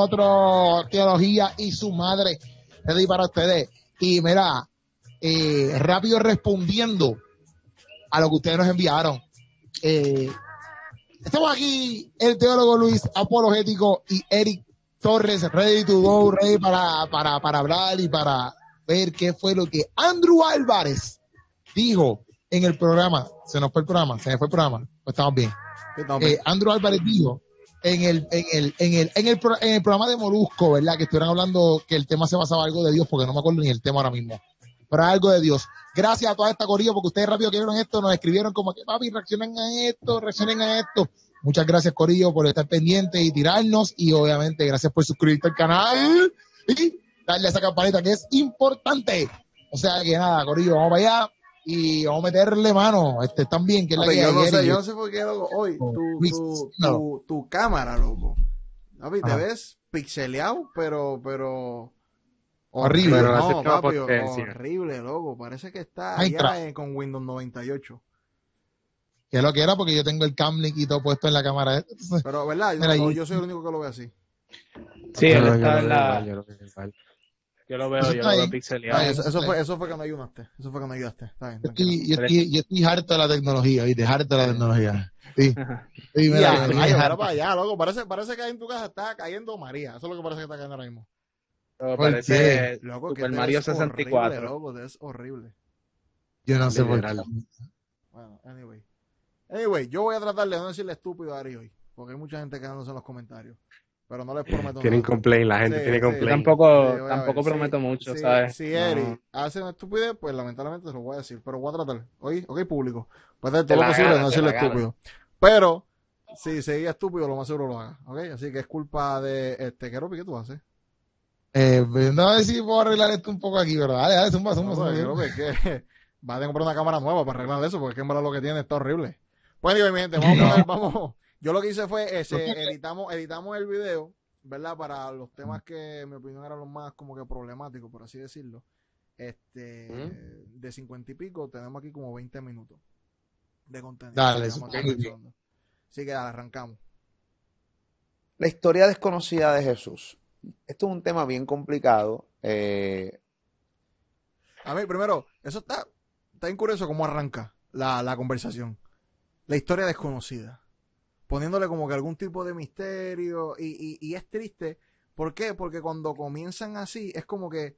otro Teología y su madre. Ready para ustedes. Y mira, eh, rápido respondiendo a lo que ustedes nos enviaron. Eh, estamos aquí, el teólogo Luis Apologético y Eric Torres, ready to go, ready para, para, para hablar y para ver qué fue lo que Andrew Álvarez dijo en el programa. Se nos fue el programa, se me fue el programa. Pues estamos bien. Eh, Andrew Álvarez dijo en el, en el, en el, en el, en el programa de Molusco, ¿verdad? Que estuvieran hablando que el tema se basaba algo de Dios, porque no me acuerdo ni el tema ahora mismo. Pero algo de Dios. Gracias a toda esta corilla, porque ustedes rápido que vieron esto, nos escribieron como que, papi, reaccionen a esto, reaccionen a esto. Muchas gracias, Corillo, por estar pendiente y tirarnos. Y obviamente, gracias por suscribirte al canal y darle a esa campanita que es importante. O sea que nada, Corillo, vamos para allá y vamos a meterle mano. Este también, que es la que yo no sé, yo no sé por qué, loco, hoy, tu, tu, tu, tu, cámara, loco. Papi, te ves pixeleado, pero, pero. Horrible, pero no, papi, horrible, loco. Parece que está allá con Windows 98 que lo que era porque yo tengo el camlink y todo puesto en la cámara. Pero, ¿verdad? Yo, yo, soy el único que lo ve así. Sí, él está en la... Yo lo veo, yo lo veo pixeleado. eso, fue, eso fue que no ayudaste. Eso fue que no ayudaste. Está bien, yo, estoy, yo, estoy, yo estoy harto de la tecnología, ¿viste? Harto de la tecnología. Sí. sí mira, ya, para allá, loco. Parece, parece que ahí en tu casa está cayendo María. Eso es lo que parece que está cayendo ahora mismo. Parece loco, Super Mario 64. Horrible, loco, es horrible. Yo no sé por qué. Bueno, anyway. Anyway, yo voy a tratar de no decirle estúpido a Ari hoy, porque hay mucha gente quedándose en los comentarios pero no les prometo Tienen complaint, la gente tiene complaint. tampoco, tampoco prometo mucho, ¿sabes? Si Eri hace una estupidez, pues lamentablemente se lo voy a decir, pero voy a tratar. Oye, ok, público. Puede hacer todo lo posible no decirle estúpido. Pero, si seguía estúpido, lo más seguro lo haga, ok. Así que es culpa de, este, Keropi, ¿qué tú haces? Eh, pues, no sé si puedo arreglar esto un poco aquí, ¿verdad? Dale, dale, zumba, zumba, zumba. No, es que va a comprar una cámara nueva para arreglar eso, porque es que en lo que tiene está horrible. Pues, digo, mi gente, vamos a ver, vamos. Yo lo que hice fue, ese, editamos, editamos el video ¿verdad? Para los temas que, en mi opinión, eran los más como que problemáticos, por así decirlo. Este, de cincuenta y pico, tenemos aquí como 20 minutos de contenido. Dale, Así que arrancamos. La historia desconocida de Jesús. Esto es un tema bien complicado. Eh... A mí, primero, eso está, está bien curioso cómo arranca la, la conversación. La historia desconocida poniéndole como que algún tipo de misterio y, y, es triste. ¿Por qué? Porque cuando comienzan así es como que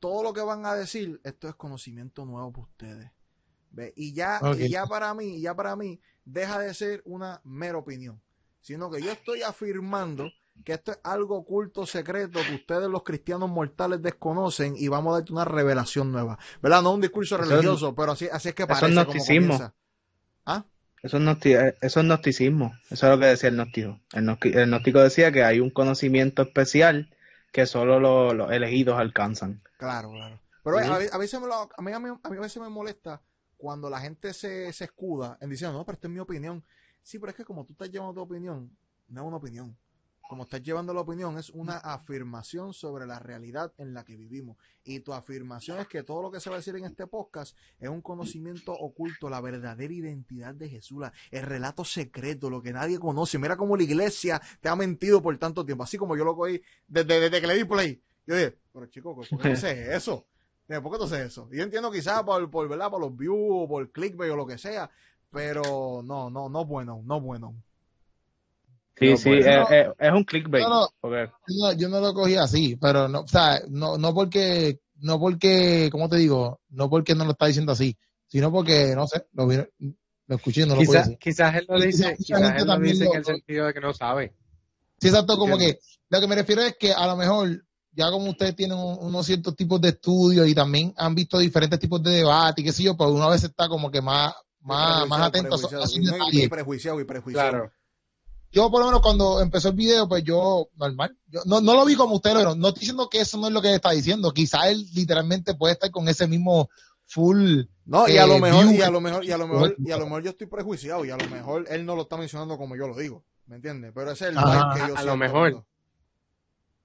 todo lo que van a decir, esto es conocimiento nuevo para ustedes. ¿Ve? Y ya, y ya para mí, ya para mí, deja de ser una mera opinión. Sino que yo estoy afirmando que esto es algo oculto, secreto, que ustedes los cristianos mortales desconocen y vamos a darte una revelación nueva. ¿Verdad? No un discurso religioso, pero así, así es que parece. Eso es Como ¿Ah? Eso es, gnosticismo, eso es lo que decía el gnóstico. El, gnóstico decía que hay un conocimiento especial que solo los, elegidos alcanzan. Claro, claro. Pero a, veces me a, mí, a, mí, a, veces me molesta cuando la gente se, se escuda en diciendo, no, pero esta es mi opinión. Sí, pero es que como tú estás llevando tu opinión, no es una opinión como estás llevando la opinión, es una afirmación sobre la realidad en la que vivimos. Y tu afirmación es que todo lo que se va a decir en este podcast es un conocimiento oculto, la verdadera identidad de Jesús, el relato secreto, lo que nadie conoce. Mira cómo la iglesia te ha mentido por tanto tiempo, así como yo lo cogí desde, que le di play. Yo dije, pero chico, ¿por qué no sé eso? ¿Por qué no sé eso? Yo entiendo quizás por, por, ¿verdad? por los views o por clickbait o lo que sea, pero no, no, no bueno, no bueno. Sí, sí, pues, es, un clickbait. yo no lo cogí así, pero no, o sea, no, no porque, no porque, ¿cómo te digo? No porque no lo está diciendo así, sino porque, no sé, lo, lo escuché y no lo Quizá, Quizás él lo dice, quizás él lo dice en el sentido de que no sabe. Sí, exacto, como que, lo que me refiero es que a lo mejor, ya como ustedes tienen unos ciertos tipos de estudios y también han visto diferentes tipos de debate y qué sé yo, pues una vez está como que más, más, más atento a, a, y prejuiciado y prejuiciado. Claro yo por lo menos cuando empezó el video, pues yo, normal, yo no, no lo vi como usted, pero no estoy diciendo que eso no es lo que él está diciendo. Quizá él literalmente puede estar con ese mismo full. No, y a lo eh, mejor, y a lo mejor, y a lo mejor, y a lo mejor yo estoy prejuiciado, y a lo mejor él no lo está mencionando como yo lo digo, ¿me entiendes? Pero ese es el que yo A lo mejor.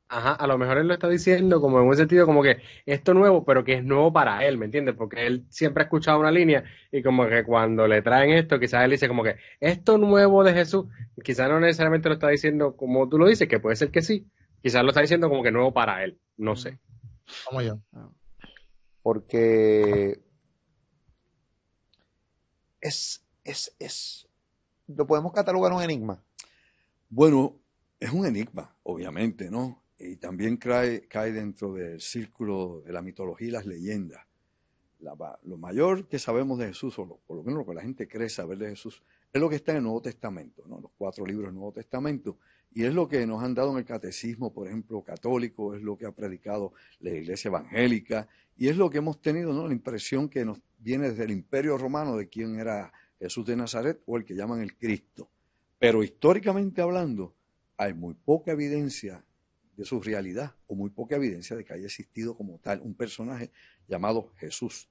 Ajá, a lo mejor él lo está diciendo como en un sentido como que esto nuevo, pero que es nuevo para él, ¿me entiendes? Porque él siempre ha escuchado una línea y como que cuando le traen esto, quizás él dice como que esto nuevo de Jesús, quizás no necesariamente lo está diciendo como tú lo dices, que puede ser que sí, quizás lo está diciendo como que nuevo para él, no sé. Como yo. Porque es, es, es, lo podemos catalogar un enigma. Bueno, es un enigma, obviamente, ¿no? Y también cae, dentro del círculo de la mitología y las leyendas. lo mayor que sabemos de Jesús, o por lo menos lo que la gente cree saber de Jesús, es lo que está en el Nuevo Testamento, los cuatro libros del Nuevo Testamento, y es lo que nos han dado en el catecismo, por ejemplo, católico, es lo que ha predicado la iglesia evangélica, y es lo que hemos tenido, la impresión que nos viene desde el imperio romano de quién era Jesús de Nazaret o el que llaman el Cristo. Pero históricamente hablando, hay muy poca evidencia de su realidad o muy poca evidencia de que haya existido como tal un personaje llamado Jesús.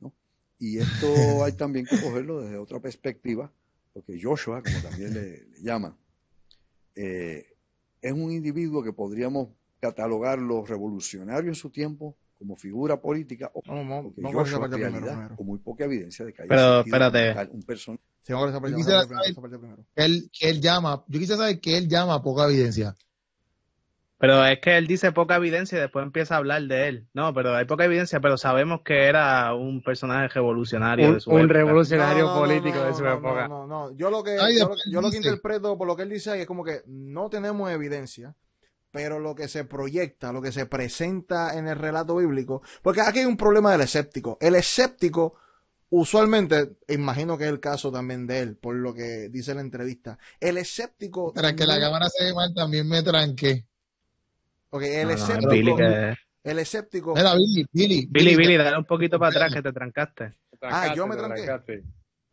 ¿no? Y esto hay también que cogerlo desde otra perspectiva, porque Joshua, como también le, llaman, eh, es un individuo que podríamos catalogarlo revolucionario en su tiempo como figura política o no, Joshua realidad con muy poca evidencia de que haya Pero, espérate. un personaje yo quisiera saber él, él llama, yo quisiera saber que él llama poca evidencia. Pero es que él dice poca evidencia y después empieza a hablar de él. No, pero hay poca evidencia, pero sabemos que era un personaje revolucionario un, de su Un revolucionario político de su época. No, no, no. Yo lo que, yo, lo, que interpreto por lo que él dice es como que no tenemos evidencia, pero lo que se proyecta, lo que se presenta en el relato bíblico, porque aquí hay un problema del escéptico. El escéptico usualmente, imagino que es el caso también de él, por lo que dice la entrevista, el escéptico... Para que la cámara se ve mal, también me tranque. Ok, el escéptico... El escéptico... Era Billy, Billy. Billy, Billy, dale un poquito para atrás que te trancaste. ah, yo me tranqué.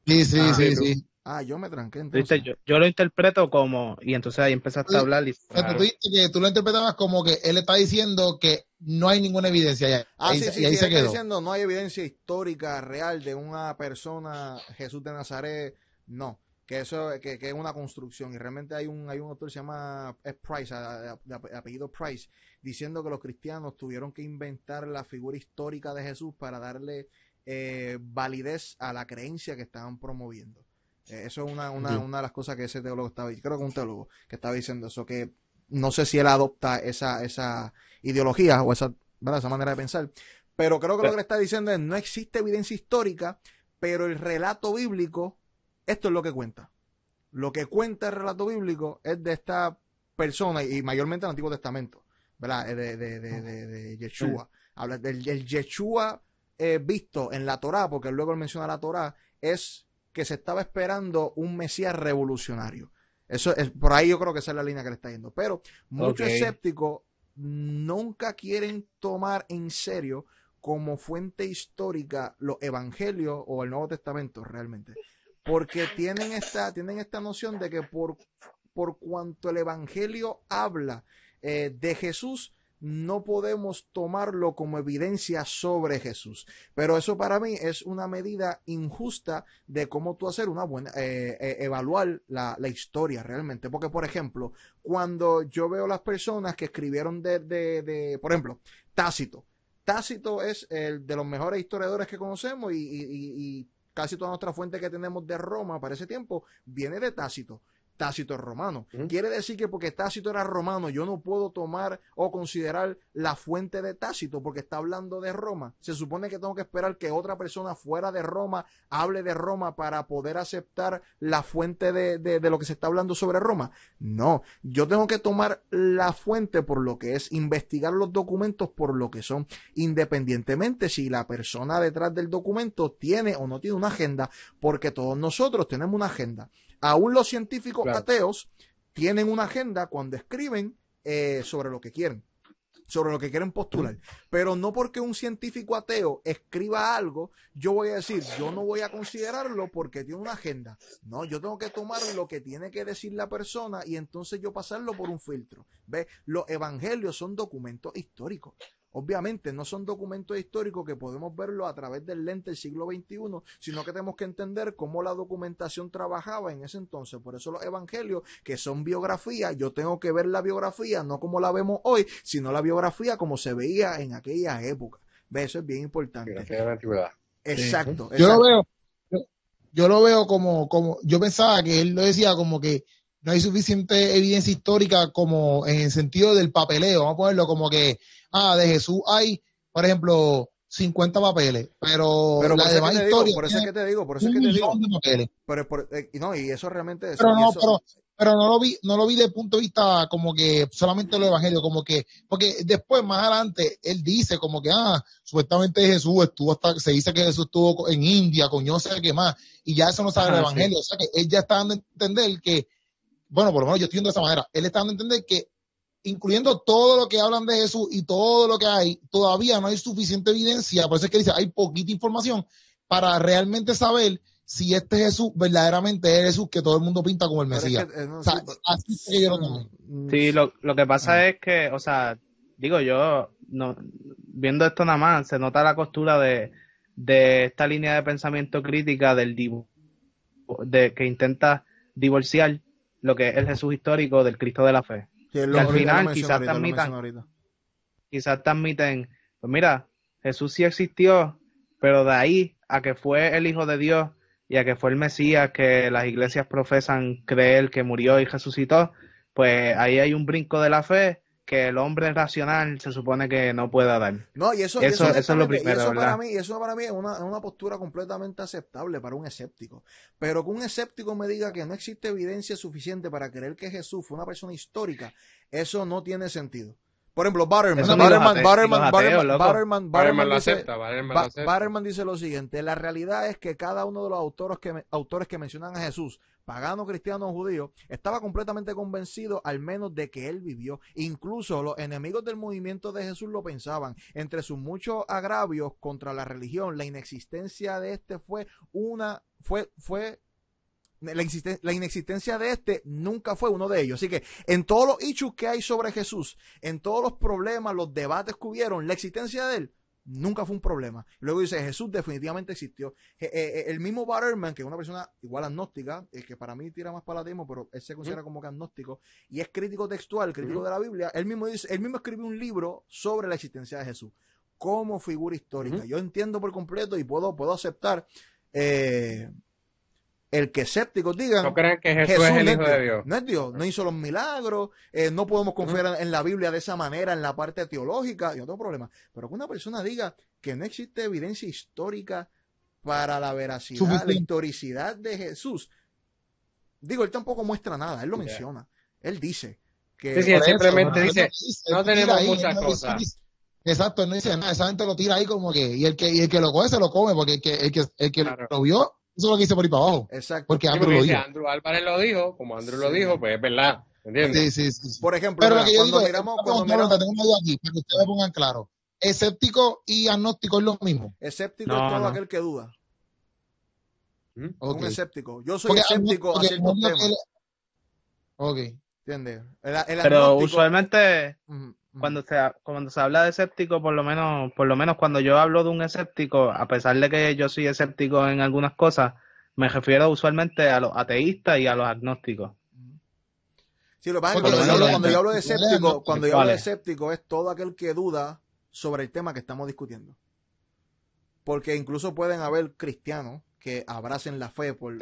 Sí, sí, ah, sí, sí. Ah, yo me tranqué entonces. Yo, lo interpreto como, y entonces ahí empezaste a hablar. Y, tú que tú lo interpretabas como que él está diciendo que no hay ninguna evidencia. ah, sí, sí, y ahí se quedó. Está diciendo no hay evidencia histórica real de una persona, Jesús de Nazaret, no. Que eso que, que es una construcción. Y realmente hay un, hay un autor que se llama Price, de, apellido Price, diciendo que los cristianos tuvieron que inventar la figura histórica de Jesús para darle eh, validez a la creencia que estaban promoviendo. Eh, eso es una, una, una, de las cosas que ese teólogo estaba diciendo, creo que un teólogo que estaba diciendo eso, que no sé si él adopta esa, esa ideología o esa, esa manera de pensar, pero creo que lo que le está diciendo es no existe evidencia histórica, pero el relato bíblico, esto es lo que cuenta. Lo que cuenta el relato bíblico es de esta persona, y mayormente el Antiguo Testamento, ¿verdad? De, de, de, de, Yeshua. Habla del, Yeshua eh, visto en la Torá, porque luego él menciona la Torá, es que se estaba esperando un Mesías revolucionario. Eso es, por ahí yo creo que esa es la línea que le está yendo. Pero muchos escépticos nunca quieren tomar en serio como fuente histórica los evangelios o el Nuevo Testamento realmente. Porque tienen esta, tienen esta noción de que por, por cuanto el evangelio habla eh, de Jesús, no podemos tomarlo como evidencia sobre Jesús. Pero eso para mí es una medida injusta de cómo tú hacer una buena, eh, eh, evaluar la, historia realmente. Porque, por ejemplo, cuando yo veo las personas que escribieron de, de, por ejemplo, Tácito. Tácito es el de los mejores historiadores que conocemos y casi toda nuestra fuente que tenemos de Roma para ese tiempo viene de Tácito. Tácito es romano. Quiere decir que porque Tácito era romano, yo no puedo tomar o considerar la fuente de Tácito porque está hablando de Roma. Se supone que tengo que esperar que otra persona fuera de Roma hable de Roma para poder aceptar la fuente de, de, lo que se está hablando sobre Roma. No, yo tengo que tomar la fuente por lo que es investigar los documentos por lo que son, independientemente si la persona detrás del documento tiene o no tiene una agenda, porque todos nosotros tenemos una agenda. Aún los científicos ateos tienen una agenda cuando escriben eh, sobre lo que quieren, sobre lo que quieren postular. Pero no porque un científico ateo escriba algo, yo voy a decir, yo no voy a considerarlo porque tiene una agenda. No, yo tengo que tomar lo que tiene que decir la persona y entonces yo pasarlo por un filtro. ¿Ve? Los evangelios son documentos históricos. Obviamente no son documentos históricos que podemos verlo a través del lente del siglo XXI, sino que tenemos que entender cómo la documentación trabajaba en ese entonces. Por eso los evangelios, que son biografías, yo tengo que ver la biografía no como la vemos hoy, sino la biografía como se veía en aquella época. Eso es bien importante. Exacto, Yo lo veo, yo, lo veo como, como, yo pensaba que él lo decía como que no hay suficiente evidencia histórica como en el sentido del papeleo, vamos a ponerlo como que, ah, de Jesús hay, por ejemplo, 50 papeles, pero, pero la demás historia. por eso es que te digo, por eso es que te digo. Pero, por, eh, no, y eso realmente. Pero no, pero, pero no lo vi, no lo vi de punto de vista como que solamente lo evangelio, como que, porque después más adelante él dice como que, ah, supuestamente Jesús estuvo hasta, se dice que Jesús estuvo en India, con no sé qué más, y ya eso no sabe el evangelio, o sea que él ya está dando a entender que, bueno, por lo menos yo estoy viendo de esa manera, él está dando a entender que incluyendo todo lo que hablan de Jesús y todo lo que hay, todavía no hay suficiente evidencia, por eso es que dice, hay poquita información para realmente saber si este Jesús verdaderamente es Jesús que todo el mundo pinta como el Mesías. sí, lo, lo que pasa ah. es que, o sea, digo yo, no, viendo esto nada más, se nota la costura de, de esta línea de pensamiento crítica del de que intenta divorciar lo que es el Jesús histórico del Cristo de la fe. y al final quizás te admitan, quizás te admiten, pues mira, Jesús sí existió, pero de ahí a que fue el Hijo de Dios y que fue el Mesías que las iglesias profesan creer que murió y resucitó, pues ahí hay un brinco de la fe que el hombre racional se supone que no pueda dar. No, y eso, eso, es lo primero. eso para mí, eso para mí es una, una, postura completamente aceptable para un escéptico. Pero que un escéptico me diga que no existe evidencia suficiente para creer que Jesús fue una persona histórica, eso no tiene sentido. Por ejemplo, Butterman. Butterman, dice, lo siguiente. La realidad es que cada uno de los autores que, autores que mencionan a Jesús, pagano, cristiano o judío, estaba completamente convencido al menos de que él vivió. Incluso los enemigos del movimiento de Jesús lo pensaban. Entre sus muchos agravios contra la religión, la inexistencia de este fue una, fue, fue la, inexistencia de este nunca fue uno de ellos. Así que en todos los issues que hay sobre Jesús, en todos los problemas, los debates que hubieron, la existencia de él nunca fue un problema. Luego dice, Jesús definitivamente existió. Eh, eh, el mismo Butterman, que es una persona igual agnóstica, eh, que para mí tira más para la pero él se considera como que agnóstico, y es crítico textual, crítico de la Biblia, él mismo, dice, él mismo escribió un libro sobre la existencia de Jesús como figura histórica. Yo entiendo por completo y puedo, puedo aceptar el que escépticos digan no creen que Jesús, es el Hijo de Dios. No es Dios, no hizo los milagros, eh, no podemos confiar en la Biblia de esa manera, en la parte teológica, no tengo problema. Pero que una persona diga que no existe evidencia histórica para la veracidad, la historicidad de Jesús. Digo, él tampoco muestra nada, él lo menciona. Él dice que... Sí, simplemente dice, no tenemos muchas cosas. Exacto, no dice nada, esa gente lo tira ahí como que, y el que, y el que lo coge se lo come, porque el que, el que, el que lo vio es lo que hice por ahí para abajo. Exacto. Porque Andrew lo dijo. Andrew Álvarez lo dijo, como Andrew lo dijo, pues es verdad. ¿Entiendes? Sí, sí, sí. Por ejemplo, Pero lo que yo digo, miramos, cuando miramos... tengo una duda aquí, para que ustedes pongan claro. Escéptico y agnóstico es lo mismo. Escéptico es todo aquel que duda. ¿Mm? Un escéptico. Yo soy escéptico a ciertos temas. Ok. ¿Entiendes? Pero usualmente cuando se, cuando se habla de escéptico, por lo menos, por lo menos cuando yo hablo de un escéptico, a pesar de que yo soy escéptico en algunas cosas, me refiero usualmente a los ateístas y a los agnósticos. Sí, lo que pasa es que cuando, yo hablo de escéptico, cuando yo hablo de escéptico es todo aquel que duda sobre el tema que estamos discutiendo. Porque incluso pueden haber cristianos que abracen la fe por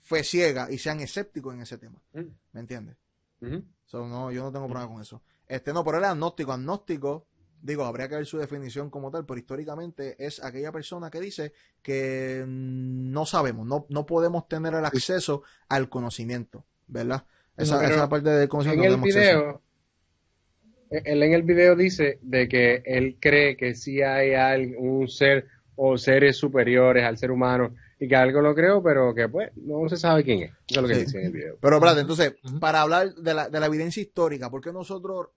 fe ciega y sean escépticos en ese tema. Mm. ¿Me entiendes? no, yo no tengo problema con eso. Este no, pero él es agnóstico. Agnóstico, digo, habría que ver su definición como tal, pero históricamente es aquella persona que dice que no sabemos, no, no podemos tener el acceso al conocimiento, ¿verdad? Esa, esa parte del conocimiento. En el video, él en el video dice de que él cree que sí hay un ser o seres superiores al ser humano y que algo lo creo, pero que pues no se sabe quién es. Eso es lo que dice en el video. Pero, Brad, entonces, para hablar de la, de la evidencia histórica, ¿por qué nosotros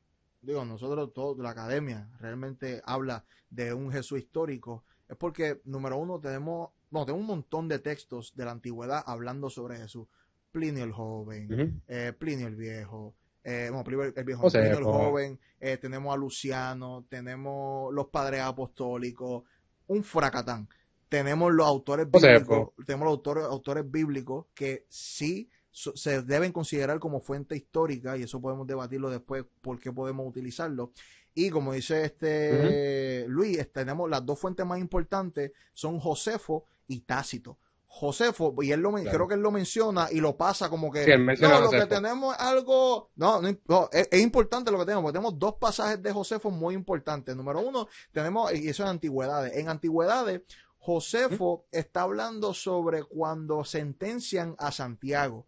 digo, nosotros, toda la academia realmente habla de un Jesús histórico, es porque, número uno, tenemos, no, tenemos un montón de textos de la antigüedad hablando sobre Jesús. Plinio el joven, eh, Plinio el viejo, eh, bueno, el viejo, Plinio el joven, eh, tenemos a Luciano, tenemos los padres apostólicos, un fracatán. Tenemos los autores bíblicos, tenemos los autores, autores bíblicos que sí se deben considerar como fuente histórica y eso podemos debatirlo después por qué podemos utilizarlo. Y como dice este Luis, tenemos las dos fuentes más importantes son Josefo y Tácito. Josefo, y él lo creo que él lo menciona y lo pasa como que no, lo que tenemos es algo, no, no, es, importante lo que tenemos, porque tenemos dos pasajes de Josefo muy importantes. Número uno, tenemos, y eso en antigüedades, en antigüedades, Josefo está hablando sobre cuando sentencian a Santiago.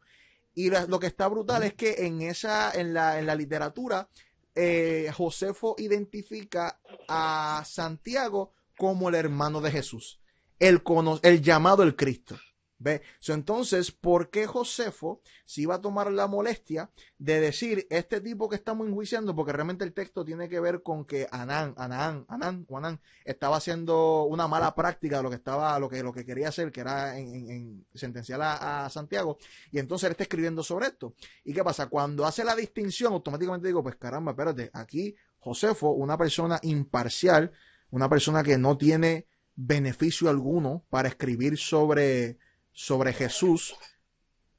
Y lo que está brutal es que en esa, en la, en la literatura, eh, Josefo identifica a Santiago como el hermano de Jesús el, el llamado el Cristo. ¿Ve? entonces, ¿por qué Josefo se iba a tomar la molestia de decir este tipo que estamos enjuiciando? Porque realmente el texto tiene que ver con que Anán, Anán, Anán, estaba haciendo una mala práctica de lo que estaba, lo que, lo que quería hacer, que era en, sentenciar a, a, Santiago. Y entonces él está escribiendo sobre esto. ¿Y qué pasa? Cuando hace la distinción, automáticamente digo, pues caramba, espérate, aquí Josefo, una persona imparcial, una persona que no tiene beneficio alguno para escribir sobre, sobre Jesús,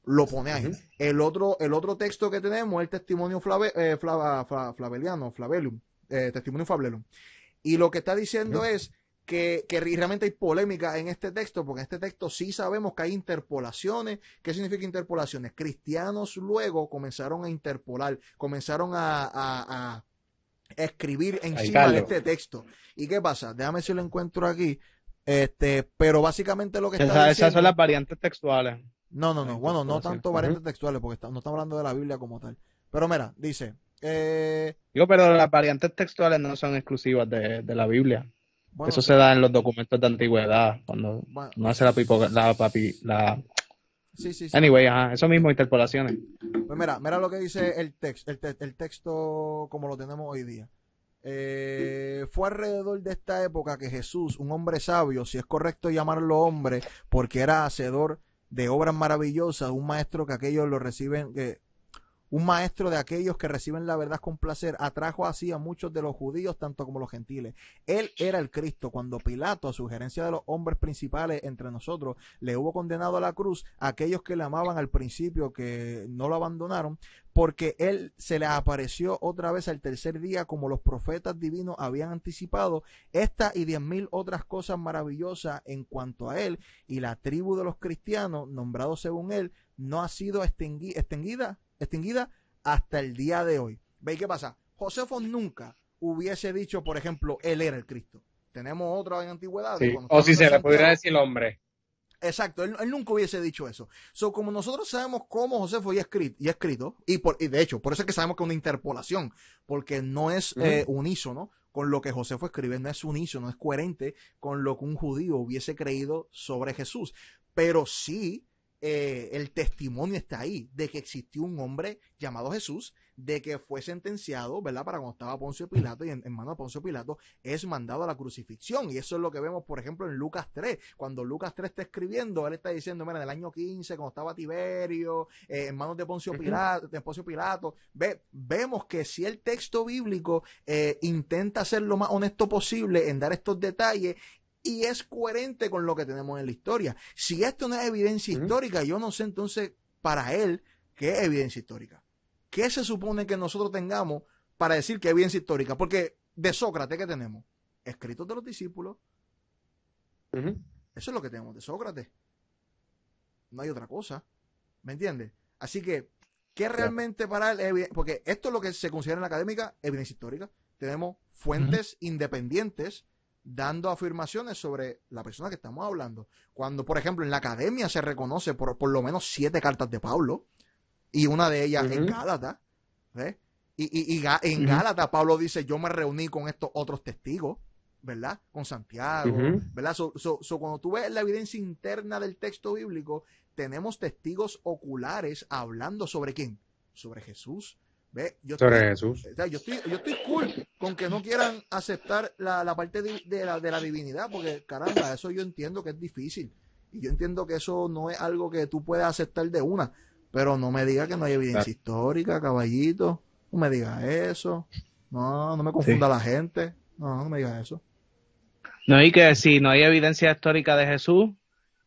lo pone ahí. el, otro, el otro texto que tenemos es el testimonio flave, eh, flaveliano, Flavelium, eh, testimonio Flavelium. Y lo que está diciendo es que, que, realmente hay polémica en este texto, porque en este texto sí sabemos que hay interpolaciones. ¿Qué significa interpolaciones? Cristianos luego comenzaron a interpolar, comenzaron a escribir encima de este texto. ¿Y qué pasa? Déjame si lo encuentro aquí. Este, pero básicamente lo que está diciendo... Esas son las variantes textuales. No, no, no. Bueno, no tanto variantes textuales, porque no estamos hablando de la Biblia como tal. Pero mira, dice... Eh, Digo, pero las variantes textuales no son exclusivas de, la Biblia. Eso se da en los documentos de antigüedad, cuando no hace la, la, papi, la Sí, sí, sí. Anyway, ajá, eso mismo, interpolaciones. Pues mira, mira lo que dice el, texto, el, texto como lo tenemos hoy día. Eh, fue alrededor de esta época que Jesús, un hombre sabio, si es correcto llamarlo hombre, porque era hacedor de obras maravillosas, un maestro que aquellos lo reciben, que un maestro de aquellos que reciben la verdad con placer, atrajo así a muchos de los judíos, tanto como los gentiles. Él era el Cristo. Cuando Pilato, a sugerencia de los hombres principales entre nosotros, le hubo condenado a la cruz, a aquellos que le amaban al principio, que no lo abandonaron, porque él se le apareció otra vez al tercer día, como los profetas divinos habían anticipado, esta y diez mil otras cosas maravillosas en cuanto a él, y la tribu de los cristianos, nombrados según él, no ha sido extinguida extinguida hasta el día de hoy. ¿Veis qué pasa? Josefo nunca hubiese dicho, por ejemplo, él era el Cristo. Tenemos otra en antigüedad. O si se le pudiera decir el hombre. Exacto, él, nunca hubiese dicho eso. So, como nosotros sabemos cómo Josefo y escrito, y, escrito y, por, y de hecho, por eso es que sabemos que es una interpolación, porque no es eh, unísono con lo que Josefo escribe, no es unísono, no es coherente con lo que un judío hubiese creído sobre Jesús. Pero sí eh, el testimonio está ahí de que existió un hombre llamado Jesús, de que fue sentenciado, ¿verdad? Para cuando estaba Poncio Pilato y en, mano de Poncio Pilato es mandado a la crucifixión. Y eso es lo que vemos, por ejemplo, en Lucas 3. Cuando Lucas 3 está escribiendo, él está diciendo, mira, en el año 15, cuando estaba Tiberio, eh, en manos de Poncio Pilato, de Poncio Pilato, ve, vemos que si el texto bíblico eh, intenta ser lo más honesto posible en dar estos detalles y es coherente con lo que tenemos en la historia. Si esto no es evidencia histórica, yo no sé entonces para él qué es evidencia histórica. ¿Qué se supone que nosotros tengamos para decir que es evidencia histórica? Porque de Sócrates, ¿qué tenemos? Escritos de los discípulos. Eso es lo que tenemos de Sócrates. No hay otra cosa. ¿Me entiendes? Así que, ¿qué realmente para él Porque esto es lo que se considera en la académica evidencia histórica. Tenemos fuentes independientes dando afirmaciones sobre la persona que estamos hablando. Cuando, por ejemplo, en la academia se reconoce por, por lo menos siete cartas de Pablo, y una de ellas en Gálata, Y, y, en Gálata Pablo dice, yo me reuní con estos otros testigos, ¿verdad? Con Santiago, ¿verdad? cuando tú ves la evidencia interna del texto bíblico, tenemos testigos oculares hablando sobre quién? Sobre Jesús, yo Jesús. yo, estoy, yo estoy cool con que no quieran aceptar la, parte de, la, de la divinidad, porque caramba, eso yo entiendo que es difícil. Y yo entiendo que eso no es algo que tú puedas aceptar de una. Pero no me diga que no hay evidencia histórica, caballito. No me digas eso. No, no me confunda la gente. No, no me digas eso. No, y que si no hay evidencia histórica de Jesús,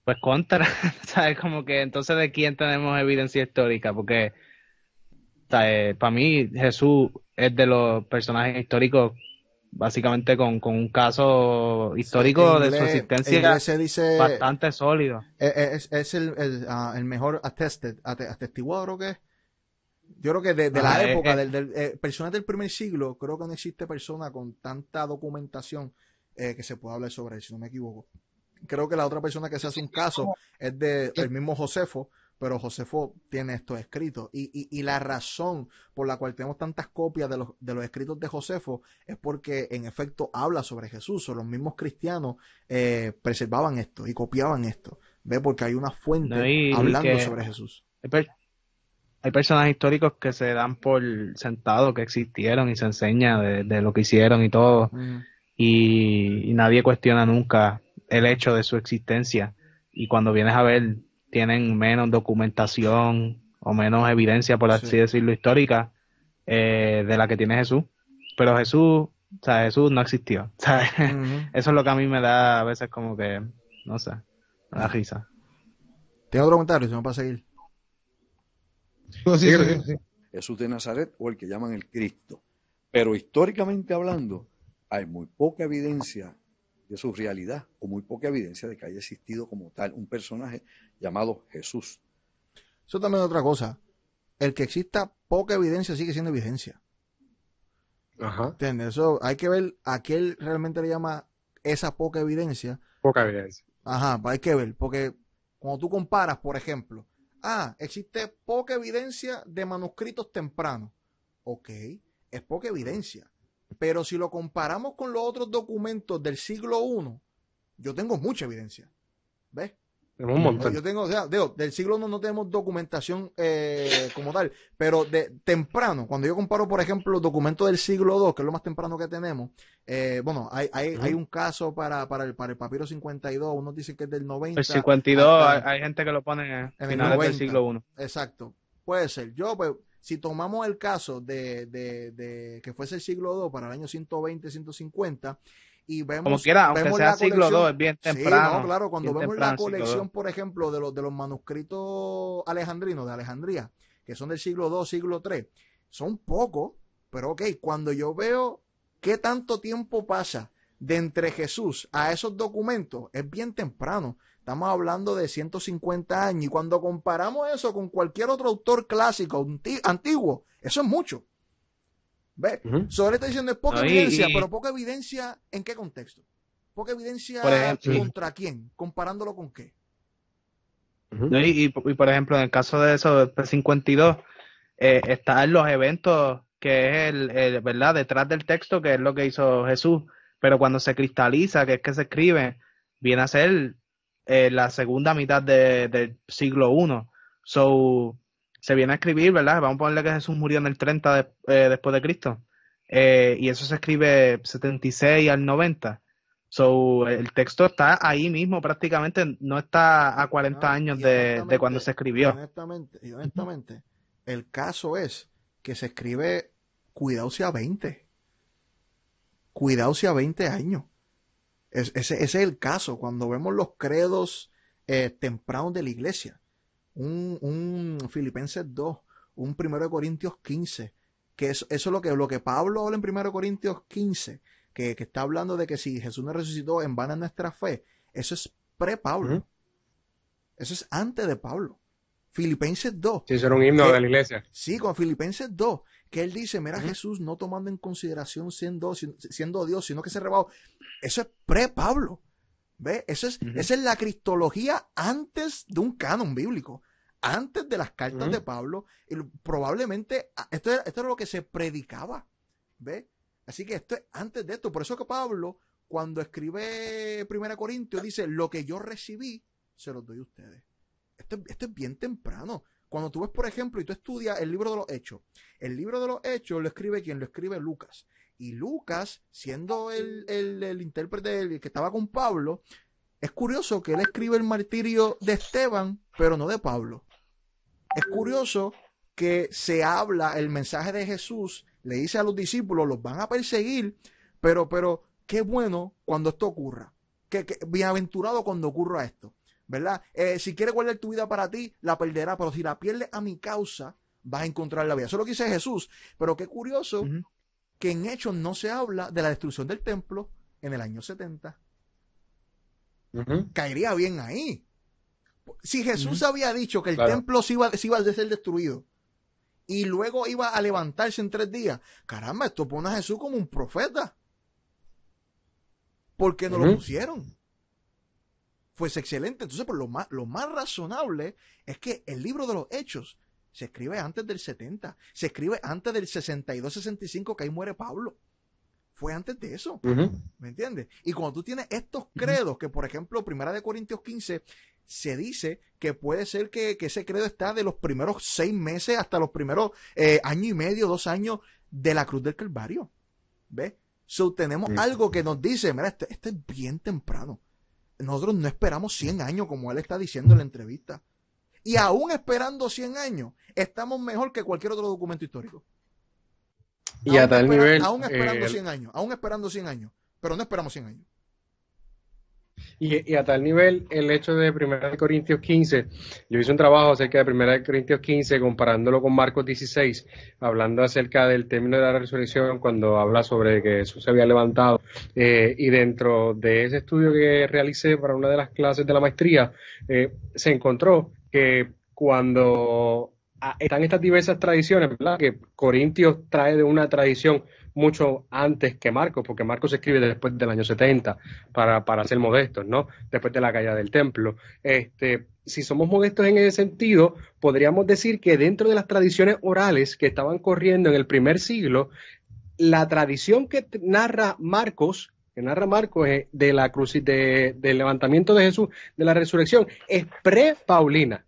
pues contra, ¿sabes? Como que entonces de quién tenemos evidencia histórica, porque para mí Jesús es de los personajes históricos básicamente con, con un caso histórico de su existencia se dice, bastante sólido. Es, es el, el, ah, el, mejor attested, atestiguado creo que es. Yo creo que de, de la época, del, del eh, personas del primer siglo, creo que no existe persona con tanta documentación eh, que se pueda hablar sobre él, si no me equivoco. Creo que la otra persona que se hace un caso es de el mismo Josefo, pero Josefo tiene esto escrito. Y, y, y, la razón por la cual tenemos tantas copias de los, de los escritos de Josefo es porque en efecto habla sobre Jesús, o los mismos cristianos eh, preservaban esto y copiaban esto. ¿Ve? Porque hay una fuente hablando sobre Jesús. Hay, personajes históricos que se dan por sentado que existieron y se enseña de, lo que hicieron y todo. y nadie cuestiona nunca el hecho de su existencia. Y cuando vienes a ver tienen menos documentación o menos evidencia, por así decirlo, histórica eh, de la que tiene Jesús. Pero Jesús, o sea, Jesús no existió. Eso es lo que a mí me da a veces como que, no sé, me da risa. ¿Tiene otro comentario? Si no, para seguir. Jesús de Nazaret o el que llaman el Cristo. Pero históricamente hablando, hay muy poca evidencia de su realidad o muy poca evidencia de que haya existido como tal un personaje llamado Jesús. Eso también es otra cosa. El que exista poca evidencia sigue siendo evidencia. Ajá. ¿Entiendes? Eso hay que ver a qué él realmente le llama esa poca evidencia. Poca evidencia. Ajá, pues hay que ver, porque cuando tú comparas, por ejemplo, ah, existe poca evidencia de manuscritos tempranos. Ok, es poca evidencia. Pero si lo comparamos con los otros documentos del siglo I, yo tengo mucha evidencia. ¿Ves? un montón. Yo tengo, o sea, del siglo I no tenemos documentación eh, como tal, pero de temprano, cuando yo comparo, por ejemplo, los documentos del siglo II, que es lo más temprano que tenemos, eh, bueno, hay, hay, hay, un caso para, para, el, para el papiro 52, unos dicen que es del 90. El 52, hay, gente que lo pone en, el finales del siglo I. Exacto, puede ser. Yo, pues, si tomamos el caso de, de, de que fuese el siglo II para el año 120, 150, y vemos, como quiera, aunque sea siglo II, es bien temprano. Sí, no, claro, cuando vemos la colección, por ejemplo, de los, de los manuscritos alejandrinos de Alejandría, que son del siglo II, siglo III, son pocos, pero ok, cuando yo veo qué tanto tiempo pasa de entre Jesús a esos documentos, es bien temprano. Estamos hablando de 150 años. Y cuando comparamos eso con cualquier otro autor clásico antiguo, eso es mucho. ¿Ves? Sobre está diciendo es poca evidencia, pero poca evidencia ¿en qué contexto? Poca evidencia contra quién, comparándolo con qué. y, por ejemplo, en el caso de eso, de 52, eh, están los eventos que es el, ¿verdad? Detrás del texto, que es lo que hizo Jesús. Pero cuando se cristaliza, que es que se escribe, viene a ser eh, la segunda mitad del siglo I. So, se viene a escribir, ¿verdad? Vamos a ponerle que Jesús murió en el 30 eh, después de Cristo. Eh, y eso se escribe 76 al 90. So, el texto está ahí mismo prácticamente, no está a 40 años de, de, cuando se escribió. Honestamente, y honestamente, el caso es que se escribe, cuidado si a 20. Cuidado si a 20 años ese, es el caso. Cuando vemos los credos eh, tempranos de la iglesia, un, un Filipenses 2, un 1 Corintios 15, que eso, es lo que, lo que Pablo habla en 1 Corintios 15, que, está hablando de que si Jesús no resucitó, en vana nuestra fe. Eso es pre-Pablo. Eso es antes de Pablo. Filipenses 2. Sí, eso era un himno de la iglesia. Sí, con Filipenses 2, que él dice, mira Jesús no tomando en consideración siendo, siendo Dios, sino que se rebajó. Eso es pre-Pablo. ¿Ve? Eso es, Esa es la cristología antes de un canon bíblico, antes de las cartas de Pablo. Y probablemente ah, esto era, esto era lo que se predicaba. ¿Ve? Así que esto es antes de esto. Por eso que Pablo, cuando escribe 1 Corintios, dice, lo que yo recibí, se los doy a ustedes. Esto, esto es bien temprano. Cuando tú ves, por ejemplo, y tú estudias el libro de los Hechos, el libro de los Hechos lo escribe quien lo escribe Lucas. Y Lucas, siendo el, el, intérprete que estaba con Pablo, es curioso que él escribe el martirio de Esteban, pero no de Pablo. Es curioso que se habla el mensaje de Jesús le dice a los discípulos, los van a perseguir, pero, pero, qué bueno cuando esto ocurra. Que, que bienaventurado cuando ocurra esto, ¿verdad? Eh, si quieres guardar tu vida para ti, la perderá, pero si la pierdes a mi causa, vas a encontrar la vida. Eso es lo que dice Jesús. Pero qué curioso que en Hechos no se habla de la destrucción del templo en el año 70. Ujú. Caería bien ahí. Si Jesús había dicho que el Claro. templo se iba, se iba a ser destruido y luego iba a levantarse en tres días, caramba, esto pone a Jesús como un profeta. Porque no lo pusieron. Fuese excelente. Entonces, pues, lo más, lo más razonable es que el libro de los Hechos se escribe antes del 70, se escribe antes del 62-65 que ahí muere Pablo. Fue antes de eso. ¿Me entiendes? Y cuando tú tienes estos credos, que por ejemplo, Primera de Corintios 15, se dice que puede ser que, que ese credo está de los primeros seis meses hasta los primeros eh, año y medio, dos años de la cruz del Calvario. ¿Ves? So, tenemos algo que nos dice, mira, este, este es bien temprano. Nosotros no esperamos 100 años, como él está diciendo en la entrevista. Y aún esperando 100 años, estamos mejor que cualquier otro documento histórico. Y a Aún tal espera- nivel, Aún esperando eh, 100 años, aún esperando 100 años. Pero no esperamos 100 años. Y, y a tal nivel, el hecho de 1 Corintios 15, yo hice un trabajo acerca de 1 Corintios 15 comparándolo con Marcos 16, hablando acerca del término de la resurrección cuando habla sobre que Jesús se había levantado. Eh, y dentro de ese estudio que realicé para una de las clases de la maestría, eh, se encontró que cuando ah, están estas diversas tradiciones, ¿verdad? Que Corintios trae de una tradición mucho antes que Marcos, porque Marcos escribe después del año 70, para, para ser modestos, ¿no? Después de la caída del templo. Este, si somos modestos en ese sentido, podríamos decir que dentro de las tradiciones orales que estaban corriendo en el primer siglo, la tradición que narra Marcos, que narra Marcos eh, de la cruz de, del levantamiento de Jesús, de la resurrección, es pre-paulina.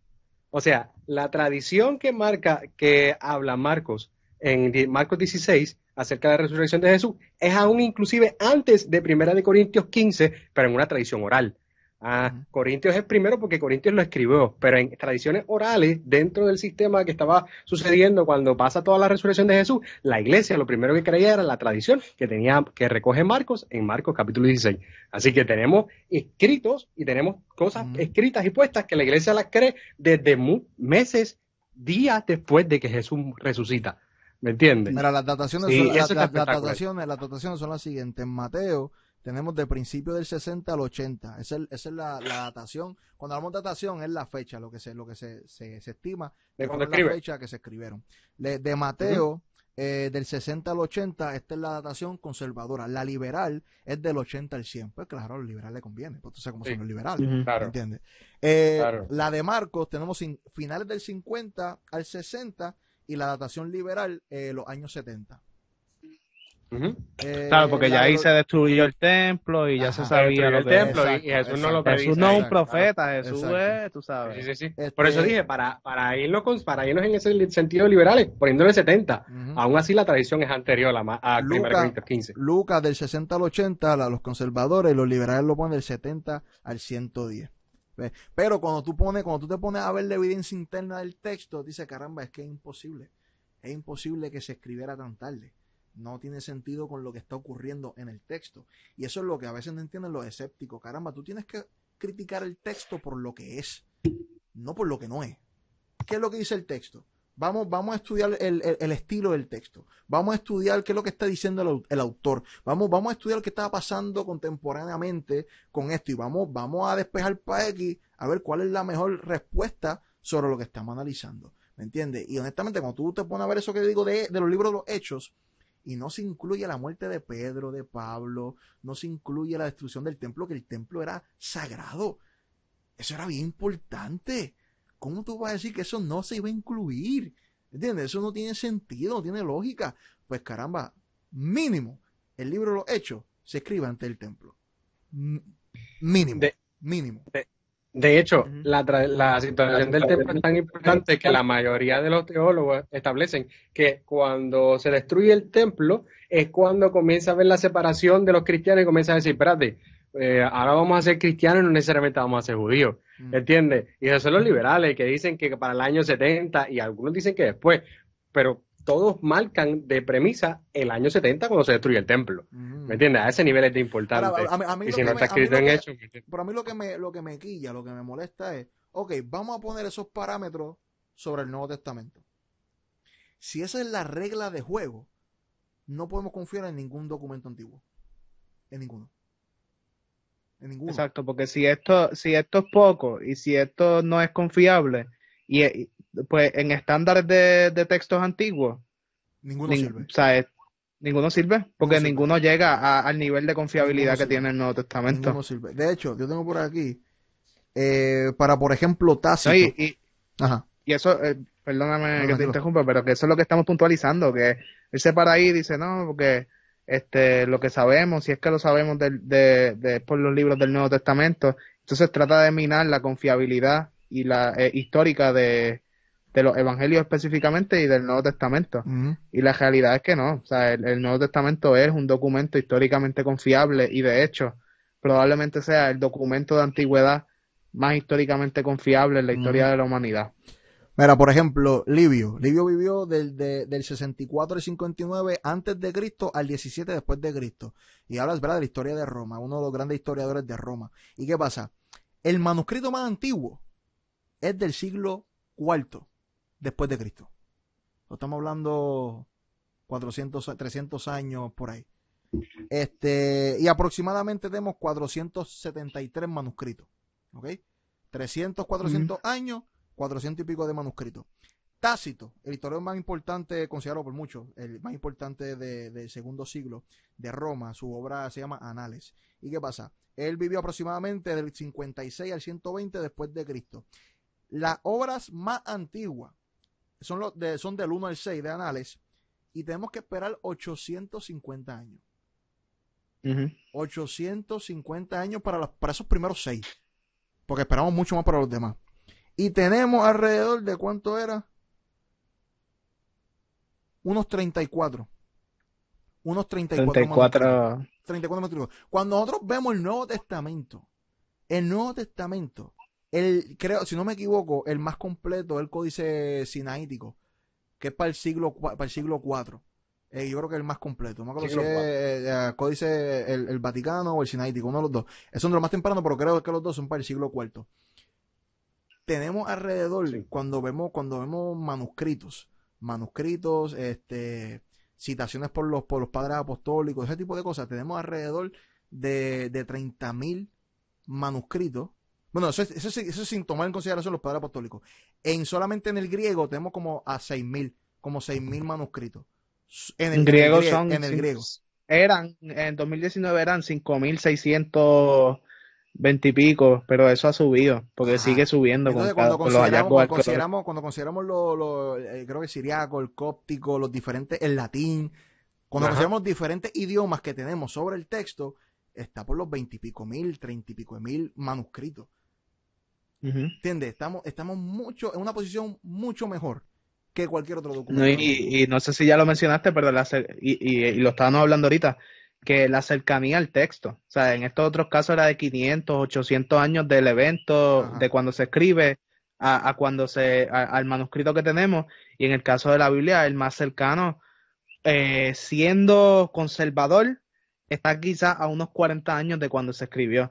O sea, la tradición que marca, que habla Marcos en Marcos 16 acerca de la resurrección de Jesús es aún inclusive antes de Primera de Corintios 15, pero en una tradición oral. Ah. Corintios es primero porque Corintios lo escribió, pero en tradiciones orales, dentro del sistema que estaba sucediendo cuando pasa toda la resurrección de Jesús, la iglesia lo primero que creía era la tradición que tenía, que recoge Marcos en Marcos capítulo 16. Así que tenemos escritos y tenemos cosas escritas y puestas que la iglesia las cree desde meses, días después de que Jesús resucita. ¿Me entiendes? Mira, las dataciones, Sí, son, las- las- dataciones, las dataciones son las siguientes. En Mateo tenemos de principio del 60 al 80. Esa es, esa es la, la datación. Cuando hablamos de datación es la fecha, lo que se, lo que se, se, se estima De cuando fue la escribe. fecha que se escribieron. Le- de Mateo, eh, del 60 al 80, esta es la datación conservadora. La liberal es del 80 al 100. Pues claro, a los liberales le conviene, pues tú sabes cómo Sí. son los liberales. Ujú. Claro. ¿Entiendes? Eh, Claro. La de Marcos tenemos sin- finales del 50 al 60 y la datación liberal eh, los años 70. Ujú. Eh, Claro, porque ya ahí se destruyó el templo y ya Ajá. se sabía lo el que templo y- Exacto, y Jesús no lo exacto. predice. Jesús no es un Exacto. profeta, Jesús Exacto. es, tú Sí, sabes. sí, sí. Este- Por eso dije, para, para, irnos con- para irnos en ese sentido liberales, poniéndole 70. Ujú. Aún así la tradición es anterior a, a 1 Luca- Corintios 15. Lucas del 60 al 80, la- los conservadores, los liberales lo ponen del 70 al 110. ¿Ves? Pero cuando tú pones, cuando tú te pones a ver la evidencia interna del texto, dice, caramba, es que es imposible. Es imposible que se escribiera tan tarde. No tiene sentido con lo que está ocurriendo en el texto. Y eso es lo que a veces no entienden los escépticos. Caramba, tú tienes que criticar el texto por lo que es, no por lo que no es. ¿Qué es lo que dice el texto? Vamos, vamos a estudiar el, estilo del texto. Vamos a estudiar qué es lo que está diciendo el autor. Vamos, vamos a estudiar qué está pasando contemporáneamente con esto. Y vamos, vamos a despejar para X a ver cuál es la mejor respuesta sobre lo que estamos analizando. ¿Me entiendes? Y honestamente, cuando tú te pones a ver eso que digo de, de los libros de los hechos, y no se incluye la muerte de Pedro, de Pablo, no se incluye la destrucción del templo, que el templo era sagrado. Eso era bien importante. ¿Cómo tú vas a decir que eso no se iba a incluir? ¿Entiendes? Eso no tiene sentido, no tiene lógica. Pues caramba, mínimo, el libro de los hechos se escribe ante el templo. M- Mínimo, De- mínimo. De hecho, la, tra- la situación del templo es tan importante que la mayoría de los teólogos establecen que cuando se destruye el templo es cuando comienza a ver la separación de los cristianos y comienza a decir, espérate, eh, ahora vamos a ser cristianos y no necesariamente vamos a ser judíos. Mm. ¿Entiendes? Y esos son los liberales que dicen que para el año 70 y algunos dicen que después. Pero todos marcan de premisa el año 70 cuando se destruye el templo. Mm. ¿Me entiendes? A ese nivel es de importante. Ahora, a mí- a mí y lo si que no me- está a mí escrito lo en que- hechos, ¿me entiendes? Pero a mí lo que me, lo que me quilla, lo que me molesta es, ok, vamos a poner esos parámetros sobre el Nuevo Testamento. Si esa es la regla de juego, no podemos confiar en ningún documento antiguo. En ninguno. En ninguno. Exacto, porque si esto, si esto es poco y si esto no es confiable, y, y, pues en estándares de, de textos antiguos, Ninguno nin- sirve. o sea, es- ninguno sirve, porque sirve. ninguno llega a- al nivel de confiabilidad que tiene el Nuevo Testamento. Ninguno sirve. De hecho, yo tengo por aquí, eh, para por ejemplo Tácito. No, y, y- Ajá. y eso, eh, perdóname que te interrumpa, pero que eso es lo que estamos puntualizando, que él se para ahí y dice, no, porque este, lo que sabemos, si es que lo sabemos del- de, de- por los libros del Nuevo Testamento, entonces trata de minar la confiabilidad y la eh, histórica de, de los evangelios específicamente y del Nuevo Testamento. Ujú. Y la realidad es que no, o sea, el, el Nuevo Testamento es un documento históricamente confiable y de hecho probablemente sea el documento de antigüedad más históricamente confiable en la historia de la humanidad. Mira, por ejemplo, Livio. Livio vivió del, de- del 64 al 59 antes de Cristo al 17 después de Cristo. Y habla ¿verdad? de la historia de Roma, uno de los grandes historiadores de Roma. ¿Y qué pasa? El manuscrito más antiguo es del siglo IV después de Cristo. Estamos hablando 400, 300 años por ahí. Este, y aproximadamente tenemos 473 manuscritos. ¿Ok? 300, 400 años, 400 y pico de manuscritos. Tácito, el historiador más importante, considerado por muchos, el más importante de- del segundo siglo de Roma, su obra se llama Anales. ¿Y qué pasa? Él vivió aproximadamente del 56 al 120 después de Cristo. Las obras más antiguas son, los de, son del 1 al 6 de Anales y tenemos que esperar 850 años. Ujú. 850 años para, los, para esos primeros seis. Porque esperamos mucho más para los demás. Y tenemos alrededor de cuánto era? Unos 34. Unos 34. 34. 34 manuscritos. Cuando nosotros vemos el Nuevo Testamento, el Nuevo Testamento, el, creo, si no me equivoco, el más completo es el Códice Sinaítico, que es para el siglo, para el siglo IV. Eh, yo creo que es el más completo. No me acuerdo si es eh, eh, Códice el, el Vaticano o el Sinaítico, uno de los dos. Es uno de los más tempranos, pero creo que los dos son para el siglo IV. Tenemos alrededor, Sí. cuando vemos, cuando vemos manuscritos, manuscritos, este, citaciones por los, por los padres apostólicos, ese tipo de cosas, tenemos alrededor de, de 30.000 manuscritos. Bueno, eso es, eso, es, eso es sin tomar en consideración los padres apostólicos. En solamente en el griego tenemos como a 6.000, como 6.000 manuscritos. En el, griego en el, grie- son. en el griego. Eran, en 2019 eran 5.620 y pico, pero eso ha subido, porque sigue subiendo Entonces, con, cuando cada- con los consideramos, hallazgos cuando consideramos, cuando consideramos lo, lo- eh, creo que el siriaco, el cóptico, los diferentes, el latín, cuando Ajá. consideramos los diferentes idiomas que tenemos sobre el texto, está por los veintipico mil, treinta y pico mil manuscritos. ¿Entiendes? Estamos, estamos mucho, en una posición mucho mejor que cualquier otro No, documento. y, y no sé si ya lo mencionaste, pero la cer- y, y, y lo estábamos hablando ahorita, que la cercanía al texto, o sea, en estos otros casos era de 500, 800 años del evento, Ajá. de cuando se escribe a, a cuando se, a- al manuscrito que tenemos, y en el caso de la Biblia, el más cercano, eh, siendo conservador, está quizá a unos 40 años de cuando se escribió,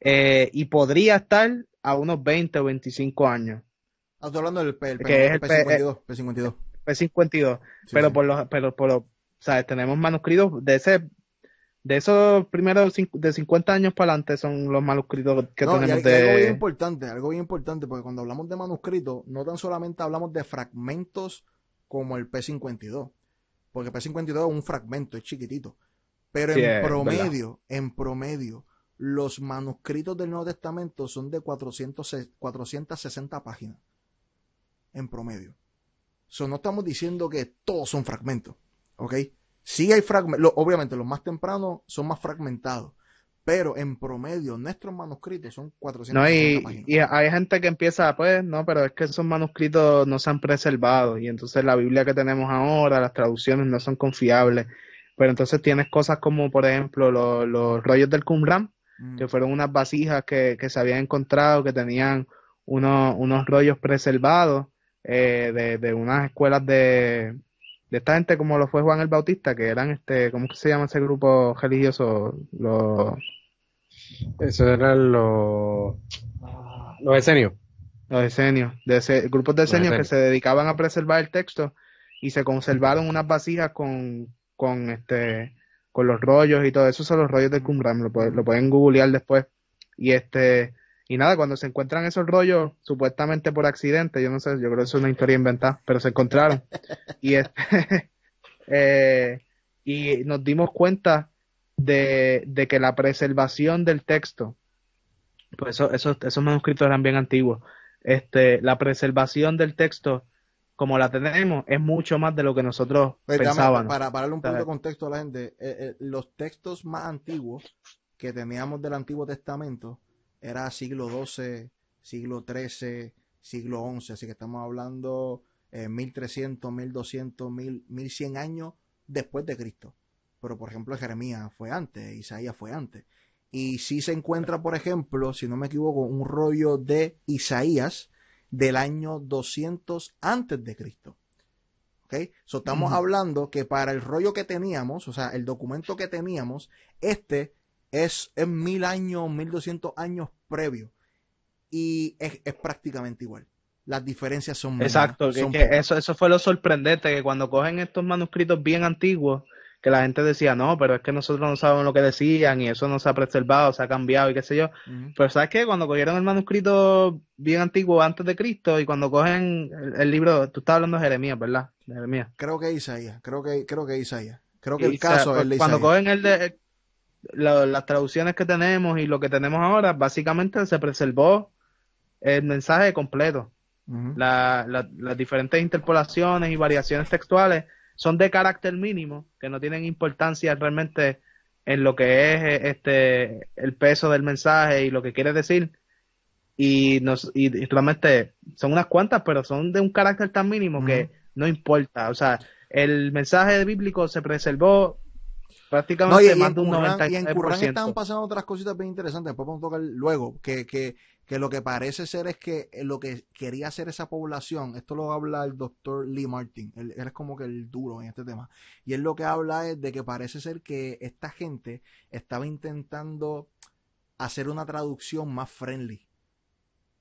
Eh, y podría estar a unos 20 o 25 años, Estoy hablando del P, el P- el P52. P52. P52. Sí, pero sí. por los, pero por los, sea, tenemos manuscritos de ese, de esos primeros de 50 años para adelante son los manuscritos que No, y tenemos hay- y algo bien de, importante, algo bien importante, porque cuando hablamos de manuscritos, no tan solamente hablamos de fragmentos como el P52, porque el P52 es un fragmento, es chiquitito, pero Sí, en promedio, en promedio, los manuscritos del Nuevo Testamento son de 400, 460 páginas, en promedio. So, no estamos diciendo que todos son fragmentos, ¿ok? Sí hay fragmentos, obviamente los más tempranos son más fragmentados, pero en promedio nuestros manuscritos son 460 no, y, páginas. y hay gente que empieza, pues, no, pero es que esos manuscritos no se han preservado y entonces la Biblia que tenemos ahora, las traducciones no son confiables. Pero entonces tienes cosas como, por ejemplo, los, los rollos del Qumran, Mm. que fueron unas vasijas que, que se habían encontrado que tenían unos, unos rollos preservados eh, de, de unas escuelas de, de esta gente como lo fue Juan el Bautista, que eran este, ¿cómo que se llama ese grupo religioso? Los Eso eran los, los esenios. los esenios, de ese, grupos de esenios que se dedicaban a preservar el texto y se conservaron unas vasijas con, con este, con los rollos y todo eso son los rollos de Qumran, lo, lo pueden googlear después. Y este, y nada, cuando se encuentran esos rollos, supuestamente por accidente, yo no sé, yo creo que es una historia inventada, pero se encontraron. y este, eh, y nos dimos cuenta de, de que la preservación del texto, pues eso, esos, esos manuscritos eran bien antiguos, este, la preservación del texto, como la tenemos, es mucho más de lo que nosotros Pues, pensábamos. para, para darle un poquito de contexto a la gente, eh, eh, los textos más antiguos que teníamos del Antiguo Testamento era siglo XII, siglo XIII, siglo XI, así que estamos hablando eh, 1300, 1200, 1000, 1100 años después de Cristo. Pero por ejemplo Jeremías fue antes, Isaías fue antes. Y si se encuentra, por ejemplo, si no me equivoco, un rollo de Isaías del año 200 antes de Cristo. ¿ok? So, estamos hablando que para el rollo que teníamos, o sea, el documento que teníamos, este es, es mil años, mil doscientos años previo. Y es, es prácticamente igual. Las diferencias son Exacto, que, son que eso, eso fue lo sorprendente, que cuando cogen estos manuscritos bien antiguos, que la gente decía, no, pero es que nosotros no sabemos lo que decían y eso no se ha preservado, se ha cambiado y qué sé yo. Pero ¿sabes qué? Cuando cogieron el manuscrito bien antiguo antes de Cristo y cuando cogen el, el libro, tú estás hablando de Jeremías, ¿verdad? De Jeremías. Creo que Isaías, creo que, creo que Isaías. Creo que el caso es el de cuando Isaías. cogen el de la- las traducciones que tenemos y lo que tenemos ahora, básicamente se preservó el mensaje completo. Ujú. La- la- las diferentes interpolaciones y variaciones textuales son de carácter mínimo, que no tienen importancia realmente en lo que es eh, este el peso del mensaje y lo que quiere decir. Y, nos, y, realmente son unas cuantas, pero son de un carácter tan mínimo que no importa. O sea, el mensaje bíblico se preservó prácticamente y, y más en de un Qumran, y en Qumran 96%. estaban pasando otras cositas bien interesantes, después vamos a tocar luego, que, que, que lo que parece ser es que lo que quería hacer esa población, esto lo habla el doctor Lee Martin, él, él es como que el duro en este tema, y él lo que habla es de que parece ser que esta gente estaba intentando hacer una traducción más friendly,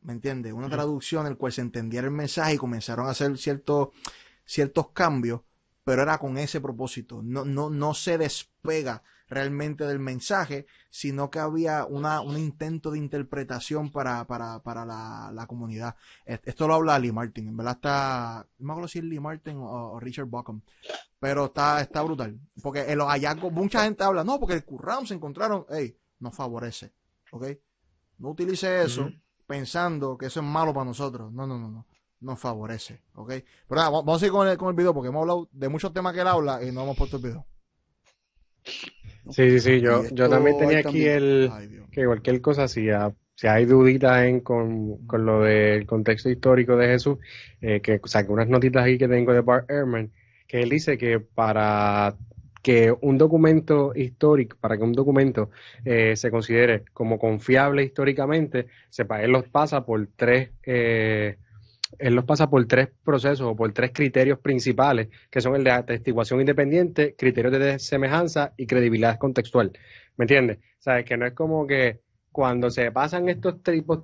¿me entiendes? Una traducción en la cual se entendiera el mensaje y comenzaron a hacer ciertos, ciertos cambios pero era con ese propósito. No, no, no se despega realmente del mensaje, sino que había una, un intento de interpretación para, para, para la, la comunidad. Esto lo habla Lee Martin, en verdad está, no me acuerdo si es Lee Martin o, o Richard Buckham, pero está, está brutal. Porque en los hallazgos, mucha gente habla, no, porque el Qumran se encontraron, hey, no favorece, ¿ok? No utilice eso pensando que eso es malo para nosotros. No, no, no, no. Nos favorece, ¿ok? Pero nada, vamos a seguir con el, con el video porque hemos hablado de muchos temas que él habla y no hemos puesto el video. Sí, sí, sí, yo, yo también tenía aquí también- el, Ay, que cualquier cosa, si, ha- si hay duditas en, con, con lo del contexto histórico de Jesús, eh, que saqué unas notitas aquí que tengo de Bart Ehrman, que él dice que para que un documento histórico, para que un documento eh, se considere como confiable históricamente, sepa, él los pasa por tres, eh, él los pasa por tres procesos o por tres criterios principales, que son el de atestiguación independiente, criterios de semejanza y credibilidad contextual. ¿Me entiendes? O sea, que no es como que cuando se pasan estos,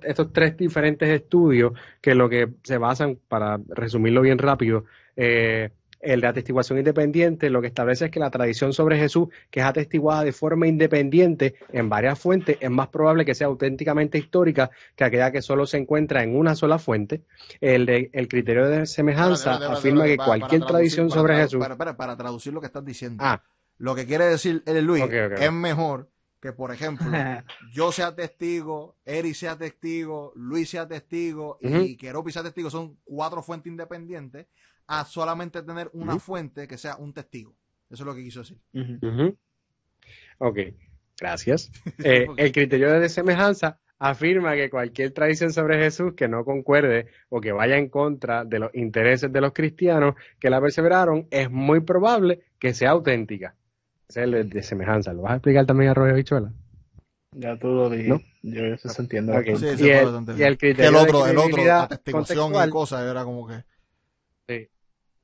estos tres diferentes estudios, que lo que se basan, para resumirlo bien rápido, eh, el de atestiguación independiente lo que establece es que la tradición sobre Jesús, que es atestiguada de forma independiente en varias fuentes, es más probable que sea auténticamente histórica que aquella que solo se encuentra en una sola fuente. El, de- el criterio de semejanza afirma que cualquier tradición sobre Jesús. Para, para, para traducir lo que estás diciendo. Ah, Lo que quiere decir él, Luis, Ok, ok. es mejor que, por ejemplo, yo sea testigo, Eri sea testigo, Luis sea testigo y. Keropi sea testigo, son cuatro fuentes independientes, a solamente tener una fuente que sea un testigo. Eso es lo que quiso decir. Ujú. Ok, gracias. Eh, el criterio de semejanza afirma que cualquier tradición sobre Jesús que no concuerde o que vaya en contra de los intereses de los cristianos que la perseveraron, es muy probable que sea auténtica. Ese es el de semejanza. ¿Lo vas a explicar también a Roger Bichuela? Ya tú lo dijiste. ¿No? Yo eso se entiende. Ok. Sí, y, sí, el, y el criterio el otro, de el otro, credibilidad atestiguación y cosas, era como que.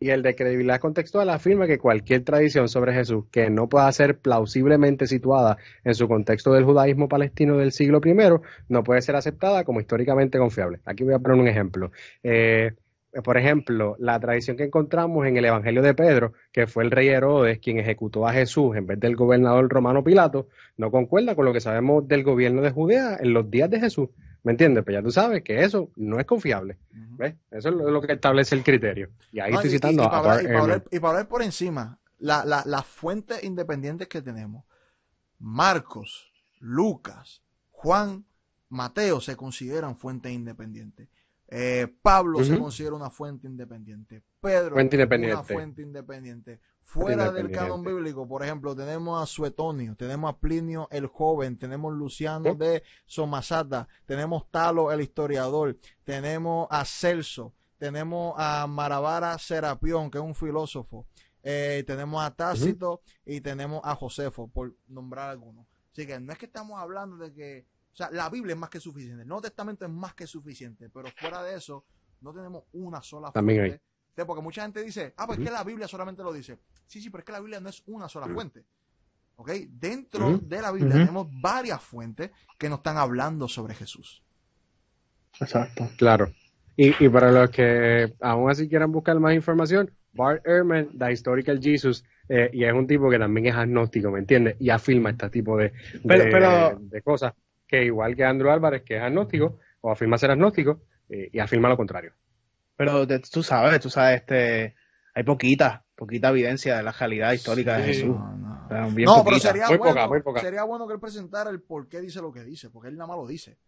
Y el de credibilidad contextual afirma que cualquier tradición sobre Jesús que no pueda ser plausiblemente situada en su contexto del judaísmo palestino del siglo I no puede ser aceptada como históricamente confiable. Aquí voy a poner un ejemplo. Eh, por ejemplo, la tradición que encontramos en el Evangelio de Pedro, que fue el rey Herodes quien ejecutó a Jesús en vez del gobernador romano Pilato, no concuerda con lo que sabemos del gobierno de Judea en los días de Jesús. ¿Me entiendes? Pues ya tú sabes que eso no es confiable. ¿Ves? Eso es lo que establece el criterio. Y ahí estoy citando y, a para, hablar, y, para hablar, por encima, la, la, las fuentes independientes que tenemos, Marcos, Lucas, Juan, Mateo se consideran fuentes independientes. Eh, Pablo se considera una fuente independiente. Pedro fuente independiente. una fuente independiente. Fuera del canon bíblico, por ejemplo, tenemos a Suetonio, tenemos a Plinio el joven, tenemos Luciano de Somasata, tenemos Talo el historiador, tenemos a Celso, tenemos a Maravara Serapión, que es un filósofo, eh, tenemos a Tácito y tenemos a Josefo, por nombrar algunos. Así que no es que estamos hablando de que, o sea, la Biblia es más que suficiente, el Nuevo Testamento es más que suficiente, pero fuera de eso, no tenemos una sola fuente porque mucha gente dice, ah, pues es que la Biblia solamente lo dice. Sí, sí, pero es que la Biblia no es una sola fuente. ¿Ok? Dentro de la Biblia tenemos varias fuentes que nos están hablando sobre Jesús. Exacto. Claro. Y, para los que aún así quieran buscar más información, Bart Ehrman, The Historical Jesus, eh, y es un tipo que también es agnóstico, ¿me entiendes? Y afirma este tipo de, de, cosas, que igual que Andrew Álvarez, que es agnóstico, o afirma ser agnóstico, eh, y afirma lo contrario. Pero tú sabes, tú sabes, este, hay poquita, poquita evidencia de la realidad histórica de Jesús. No, pero sería bueno, sería bueno que él presentara el por qué dice lo que dice, porque él nada más lo dice.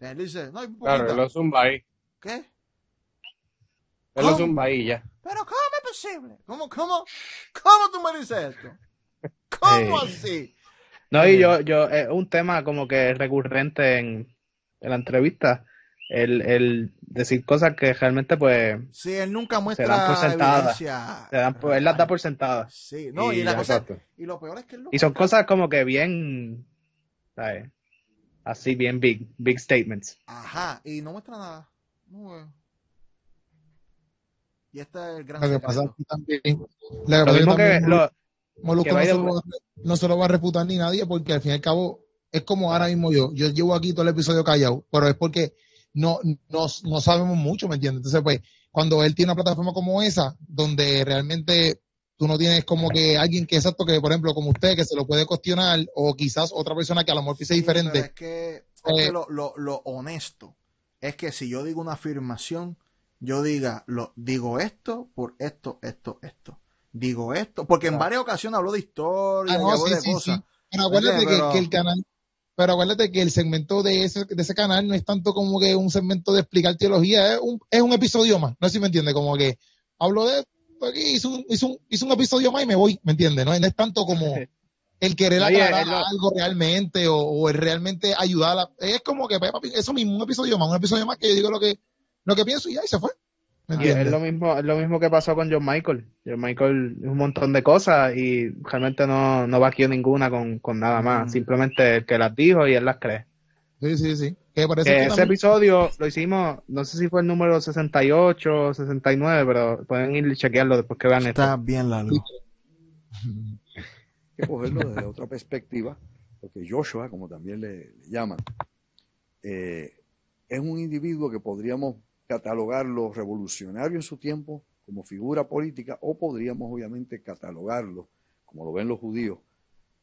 Él dice, no hay poquita. Claro, él lo zumba ahí. ¿Qué? Él lo zumba ahí ya. Pero ¿cómo es posible? ¿Cómo, cómo, cómo tú me dices esto? ¿Cómo así? No, y yo, yo, es un tema como que recurrente en, en la entrevista el, el decir cosas que realmente pues sí él nunca muestra se dan por sentadas él las da por sentadas. Sí no y, la cosa, y lo peor es que él y son cosas como que bien ¿sabes? así bien big big statements. Ajá y no muestra nada. Y este es el gran lo que pasa aquí también lo, mismo que, lo, que no, se lo va, no se lo va a refutar ni nadie porque al fin y al cabo es como ahora mismo yo. Yo llevo aquí todo el episodio callado pero es porque no, no, no sabemos mucho, ¿me entiendes? Entonces, pues, cuando él tiene una plataforma como esa, donde realmente tú no tienes como que alguien que exacto que, por ejemplo, como usted, que se lo puede cuestionar, o quizás otra persona que a lo mejor piense diferente. Es que, es eh, lo, lo, lo, honesto es que si yo digo una afirmación, yo diga, lo, digo esto por esto, esto, esto. Digo esto, porque en varias ocasiones hablo de historia, ah, no, de cosas. Pero acuérdate que, el canal, pero acuérdate que el segmento de ese, de ese canal no es tanto como que un segmento de explicar teología, es un, es un episodio más. No sé si me entiende, como que hablo de aquí, hizo un, hizo, un, hizo un episodio más y me voy, ¿me entiendes? No, es tanto como el querer aclarar algo realmente o, o, el realmente ayudar a Es como que, eso mismo, un episodio más, un episodio más que yo digo lo que, lo que pienso y ya, y se fue es lo mismo, es lo mismo que pasó con John Michael. John Michael un montón de cosas y realmente no, no vaqueó ninguna con, con nada más. Simplemente el que las dijo y él las cree. Sí, sí, sí. ese episodio lo hicimos, no sé si fue el número 68 o 69, pero pueden ir y chequearlo después que vean esto. Está bien largo. Hay que cogerlo desde otra perspectiva, porque Joshua, como también le, llaman, eh, es un individuo que podríamos catalogarlo revolucionario en su tiempo como figura política o podríamos obviamente catalogarlo como lo ven los judíos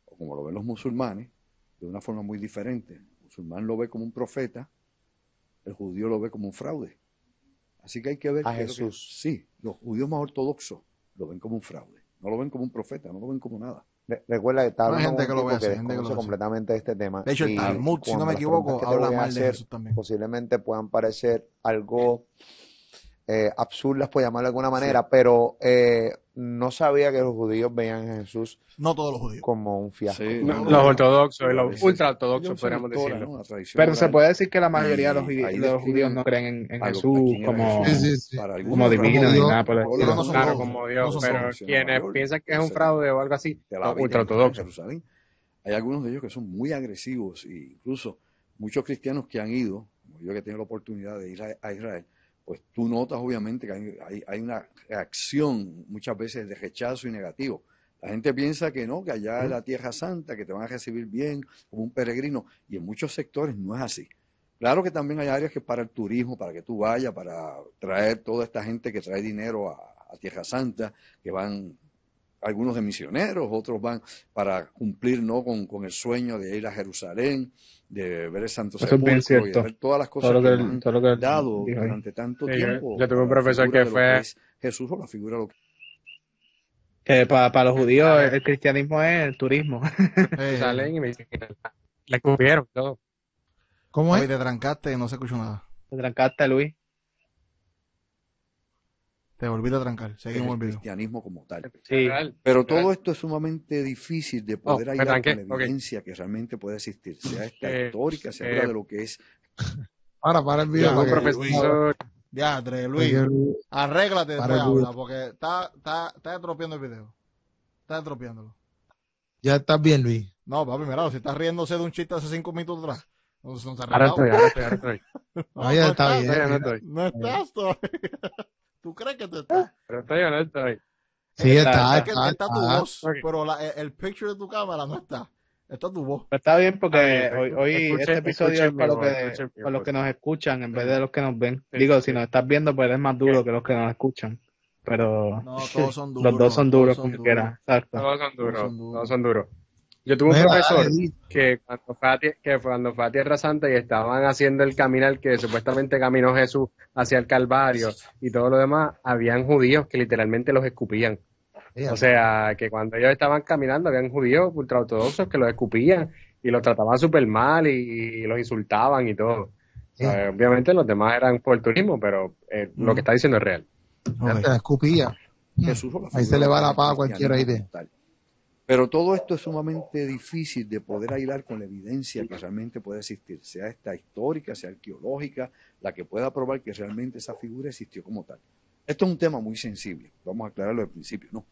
o como lo ven los musulmanes de una forma muy diferente. El musulmán lo ve como un profeta, el judío lo ve como un fraude. Así que hay que ver a Jesús. sí, los judíos más ortodoxos lo ven como un fraude, no lo ven como un profeta, no lo ven como nada. Recuerda que está gente que lo ve completamente de este tema. De hecho, el Talmud, si no me equivoco, habla mal de eso también. Posiblemente puedan parecer algo eh, absurdas, por llamarlo de alguna manera, pero eh, no sabía que los judíos veían a Jesús no todos los judíos. como un fiasco. los ortodoxos y los ultra ortodoxos, podríamos decirlo. Pero se puede decir que la mayoría de los, judíos, no creen en, Jesús como, como divino ni nada por Claro, como Dios, pero quienes piensan que es un fraude o algo así, ultra ortodoxos. Hay algunos de ellos que son muy agresivos e incluso muchos cristianos que han ido, como yo que tengo la oportunidad de ir a Israel, pues tú notas obviamente que hay, una reacción muchas veces de rechazo y negativo. La gente piensa que no, que allá en la Tierra Santa, que te van a recibir bien como un peregrino, y en muchos sectores no es así. Claro que también hay áreas que es para el turismo, para que tú vayas, para traer toda esta gente que trae dinero a, a Tierra Santa, que van algunos de misioneros, otros van para cumplir ¿no? con, con el sueño de ir a Jerusalén, de ver el Santo Eso es bien Sepulcro y de cierto. ver todas las cosas Todo lo que que, nos han todo lo que dado dijo durante tanto Sí, tiempo. yo tuve un la profesor que fue- es Jesús o la figura de lo que Que para, los judíos el, el cristianismo es el turismo. Eh, Salen y me dicen que le escupieron todo. ¿Cómo es? te trancaste y no se escuchó nada. Te trancaste, Luis. Te volví a trancar. Seguimos el video. cristianismo como tal. Sí. Pero Real. todo esto es sumamente difícil de poder Oh, hallar con la evidencia que realmente puede existir, sea esta Eh, histórica, sea eh, de lo que es Ahora, para el Ya, video. Para que- profesor, Ya, André, Luis. Luis. Arréglate Para después habla, porque está, está, está estropeando el video. Está estropeándolo. Ya estás bien, Luis. No, papi, mira, si estás riéndose de un chiste hace cinco minutos atrás. No, no se ha ahora estoy, ahora estoy, ahora estoy. No, No, ya no está estás, bien. Todavía no estoy. No estás todavía. ¿Tú crees que te estás? Pero estoy o no estoy. Sí, Está- está, Es que está, está tu está. voz, pero la- el, el picture de tu cámara no está. Está tu voz. Pero está bien porque Está hoy, bien, hoy escuchen- este episodio es para, los que, para los que nos escuchan en vez de los que nos ven. Sí, Digo, sí. si nos estás viendo, pues eres más duro que los que nos escuchan. Pero No, todos son duros. los dos son duros como quiera. Exacto. Todos son duros. todos son duros. Yo tuve un Mira, profesor dale, que cuando, fue a, que cuando fue a Tierra Santa y estaban haciendo el caminar que supuestamente caminó Jesús hacia el Calvario y todo lo demás, habían judíos que literalmente los escupían. O sea, que cuando ellos estaban caminando, habían judíos ultraortodoxos que los escupían y los trataban súper mal y, y los insultaban y todo. Sí. Eh, obviamente los demás eran por el turismo, pero eh, lo que está diciendo es real. Escupía. Jesús Ahí se le va la pava a cualquiera, tal. Pero todo esto es sumamente difícil de poder aislar con la evidencia que realmente puede existir, sea esta histórica, sea arqueológica, la que pueda probar que realmente esa figura existió como tal. Esto es un tema muy sensible, vamos a aclararlo al principio, ¿no?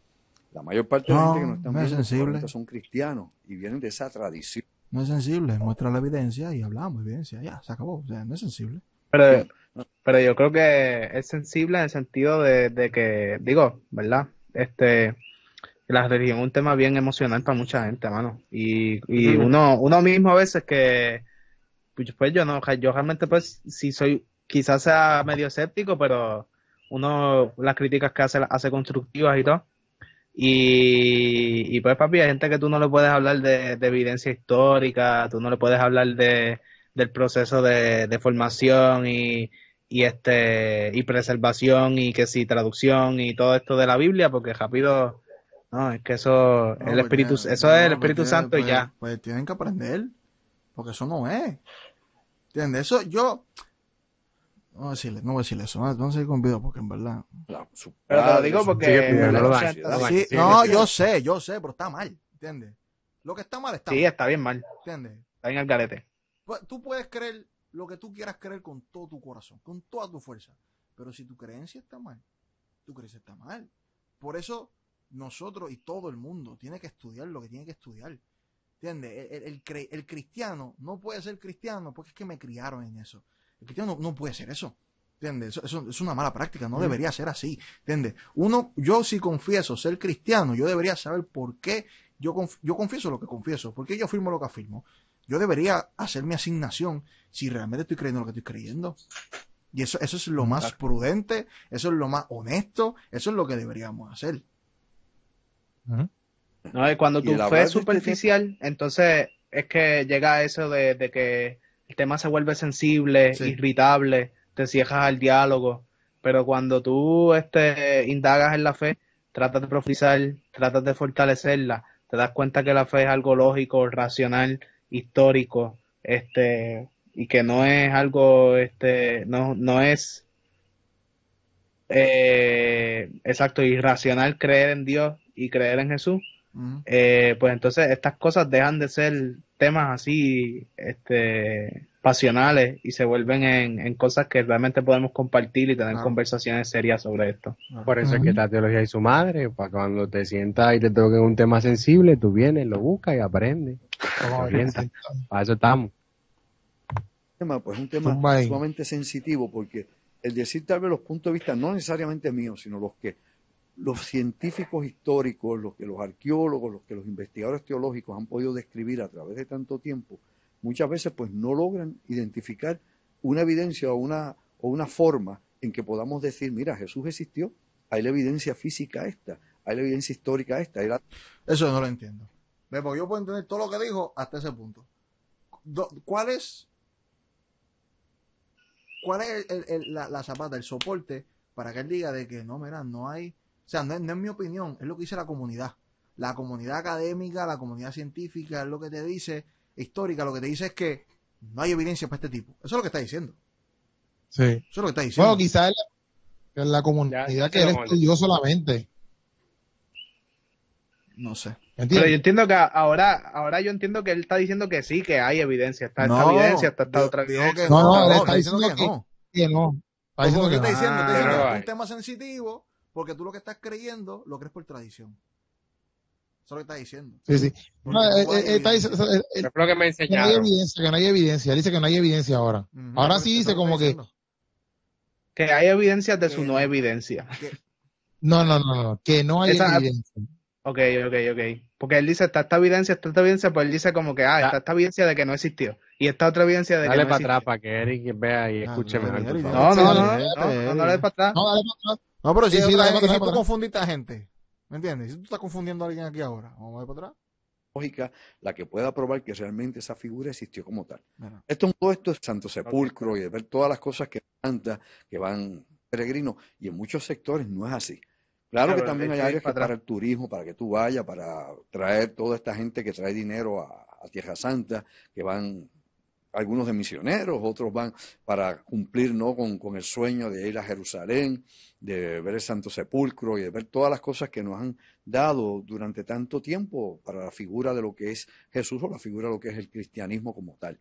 La mayor parte de la gente que nos están es viendo sensible. son cristianos y vienen de esa tradición. No es sensible. Muestra la evidencia y hablamos evidencia. Ya, se acabó. O sea, no es sensible. Pero, pero yo creo que es sensible en el sentido de, de que, digo, ¿verdad? Este, la religión es un tema bien emocional para mucha gente, mano. Y, y uno, uno mismo a veces que, pues pues yo no, yo realmente pues sí soy, quizás sea medio escéptico, pero uno las críticas que hace las hace constructivas y todo. Y, y pues papi, hay gente que tú no le puedes hablar de, de evidencia histórica, tú no le puedes hablar de, del proceso de, de formación y, y este y preservación y que si traducción y todo esto de la Biblia, porque rápido, no, es que eso, No, el pues Espíritu, eso no, es el pues Espíritu tiene- Santo y pues- ya. Pues tienen que aprender. Porque eso no es. ¿Entiendes? Eso yo. No voy a decirle, no voy a decirle eso. No, no seguir con video porque en verdad. Pero te lo digo porque- no. Sí, yo sé, yo sé, pero está mal. ¿Entiendes? Lo que está mal está Sí, mal. está bien mal, ¿Entiendes? está en el garete. Tú puedes creer lo que tú quieras creer con todo tu corazón, con toda tu fuerza. Pero si tu creencia está mal, tu creencia está mal. Por eso nosotros y todo el mundo tiene que estudiar lo que tiene que estudiar. ¿Entiendes? El, el- el cre- el cristiano no puede ser cristiano porque es que me criaron en eso. El cristiano no, no puede ser eso. ¿Entiendes? Eso, eso es una mala práctica, no debería ser así. ¿Entiendes? Uno, yo si confieso ser cristiano, yo debería saber por qué yo, conf- yo confieso lo que confieso, por qué yo afirmo lo que afirmo. Yo debería hacer mi asignación si realmente estoy creyendo lo que estoy creyendo. Y eso, eso es lo más prudente, eso es lo más honesto, eso es lo que deberíamos hacer. No, y cuando es de este superficial, entonces es que llega a eso de, de que el tema se vuelve sensible, Sí. irritable, te cierras al diálogo. Pero cuando tú este, indagas en la fe, tratas de profundizar, tratas de fortalecerla, te das cuenta que la fe es algo lógico, racional, histórico, este, y que no es algo, este, no, no es eh, exacto, irracional creer en Dios y creer en Jesús, eh, pues entonces estas cosas dejan de ser temas así este, pasionales y se vuelven en, en cosas que realmente podemos compartir y tener Claro. conversaciones serias sobre esto. Por eso es que está teología y su madre, para cuando te sientas y te toque un tema sensible, tú vienes, lo buscas y aprendes. Orientas. Para eso estamos. tema, pues un tema sumamente sensitivo porque el decir tal vez los puntos de vista, no necesariamente míos, sino los que los científicos históricos, los que los arqueólogos, los que los investigadores teológicos han podido describir a través de tanto tiempo, muchas veces pues no logran identificar una evidencia o una, o una forma en que podamos decir, mira, Jesús existió, hay la evidencia física esta, hay la evidencia histórica esta. Eso no lo entiendo. Porque yo puedo entender todo lo que dijo hasta ese punto. ¿Cuál es, cuál es el- el- la zapata, el soporte para que él diga de que no, mira, no hay, o sea, no es, no es mi opinión, es lo que dice la comunidad. La comunidad académica, la comunidad científica, es lo que te dice, histórica, lo que te dice es que no hay evidencia para este tipo. Eso es lo que está diciendo. Sí. Eso es lo que está diciendo. Bueno, quizás es la, la comunidad Ya, que él estudió solamente. no sé. ¿Me Pero yo entiendo que ahora, ahora yo entiendo que él está diciendo que sí, que hay evidencia. Está esta evidencia, está esta otra evidencia. No, no, no, él está está diciendo que diciendo no. Que no. Está diciendo que que está no. diciendo, está Ah, diciendo pero que es un tema sensitivo porque tú lo que estás creyendo lo crees por tradición. Eso es lo que está diciendo. Sí, sí. No, eh, eh, está evidencia. diciendo- eh, eh, Es lo que me que no hay evidencia, que no hay evidencia. Él dice que no hay evidencia ahora. Ahora sí dice como que. Que hay evidencias de su no evidencia. no, no, no, no, que no hay Esa- evidencia. Ok, ok, ok. Porque él dice, está esta evidencia, está esta evidencia, pues él dice como que, ah, está esta evidencia de que no existió. Y esta otra evidencia de Dale que no para atrás para que Eric vea y Ah, escuche no. No, no, no, no, sí. no, no le des para atrás. No, dale para atrás. No, pero si, Sí, sí, si tú confundiste a gente, ¿me entiendes? Si tú estás confundiendo a alguien aquí ahora, vamos a ver para atrás. lógica la que pueda probar que realmente esa figura existió como tal. Esto, todo esto es Santo Sepulcro y de ver todas las cosas que canta, que van peregrinos, y en muchos sectores no es así. Claro Claro, que también hay áreas que para para el turismo, para que tú vayas, para traer toda esta gente que trae dinero a, a Tierra Santa, que van algunos de misioneros, otros van para cumplir ¿no? con, con el sueño de ir a Jerusalén, de ver el Santo Sepulcro y de ver todas las cosas que nos han dado durante tanto tiempo para la figura de lo que es Jesús o la figura de lo que es el cristianismo como tal.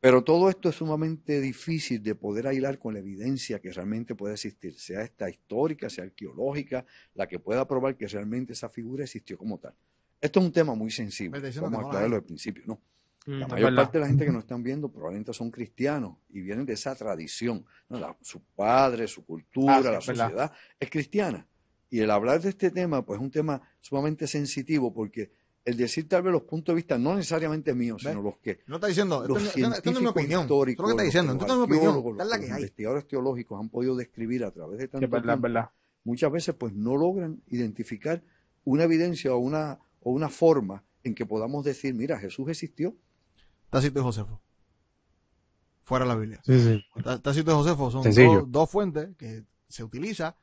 Pero todo esto es sumamente difícil de poder aislar con la evidencia que realmente puede existir, sea esta histórica, sea arqueológica, la que pueda probar que realmente esa figura existió como tal. Esto es un tema muy sensible, vamos a aclararlo al principio, ¿no? Mm, La es mayor verdad. parte de la gente que nos están viendo probablemente son cristianos y vienen de esa tradición. ¿no? La- su padre, su cultura, Ah, sí, la verdad. sociedad es cristiana. Y el hablar de este tema, pues es un tema sumamente sensitivo porque el decir tal vez los puntos de vista no necesariamente míos, sino los que No está diciendo, los esto, no- esto no es mi científicos opinión. Esto es históricos, lo que está los diciendo, no los es mi opinión. los la que los hay. investigadores teológicos han podido describir a través de Sí, tanto tiempo, verdad. muchas veces pues no logran identificar una evidencia o una, o una forma en que podamos decir, mira, Jesús existió. Tácito y Josefo. Fuera de la Biblia. Sí, sí. Tá- Tácito y Josefo son dos, dos fuentes que se utiliza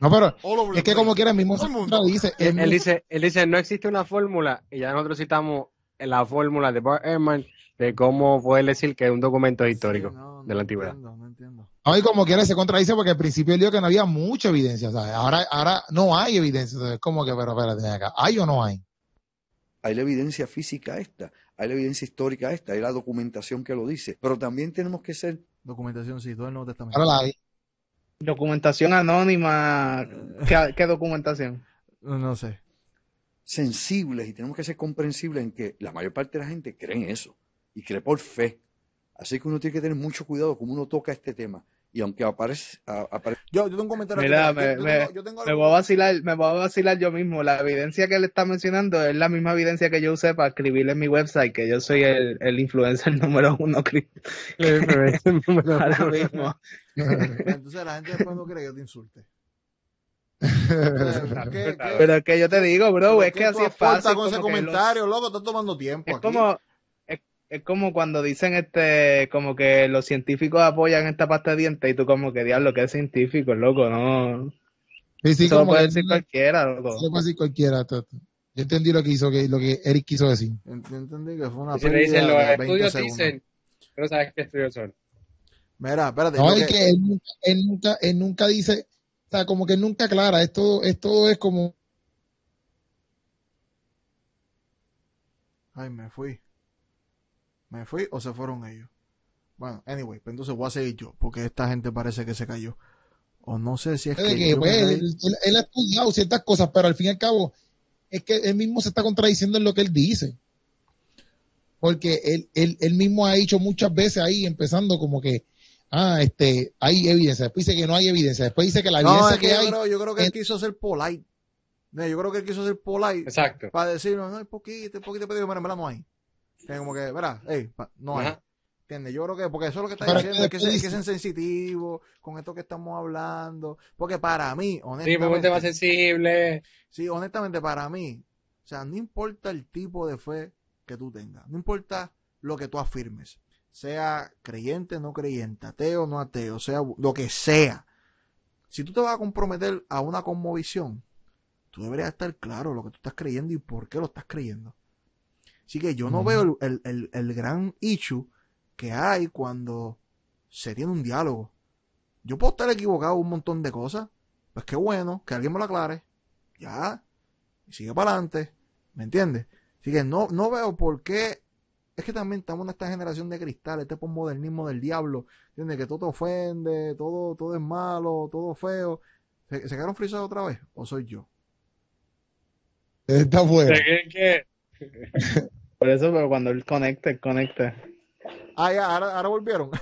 No, pero es que como quiera el mismo el dice, Él, el él mismo- dice, él dice, no existe una fórmula, y ya nosotros citamos la fórmula de Bart Ehrman de cómo poder decir que es un documento histórico Sí, no, no de la antigüedad. Entiendo, no entiendo. Como quiera se contradice porque al principio él dijo que no había mucha evidencia, ¿sabes? Ahora, ahora no hay evidencia, ¿sabes? Como que, pero espérate, acá, ¿hay o no hay? Hay la evidencia física esta, hay la evidencia histórica esta, hay la documentación que lo dice, pero también tenemos que ser Documentación, sí, todo el Nuevo Testamento. Ahora la hay. Documentación anónima. ¿Qué, qué documentación? No, no sé. sensibles y tenemos que ser comprensibles en que la mayor parte de la gente cree en eso y cree por fe. Así que uno tiene que tener mucho cuidado como uno toca este tema. Y aunque aparece, a- apare- Yo, yo tengo un comentario. Mira, aquí. Me- yo, me- tengo, yo tengo Me voy a vacilar, me voy a vacilar yo mismo. La evidencia que él está mencionando es la misma evidencia que yo usé para escribir en mi website, que yo soy el, el influencer número uno cri- ahora mismo. Entonces la gente después no cree que yo te insulte. Entonces, ¿qué- qué- Pero es que yo te digo, bro, es que así es fácil. con ese que los- comentario, loco, estás tomando tiempo Es aquí. como, es, como cuando dicen este, como que los científicos apoyan esta pasta de dientes y tú como que diablo, que es científico, loco, no. Sí, sí, Eso lo como puede decir cualquiera, loco. Eso lo puede decir cualquiera. Yo entendí lo que hizo, que, lo que Eric quiso decir. Ent- Entendí que fue una Si le dicen, los de 20 estudios segundos. dicen, pero sabes qué estudios son. Mira, espérate. No, yo es que- que él, nunca- él nunca, él nunca dice, o sea, como que él nunca aclara, esto, esto es como, Ay, me fui. ¿Me fui o se fueron ellos? Bueno, anyway, pues entonces voy a seguir yo, porque esta gente parece que se cayó. O no sé si es que, me pues, él, él- él ha estudiado ciertas cosas, pero al fin y al cabo, es que él mismo se está contradiciendo en lo que él dice. Porque él, él, él mismo ha dicho muchas veces ahí, empezando como que, ah, este, hay evidencia, después dice que no hay evidencia, después dice que la No, evidencia es que que yo, hay, creo, yo creo que él quiso ser polite. No, Yo creo que él quiso ser polite Exacto. para decirnos, no, hay poquito, hay poquito, pero mira, verdad no hay. Que como que, verá, hey, no hay. Yo creo que, porque eso es lo que está Pero diciendo, es que, se- que es sensitivo con esto que estamos hablando. Porque para mí, Sí, porque es un honestamente, tema sensible. sí, honestamente para mí, o sea, no importa el tipo de fe que tú tengas, no importa lo que tú afirmes, sea creyente, no creyente, ateo, no ateo, sea lo que sea. Si tú te vas a comprometer a una conmovisión, tú deberías estar claro lo que tú estás creyendo y por qué lo estás creyendo. Así que yo no veo el, el- el- el gran issue que hay cuando se tiene un diálogo. Yo puedo estar equivocado en un montón de cosas. Pues qué bueno, que alguien me lo aclare. Ya. Y sigue para adelante. ¿Me entiendes? Así que no, no veo por qué. Es que también estamos en esta generación de cristal, este posmodernismo del diablo. ¿Entiendes? Que todo te ofende, todo, todo es malo, todo feo. ¿Se, se quedaron frisados otra vez? ¿O soy yo? está fuera. ¿Se creen que Por eso, pero cuando él conecte, él conecte. Ah, ya, ahora, ahora volvieron.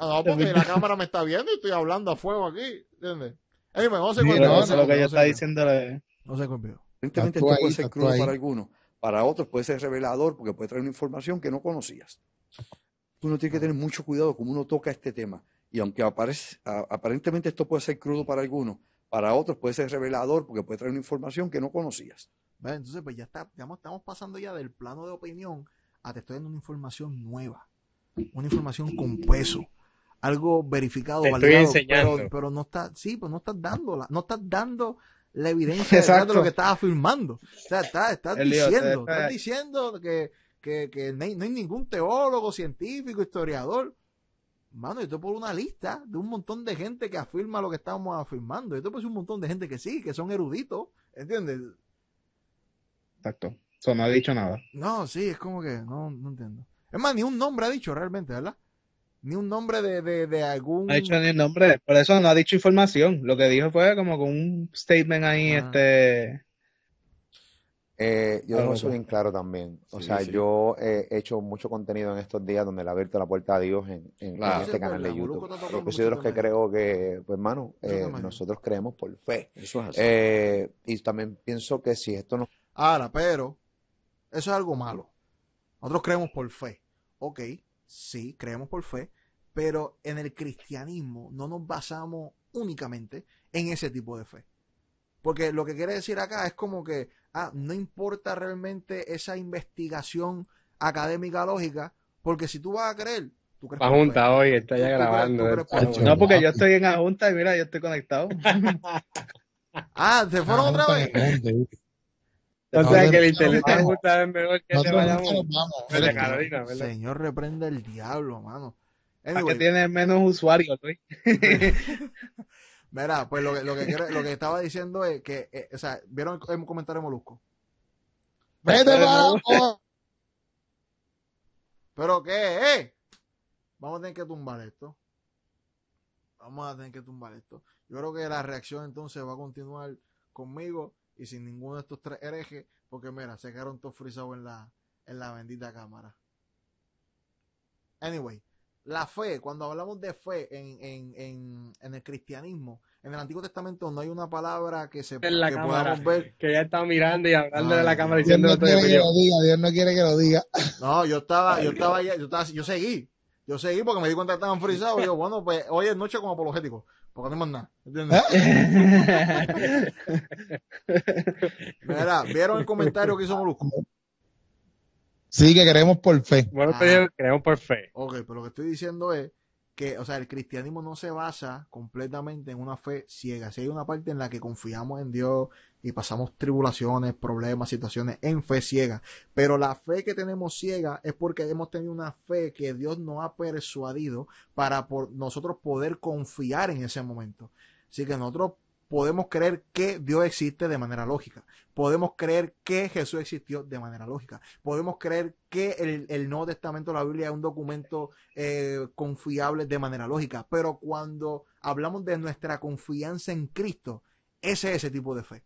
Ah, no, porque la cámara me está viendo y estoy hablando a fuego aquí. ¿Entiendes? Anyway, vamos a Sí, seguir no, eso video, es lo que yo vamos a estaba seguir. diciéndole. No sé Aparentemente tú esto puede ser crudo para algunos, para otros puede ser revelador porque puede traer una información que no conocías. Uno tiene que tener mucho cuidado como uno toca este tema. Y aunque aparece, a- aparentemente esto puede ser crudo para algunos, para otros puede ser revelador porque puede traer una información que no conocías. ¿Ves? Entonces, pues ya está, ya estamos pasando ya del plano de opinión a te estoy dando una información nueva, una información con peso, algo verificado, Te estoy validado, enseñando. pero, pero no está, sí, pues no estás dándola, no estás dando la evidencia de lo que estás afirmando. O sea, estás, estás diciendo, está- estás diciendo que, que, que no, hay, no hay ningún teólogo, científico, historiador. Mano, yo te pongo una lista de un montón de gente que afirma lo que estamos afirmando. Yo te pongo un montón de gente que sí, que son eruditos, ¿entiendes? Exacto. Eso no ha dicho nada. No, sí, es como que no, no entiendo. Es más, ni un nombre ha dicho realmente, ¿verdad? Ni un nombre de, de, de algún... No ha dicho ni el nombre. Por eso no ha dicho información. Lo que dijo fue como con un statement ahí, Ah. este. Eh, yo dejo Algo eso bien claro también. O Sí, sea, sí. yo he hecho mucho contenido en estos días donde le he abierto la puerta a Dios en, en- en Claro. este canal de YouTube. Yo soy de los que creo que, pues, hermano, eh, nosotros creemos por fe. Eso es así. Eh, y también pienso que si esto no Ahora, pero, eso es algo malo. Nosotros creemos por fe. Ok, sí, creemos por fe, pero en el cristianismo no nos basamos únicamente en ese tipo de fe. Porque lo que quiere decir acá es como que, ah, no importa realmente esa investigación académica lógica, porque si tú vas a creer, tú crees La junta hoy está ya crees- grabando. crees. No, porque yo estoy en la junta y mira, yo estoy conectado. Ah, ¿se fueron Ah, otra vez? O No, sea no, que el internet es mejor que te vayamos. Señor, reprende el diablo, mano. ¿Para que Anyway, tiene menos usuarios, Luis? Mira, pues lo que, lo que, quiero- lo que estaba diciendo es que, eh, o sea, ¿vieron el, el comentario de Molusco? Vete. ¿Pero qué, eh? Vamos a tener que tumbar esto. Vamos a tener que tumbar esto. Yo creo que la reacción entonces va a continuar conmigo y sin ninguno de estos tres herejes, porque mira, se quedaron todos frisados en la, en la bendita cámara. Anyway, la fe, cuando hablamos de fe en, en, en, en el cristianismo, en el Antiguo Testamento no hay una palabra que se En la que cámara. podamos ver. Que ya está mirando y hablando de la cámara Dios diciendo no quiere que lo diga, Dios no quiere que lo diga. No, yo estaba, yo estaba, ya- yo estaba, yo seguí. Yo seguí porque me di cuenta que estaban frisados. Y yo, bueno, pues hoy es noche como apologético. Porque no hay más nada. ¿Entiendes? Mira, ¿vieron el comentario que hizo Molusco? Sí, que queremos por fe. Bueno, Ah. creemos por fe. Ok, pero lo que estoy diciendo es que, o sea, el cristianismo no se basa completamente en una fe ciega. Si hay una parte en la que confiamos en Dios y pasamos tribulaciones, problemas, situaciones en fe ciega. Pero la fe que tenemos ciega es porque hemos tenido una fe que Dios nos ha persuadido para por nosotros poder confiar en ese momento. Así que nosotros podemos creer que Dios existe de manera lógica. Podemos creer que Jesús existió de manera lógica. Podemos creer que el, el Nuevo Testamento, la Biblia, es un documento eh, confiable de manera lógica. Pero cuando hablamos de nuestra confianza en Cristo, ese es ese tipo de fe.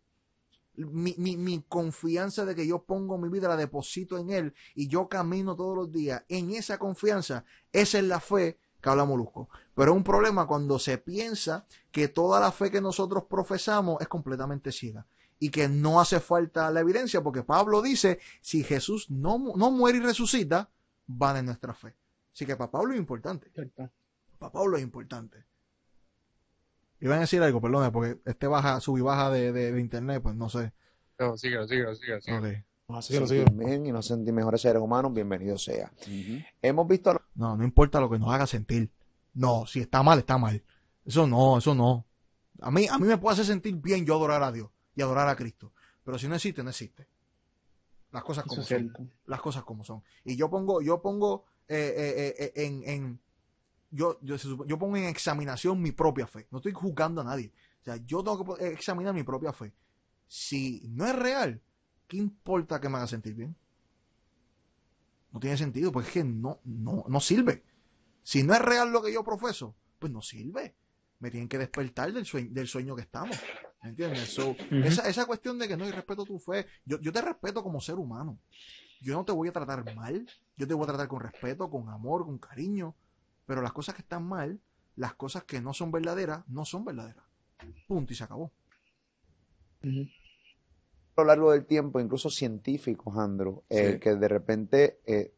Mi, mi, mi confianza de que yo pongo mi vida, la deposito en Él y yo camino todos los días en esa confianza, esa es la fe que habla Molusco. Pero es un problema cuando se piensa que toda la fe que nosotros profesamos es completamente ciega y que no hace falta la evidencia, porque Pablo dice, si Jesús no, no muere y resucita, van en nuestra fe. Así que para Pablo es importante. Para Pablo es importante. Iban a decir algo, perdón, porque este baja, sub y baja de, de, internet, pues no sé. No, sigue, sigue, sigue. Okay. Bien y no sentir mejores seres humanos, bienvenido sea. Hemos visto. No, no importa lo que nos haga sentir. No, si está mal, está mal. Eso no, eso no. A mí, a mí me puede hacer sentir bien yo adorar a Dios y adorar a Cristo. Pero si no existe, no existe. Las cosas como son. Las cosas como son. Y yo pongo, yo pongo eh, eh, eh, en, en yo, yo, yo, pongo en examinación mi propia fe. No estoy juzgando a nadie. O sea, yo tengo que examinar mi propia fe. Si no es real, ¿qué importa que me haga sentir bien? No tiene sentido, porque es que no, no, no sirve. Si no es real lo que yo profeso, pues no sirve. Me tienen que despertar del sueño, del sueño que estamos. ¿Entiendes? esa, esa, cuestión de que no, hay respeto tu fe, yo, yo te respeto como ser humano. Yo no te voy a tratar mal, yo te voy a tratar con respeto, con amor, con cariño. Pero las cosas que están mal, las cosas que no son verdaderas, no son verdaderas. Punto y se acabó a lo largo del tiempo, incluso científicos, Andro, eh, que de repente eh,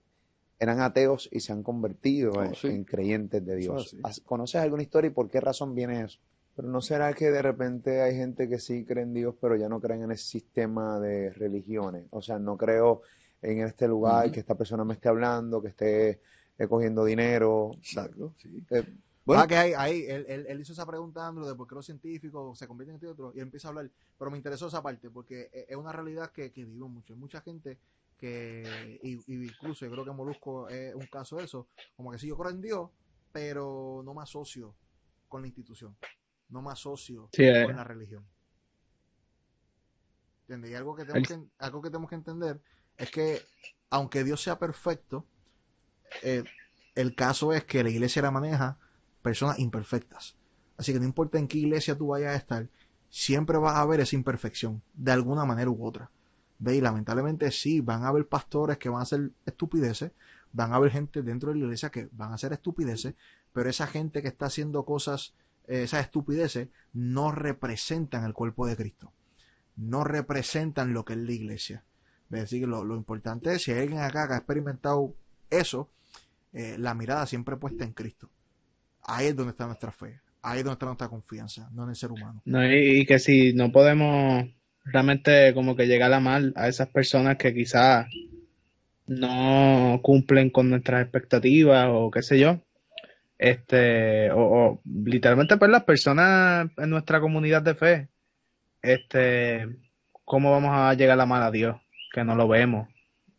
eran ateos y se han convertido oh, en, creyentes de Dios. ¿Conoces alguna historia y por qué razón viene eso? Pero no será que de repente hay gente que sí cree en Dios, pero ya no creen en ese sistema de religiones. O sea, no creo en este lugar que esta persona me esté hablando, que esté eh, cogiendo dinero. Exacto, sí. Bueno, ah, que ahí, ahí él, él, hizo esa pregunta, Andrew, de por qué los científicos se convierten en este otro, y empieza a hablar, pero me interesó esa parte, porque e, es una realidad que, que vivo mucho. Hay mucha gente que, y, incluso yo creo que Molusco es un caso de eso, como que sí, yo creo en Dios, pero no me asocio con la institución, no me asocio eh. con la religión. ¿Entiendes? Y algo que, tenemos que, algo que tenemos que entender es que, aunque Dios sea perfecto, eh, el caso es que la iglesia la maneja personas imperfectas. Así que no importa en qué iglesia tú vayas a estar, siempre vas a ver esa imperfección, de alguna manera u otra. ¿Ve? Y lamentablemente sí, van a haber pastores que van a hacer estupideces, van a haber gente dentro de la iglesia que van a hacer estupideces, pero esa gente que está haciendo cosas, eh, esas estupideces, no representan el cuerpo de Cristo. No representan lo que es la iglesia. ¿Ve? Así que lo, importante es, si hay alguien acá que ha experimentado eso, eh, la mirada siempre puesta en Cristo. Ahí es donde está nuestra fe, ahí es donde está nuestra confianza, no en el ser humano. No, y, que si no podemos realmente como que llegar a mal a esas personas que quizás no cumplen con nuestras expectativas o qué sé yo, este, o, literalmente pues las personas en nuestra comunidad de fe, este, ¿cómo vamos a llegar a mal a Dios? Que no lo vemos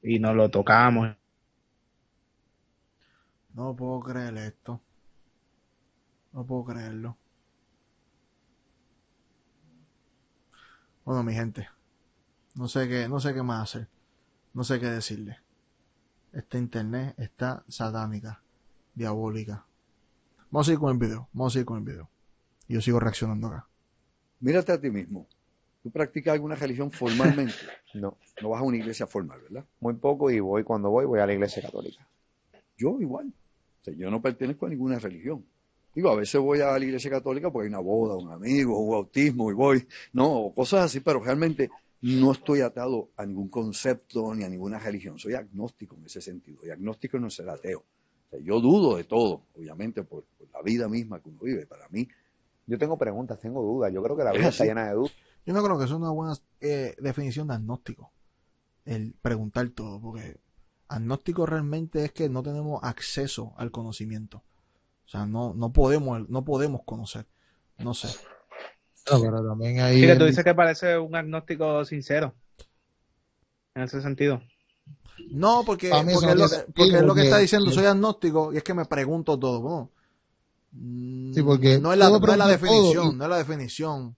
y no lo tocamos. No puedo creer esto. No puedo creerlo. Bueno, mi gente. No sé qué, no sé qué más hacer. No sé qué decirle. Esta internet está satánica, diabólica. Vamos a ir con el video. Vamos a ir con el video. Y yo sigo reaccionando acá. Mírate a ti mismo. ¿Tú practicas alguna religión formalmente? no. No vas a una iglesia formal, ¿verdad? Muy poco y voy cuando voy, voy a la iglesia católica. Yo igual. yo no pertenezco a ninguna religión. Digo, a veces voy a la iglesia católica porque hay una boda, un amigo, un bautismo y voy, no, cosas así, pero realmente no estoy atado a ningún concepto ni a ninguna religión. Soy agnóstico en ese sentido. Y agnóstico no es ser ateo. yo dudo de todo, obviamente, por, la vida misma que uno vive. Para mí. Yo tengo preguntas, tengo dudas. Yo creo que la vida está llena de dudas. Yo no creo que eso es una buena eh, definición de agnóstico. El preguntar todo, porque agnóstico realmente es que no tenemos acceso al conocimiento. O sea, no, no podemos, no podemos conocer. No sé. No, pero también hay. Sí, que tú dices que parece un agnóstico sincero. En ese sentido. No, porque, porque, es, lo, porque es lo que está diciendo, soy agnóstico y es que me pregunto todo. No, sí, porque no es la, no es la definición, no es la definición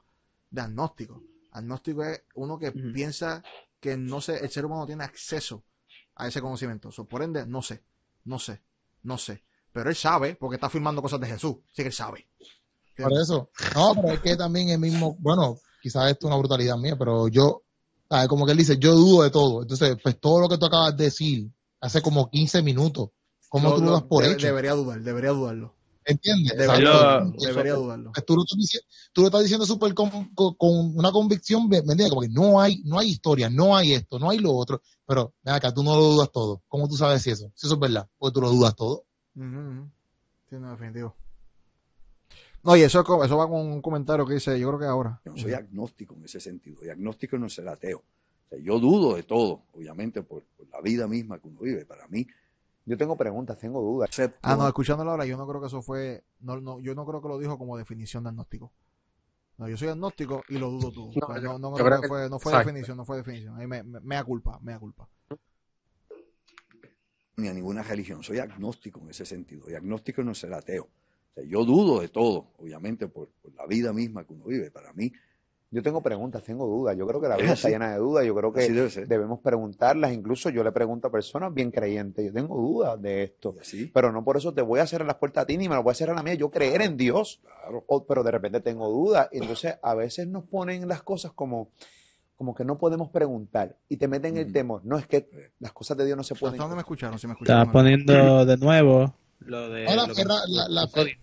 de agnóstico. Agnóstico es uno que piensa que no sé, el ser humano tiene acceso a ese conocimiento. por ende, no sé, no sé, no sé. Pero él sabe, porque está firmando cosas de Jesús. Así que él sabe. Por eso. No, pero es que también el mismo, bueno, quizás esto es una brutalidad mía, pero yo Como que él dice, yo dudo de todo. Entonces, pues todo lo que tú acabas de decir hace como 15 minutos, ¿cómo tú lo das por hecho? Debería dudar, debería dudarlo. ¿Entiendes? Debería, debería dudarlo. Pues, tú, lo estás diciendo, súper con, una convicción, ¿me entiendes? Como que no hay, no hay historia, no hay esto, no hay lo otro. Pero, ven acá, tú no lo dudas todo. ¿Cómo tú sabes si eso? Si eso es verdad, porque tú lo dudas todo. Sí, no, definitivo. No, y eso, eso va con un comentario que dice, yo creo que ahora. Yo no soy agnóstico en ese sentido. Y agnóstico no es el ateo. O sea, yo dudo de todo, obviamente, por, la vida misma que uno vive. Para mí, yo tengo preguntas, tengo dudas. Ah, no, escuchándolo ahora, yo no creo que eso fue, no, no, yo no creo que lo dijo como definición de agnóstico. No, yo soy agnóstico y lo dudo tú. No, no, creo que fue, no fue definición, no fue definición. Ahí me, me, me da culpa, me da culpa ni a ninguna religión. Soy agnóstico en ese sentido. Y agnóstico no es ser ateo. yo dudo de todo, obviamente, por, la vida misma que uno vive. Para mí. Yo tengo preguntas, tengo dudas. Yo creo que la vida está llena de dudas. Yo creo que debemos preguntarlas. Incluso yo le pregunto a personas bien creyentes. Yo tengo dudas de esto. Pero no por eso te voy a cerrar las puertas a ti ni me las voy a cerrar a la mía. Yo creer en Dios. pero de repente tengo dudas. Y entonces a veces nos ponen las cosas como como que no podemos preguntar y te meten el temor. No es que las cosas de Dios no se pueden. ¿Hasta dónde me escucharon? me escucharon Estaba poniendo de nuevo lo de. Hola, la, la, fe.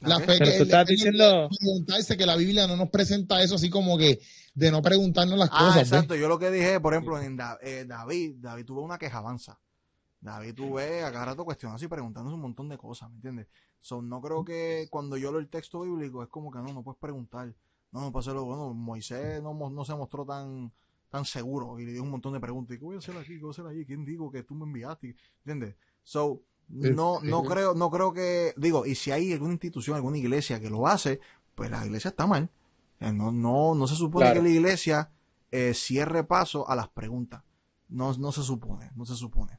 La fe Pero que tú estás diciendo. Preguntarse que la Biblia no nos presenta eso así como que de no preguntarnos las ah, cosas. Exacto, yo lo que dije, por ejemplo, en eh, David, David tuvo una queja avanza. David tuve a cada rato cuestionando y preguntándose un montón de cosas, ¿me entiendes? So, no creo que cuando yo leo el texto bíblico es como que no, no puedes preguntar. No, no pasó lo bueno. Moisés no, no se mostró tan, tan seguro y le dio un montón de preguntas. ¿Qué voy a hacer aquí? ¿Qué voy a hacer allí? ¿Quién digo que tú me enviaste? ¿Entiendes? So, no, no creo, no creo que, digo, y si hay alguna institución, alguna iglesia que lo hace, pues la iglesia está mal. No, no, no se supone que la iglesia eh, cierre paso a las preguntas. No, no se supone, no se supone.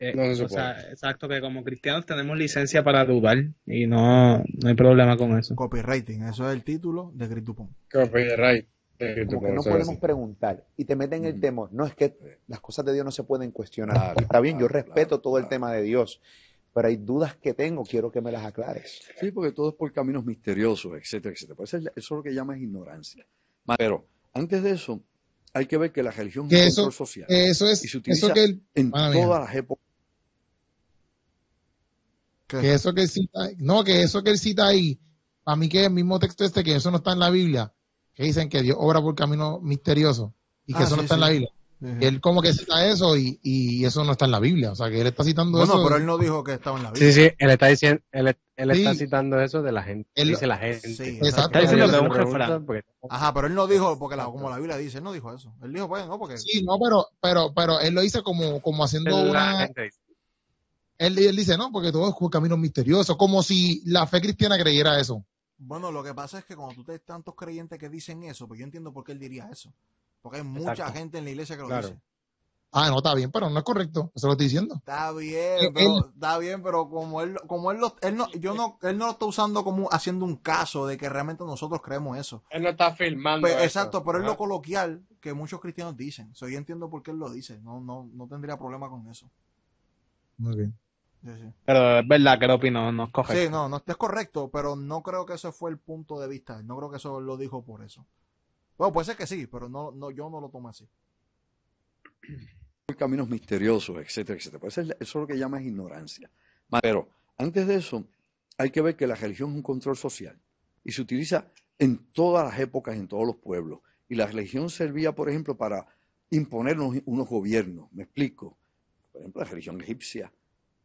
Eh, o sea, exacto, que como cristianos tenemos licencia para dudar y no, no hay problema con eso. Copywriting, eso es el título de Gritupon. Copyright. Como que no podemos preguntar y te meten el temor. No es que las cosas de Dios no se pueden cuestionar. Está bien, yo respeto todo el tema de Dios, pero hay dudas que tengo, quiero que me las aclares. Sí, porque todo es por caminos misteriosos, etcétera, etcétera. Eso es lo que llamas ignorancia. Pero antes de eso, hay que ver que la religión es un social. Eso es, y se utiliza en todas las épocas que eso que él cita, no, que eso que él cita ahí, a mí que el mismo texto este, que eso no está en la Biblia, que dicen que Dios obra por camino misterioso y que ah, eso no está en la Biblia. Él como que cita eso y, y, eso no está en la Biblia, o sea que él está citando eso. No, pero él no dijo que estaba en la Biblia. Sí, sí, él está diciendo, él, él está citando eso de la gente. Él, dice la gente. Sí, exacto. Está diciendo que es un refrán. Ajá, pero él no dijo, porque la, como la Biblia dice, él no dijo eso. Él dijo, pues, no, porque. Sí, no, pero, pero, pero él lo dice como, como haciendo una. Él, dice, no, porque todo es camino misterioso, como si la fe cristiana creyera eso. Bueno, lo que pasa es que cuando tú tienes tantos creyentes que dicen eso, pues yo entiendo por qué él diría eso. Porque hay mucha gente en la iglesia que lo dice. Ah, no, está bien, pero no es correcto. Eso lo estoy diciendo. Está bien, pero, está bien, pero como él, como él, lo, él no, yo no, él no lo está usando como haciendo un caso de que realmente nosotros creemos eso. Él no está filmando. Pues, exacto, pero es lo coloquial que muchos cristianos dicen. So, yo entiendo por qué él lo dice. No, no, no tendría problema con eso. Muy bien. Pero es verdad que lo opino, no es correcto. Sí, no, no es correcto, pero no creo que ese fue el punto de vista. No creo que eso lo dijo por eso. Bueno, puede ser que sí, pero no, no, yo no lo tomo así. Caminos misteriosos, etcétera, etcétera. Pues eso es lo que llama ignorancia. Pero antes de eso, hay que ver que la religión es un control social y se utiliza en todas las épocas, en todos los pueblos. Y la religión servía, por ejemplo, para imponernos unos gobiernos. Me explico. Por ejemplo, la religión egipcia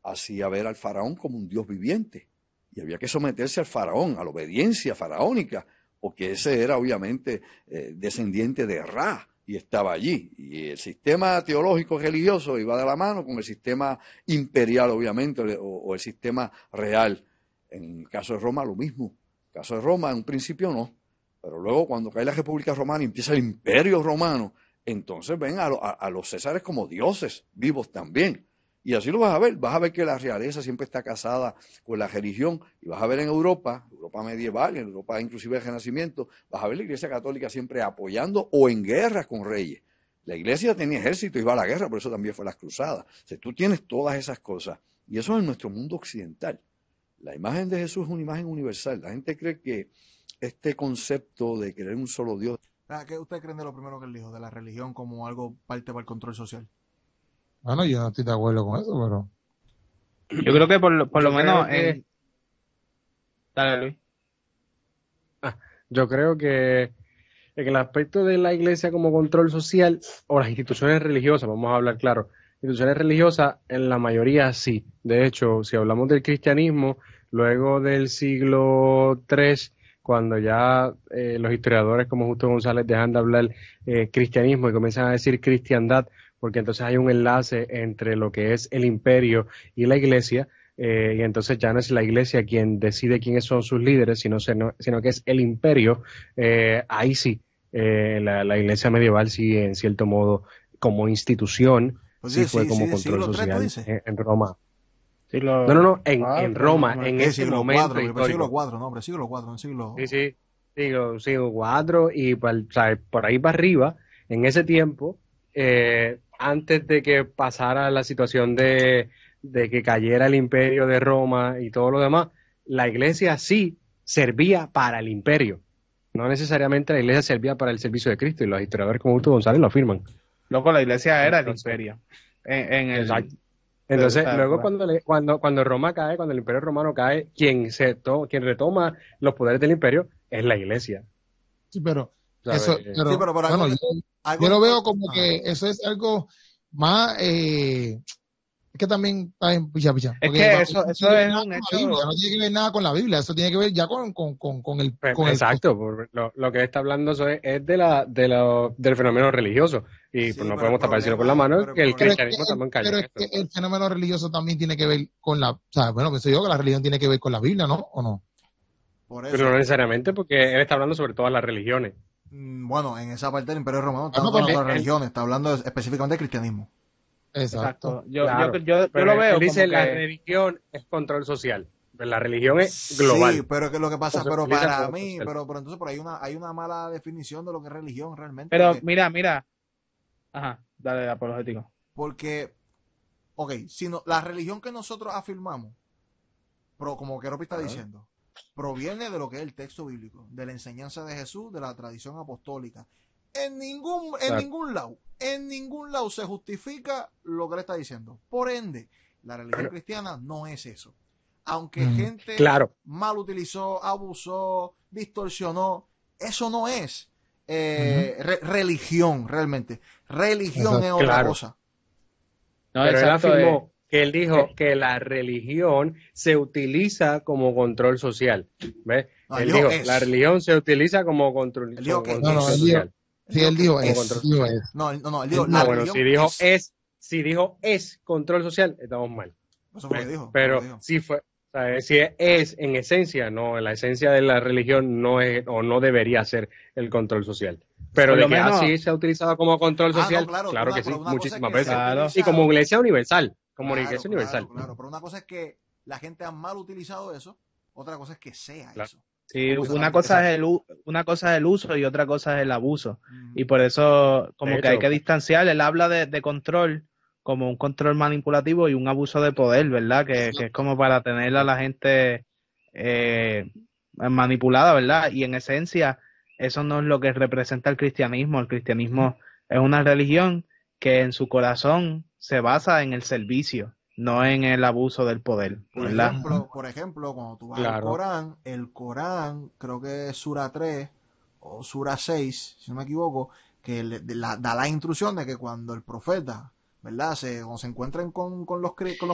hacía ver al faraón como un dios viviente. Y había que someterse al faraón, a la obediencia faraónica, porque ese era obviamente eh, descendiente de Ra y estaba allí. Y el sistema teológico religioso iba de la mano con el sistema imperial, obviamente, o, el sistema real. En el caso de Roma, lo mismo. En el caso de Roma, en un principio no. Pero luego, cuando cae la República Romana y empieza el Imperio Romano, entonces ven a los césares como dioses vivos también. Y así lo vas a ver. Vas a ver que la realeza siempre está casada con la religión. Y vas a ver en Europa, Europa medieval, en Europa inclusive del Renacimiento, vas a ver la Iglesia Católica siempre apoyando o en guerra con reyes. La Iglesia tenía ejército y iba a la guerra, por eso también fue las cruzadas. O tú tienes todas esas cosas. Y eso es en nuestro mundo occidental. La imagen de Jesús es una imagen universal. La gente cree que este concepto de creer un solo Dios ¿Qué ustedes creen de lo primero que él dijo? De la religión como algo parte para el control social. Bueno, yo no estoy de acuerdo con eso, pero... Yo creo que por, lo menos... Dale, Luis. Ah, yo creo que en el aspecto de la iglesia como control social o las instituciones religiosas, vamos a hablar claro, instituciones religiosas en la mayoría sí. De hecho, si hablamos del cristianismo, luego del siglo III, cuando ya eh, los historiadores como Justo González dejan de hablar eh, cristianismo y comienzan a decir cristiandad, porque entonces hay un enlace entre lo que es el imperio y la iglesia, eh, y entonces ya no es la iglesia quien decide quiénes son sus líderes, sino, sino que es el imperio, ahí sí, la, iglesia medieval sí, en cierto modo, como institución, pues sí, fue como control social en, Roma. no, no, no, en, en Roma, en ese momento cuatro, histórico. Siglo IV, no, hombre, siglo IV, en siglo... Sí, sí, siglo, siglo IV y por, por ahí para arriba, en ese tiempo, eh, antes de que pasara la situación de, de que cayera el imperio de Roma y todo lo demás, la iglesia sí servía para el imperio. No necesariamente la iglesia servía para el servicio de Cristo y los historiadores como Augusto González lo afirman. Loco, la iglesia era el imperio. En, el, Entonces, luego cuando, cuando, cuando Roma cae, cuando el imperio romano cae, quien, se quien retoma los poderes del imperio es la iglesia. Sí, pero, eso, pero, bueno, yo, lo veo como que eso es algo más eh, que también está en picha picha. Es que eso, eso es un hecho... no tiene que ver nada con la Biblia, eso tiene que ver ya con, con, con, el... Pues, exacto, lo, lo, que está hablando es, es de la, de la, del fenómeno religioso y pues no podemos tapar con la mano que el cristianismo también cae. Pero es que el fenómeno religioso también tiene que ver con la... O sea, bueno, pensé yo que la religión tiene que ver con la Biblia, ¿no? ¿O no? Pero no necesariamente porque él está hablando sobre todas las religiones. Mm, bueno, en esa parte del Imperio Romano está hablando de religiones, está hablando específicamente del cristianismo. Exacto. Yo, yo, yo, lo veo. dice la religión es control social. La religión es global. Sí, pero que lo que pasa, pero para mí, pero, pero entonces por ahí una, hay una mala definición de lo que es religión realmente. Pero mira, mira. Ajá, dale apologético. Porque, ok, si la religión que nosotros afirmamos, pero como que Ropi está diciendo, proviene de lo que es el texto bíblico, de la enseñanza de Jesús, de la tradición apostólica. En ningún, en ningún lado en ningún lado se justifica lo que le está diciendo. Por ende, la religión cristiana no es eso. Aunque mm, gente mal utilizó, abusó, distorsionó, eso no es eh, religión realmente. Religión es otra cosa. Pero él afirmó que él dijo que la religión se utiliza como control social. ¿Ves? él dijo, la religión se utiliza como control, social. Sí, él dijo es, No, no, no, él dijo, ah, bueno, si dijo es. si dijo es control social, estamos mal. Eso fue dijo. Pero si fue, o sea, si es en esencia, no, la esencia de la religión no es o no debería ser el control social. Pero de que así se ha utilizado como control ah, social, claro, que sí, muchísimas veces. Y como iglesia universal, como iglesia universal. Claro, pero una cosa es que la gente ha mal utilizado eso, otra cosa es que sea eso. Sí, una cosa, es el, una cosa es el uso y otra cosa es el abuso. Y por eso, como que hay que distanciar. Él habla de, control como un control manipulativo y un abuso de poder, ¿verdad? Que, es como para tener a la gente eh, manipulada, ¿verdad? Y en esencia, eso no es lo que representa el cristianismo. El cristianismo es una religión que en su corazón se basa en el servicio no en el abuso del poder. Por ejemplo, por ejemplo, cuando tú vas al Corán, el Corán, creo que es Sura 3 o Sura 6, si no me equivoco, que da la instrucción de que cuando el profeta, ¿verdad? Se, cuando se encuentren con, los, con, los, con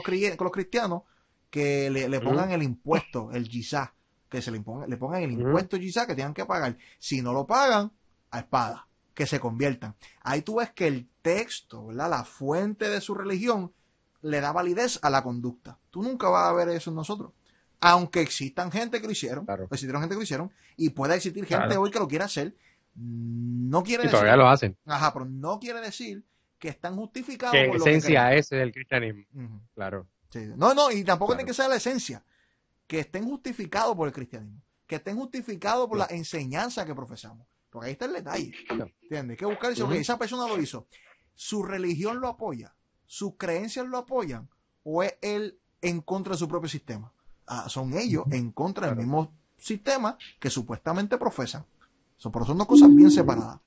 los cristianos, que le, pongan el impuesto, el yizá, que se le, pongan, le pongan el impuesto yizá que tengan que pagar. Si no lo pagan, a espada, que se conviertan. Ahí tú ves que el texto, ¿verdad? La fuente de su religión le da validez a la conducta. Tú nunca vas a ver eso en nosotros. Aunque existan gente que lo hicieron, existieron gente que lo hicieron, y pueda existir gente hoy que lo quiera hacer, no quiere y decir. todavía lo hacen. Ajá, pero no quiere decir que están justificados. Que en esencia ese es el cristianismo. Claro. No, no, y tampoco tiene que ser la esencia. Que estén justificados por el cristianismo. Que estén justificados por la enseñanza que profesamos. Porque ahí está el detalle. ¿Entiendes? Que buscar eso. esa persona lo hizo. Su religión lo apoya sus creencias lo apoyan o es él en contra de su propio sistema. Ah, son ellos en contra del mismo sistema que supuestamente profesan. por eso son dos cosas bien separadas.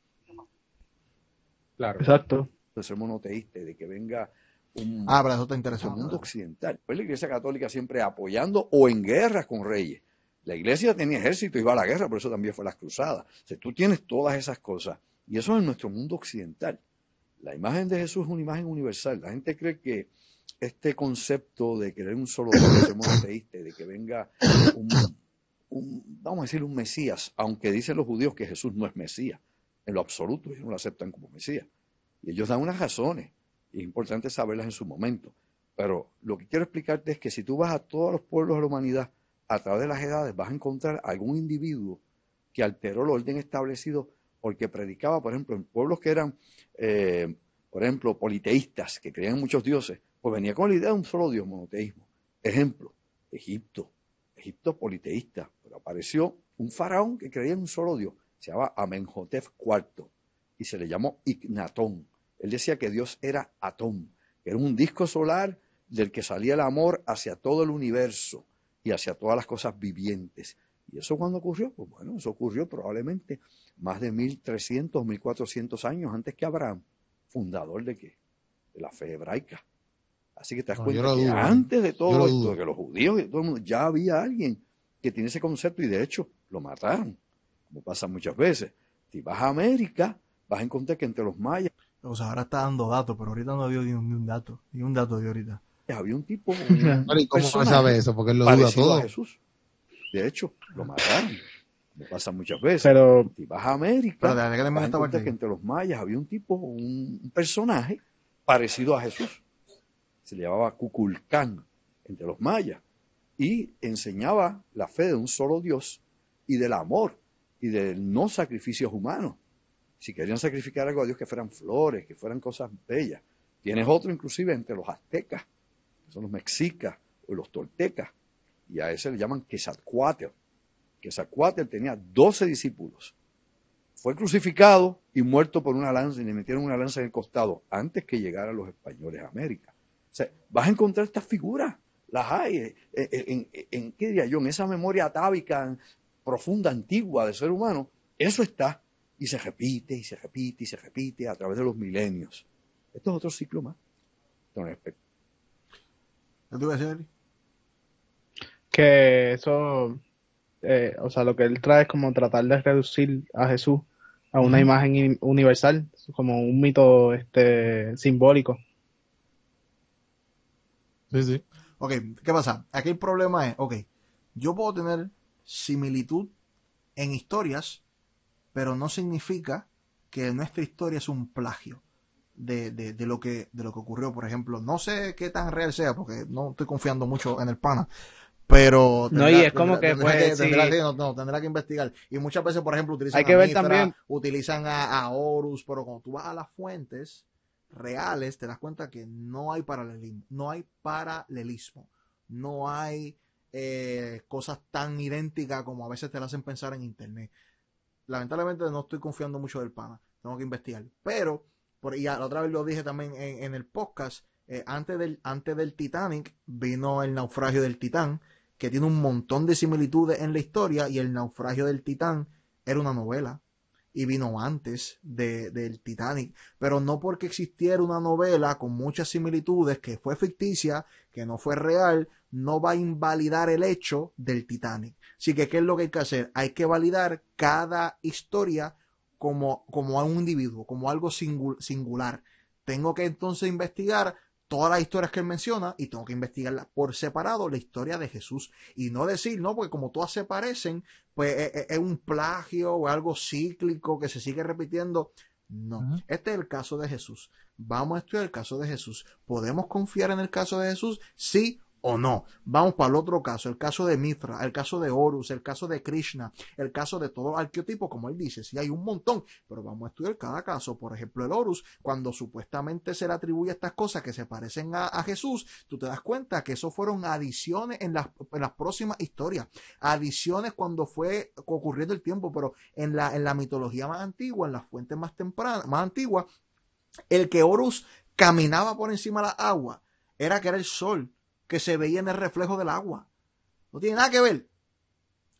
Claro. Exacto. Ser monoteísta, de que venga un, ah, pero eso está interesante. mundo occidental. Pues la Iglesia Católica siempre apoyando o en guerras con reyes. La Iglesia tenía ejército y iba a la guerra, por eso también fue las cruzadas. O tú tienes todas esas cosas. Y eso es en nuestro mundo occidental. La imagen de Jesús es una imagen universal. La gente cree que este concepto de querer un solo Dios, de que venga un, vamos a decir, un Mesías, aunque dicen los judíos que Jesús no es Mesías, en lo absoluto, ellos no lo aceptan como Mesías. Y ellos dan unas razones, y es importante saberlas en su momento. Pero lo que quiero explicarte es que si tú vas a todos los pueblos de la humanidad, a través de las edades, vas a encontrar algún individuo que alteró el orden establecido porque predicaba, por ejemplo, en pueblos que eran, eh, por ejemplo, politeístas, que creían en muchos dioses, pues venía con la idea de un solo dios, monoteísmo. Ejemplo, Egipto. Egipto politeísta, pero apareció un faraón que creía en un solo dios, se llamaba Amenhotep IV y se le llamó Ignatón. Él decía que Dios era Atón, que era un disco solar del que salía el amor hacia todo el universo y hacia todas las cosas vivientes. ¿Y eso cuándo ocurrió? Pues bueno, eso ocurrió probablemente más de 1300, 1400 años antes que Abraham, fundador de qué? De la fe hebraica. Así que te das cuenta que antes de todo esto, que los judíos y todo el mundo, ya había alguien que tiene ese concepto y de hecho lo mataron, como pasa muchas veces. Si vas a América, vas a encontrar que entre los mayas. O sea, ahora está dando datos, pero ahorita no dio ni un, dato, ni un dato de ahorita. Había un tipo. ¿Cómo sabe eso? Porque él lo duda todo. Jesús. De hecho, lo mataron. Como pasa muchas veces. Pero. Si vas a América, vas a encontrar que entre los mayas había un tipo, un personaje parecido a Jesús se le llamaba Cuculcán entre los mayas, y enseñaba la fe de un solo Dios y del amor y del no sacrificios humanos. Si querían sacrificar algo a Dios, que fueran flores, que fueran cosas bellas. Tienes otro inclusive entre los aztecas, que son los mexicas o los toltecas, y a ese le llaman Quetzalcoatl. Quetzalcoatl tenía doce discípulos. Fue crucificado y muerto por una lanza y le metieron una lanza en el costado antes que llegaran los españoles a América vas a encontrar estas figuras, las hay, eh, eh, en, ¿qué diría yo? En esa memoria atávica profunda, antigua del ser humano, eso está y se repite y se repite y se repite a través de los milenios. Esto es otro ciclo más. ¿Qué te iba a decir? Que eso, eh, o sea, lo que él trae es como tratar de reducir a Jesús a una imagen universal, como un mito este simbólico. Sí, sí. Ok, ¿qué pasa? Aquí el problema es, ok, yo puedo tener similitud en historias, pero no significa que nuestra historia es un plagio de, de, lo que, de lo que ocurrió, por ejemplo. No sé qué tan real sea, porque no estoy confiando mucho en el pana, pero no y es como que, pues, tendrá, no, no, tendrá que investigar y muchas veces por ejemplo utilizan Hay que ver también. utilizan a, a, Horus pero cuando tú vas a las fuentes reales, te das cuenta que no hay paralelismo, no hay paralelismo, no hay eh, cosas tan idénticas como a veces te la hacen pensar en internet. Lamentablemente no estoy confiando mucho del pana, tengo que investigar. Pero, y la otra vez lo dije también en, el podcast, eh, antes, del, antes del Titanic vino el naufragio del Titán, que tiene un montón de similitudes en la historia, y el naufragio del Titán era una novela y vino antes de, del Titanic, pero no porque existiera una novela con muchas similitudes que fue ficticia, que no fue real, no va a invalidar el hecho del Titanic. Así que, ¿qué es lo que hay que hacer? Hay que validar cada historia como, como a un individuo, como algo singular. Tengo que entonces investigar todas las historias que él menciona y tengo que investigarlas por separado la historia de Jesús y no decir, no, porque como todas se parecen, pues e, e, es, un plagio o algo cíclico que se sigue repitiendo. No, este es el caso de Jesús. Vamos a estudiar el caso de Jesús. ¿Podemos confiar en el caso de Jesús? Sí o no. Vamos para el otro caso, el caso de Mitra, el caso de Horus, el caso de Krishna, el caso de todo arqueotipo, como él dice, sí hay un montón, pero vamos a estudiar cada caso. Por ejemplo, el Horus, cuando supuestamente se le atribuye estas cosas que se parecen a, Jesús, tú te das cuenta que eso fueron adiciones en las, en las próximas historias, adiciones cuando fue ocurriendo el tiempo, pero en la, en la mitología más antigua, en las fuentes más tempranas, más antiguas, el que Horus caminaba por encima de la agua era que era el sol que se veía en el reflejo del agua. No tiene nada que ver.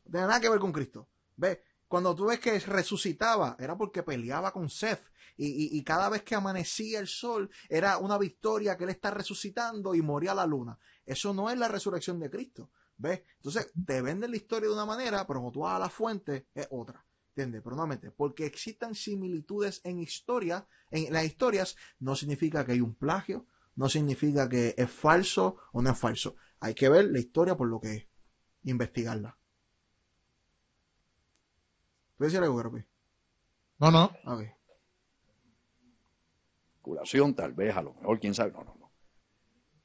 No tiene nada que ver con Cristo. ¿Ve? Cuando tú ves que resucitaba, era porque peleaba con Seth. Y, cada vez que amanecía el sol, era una victoria que él está resucitando y moría la luna. Eso no es la resurrección de Cristo. ¿Ves? Entonces, te venden la historia de una manera, pero cuando tú vas a la fuente, es otra. ¿Entiendes? Pero nuevamente, porque existan similitudes en historia, en las historias, no significa que hay un plagio, no significa que es falso o no es falso. Hay que ver la historia por lo que es, investigarla. ¿Puedes decir algo, Garopi? No, no. A ver. Curación, tal vez, a lo mejor, quién sabe. No, no, no.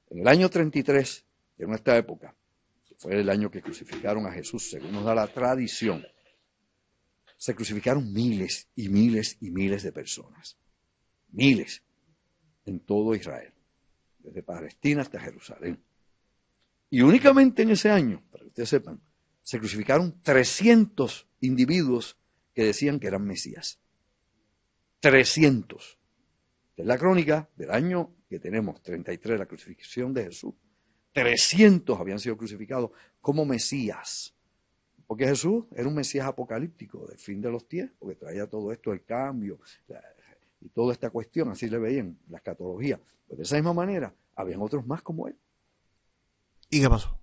En el año 33 de nuestra época, que fue el año que crucificaron a Jesús, según nos da la tradición, se crucificaron miles y miles y miles de personas. Miles en todo Israel, desde Palestina hasta Jerusalén. Y únicamente en ese año, para que ustedes sepan, se crucificaron 300 individuos que decían que eran Mesías. 300. Es la crónica del año que tenemos, 33, la crucifixión de Jesús. 300 habían sido crucificados como Mesías. Porque Jesús era un Mesías apocalíptico del fin de los tiempos, que traía todo esto, el cambio y toda esta cuestión, así le veían la escatología. Pues de esa misma manera, habían otros más como él. ¿Y qué pasó?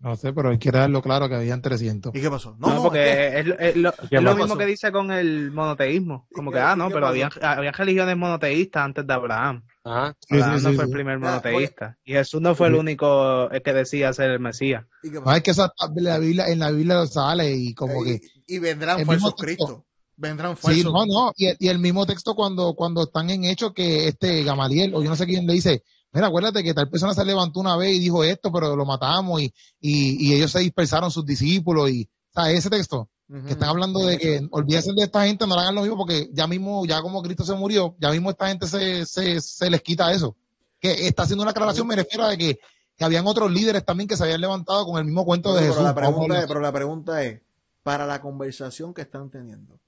No sé, pero él quiere darlo claro que habían 300. ¿Y qué pasó? No, porque es, lo, mismo que dice con el monoteísmo. Como que, ah, no, pero había, había religiones monoteístas antes de Abraham. Ah, Abraham no fue el primer monoteísta. Y Jesús no fue el único que decía ser el Mesías. No, es que esa, la Biblia, en la Biblia sale y como que... Y vendrán falsos Cristo. Vendrán falsos. Sí, no, no. Y, y, el mismo texto cuando, cuando están en hecho que este Gamaliel, o yo no sé quién le dice, mira, acuérdate que tal persona se levantó una vez y dijo esto, pero lo matamos y, y, ellos se dispersaron sus discípulos y, ¿sabes? Ese texto, que están hablando de que olvídense de esta gente, no hagan lo mismo porque ya mismo, ya como Cristo se murió, ya mismo esta gente se, se, se les quita eso. Que está haciendo una aclaración, me refiero a de que, que habían otros líderes también que se habían levantado con el mismo cuento de Jesús. La pregunta es, pero la pregunta es, para la conversación que están teniendo,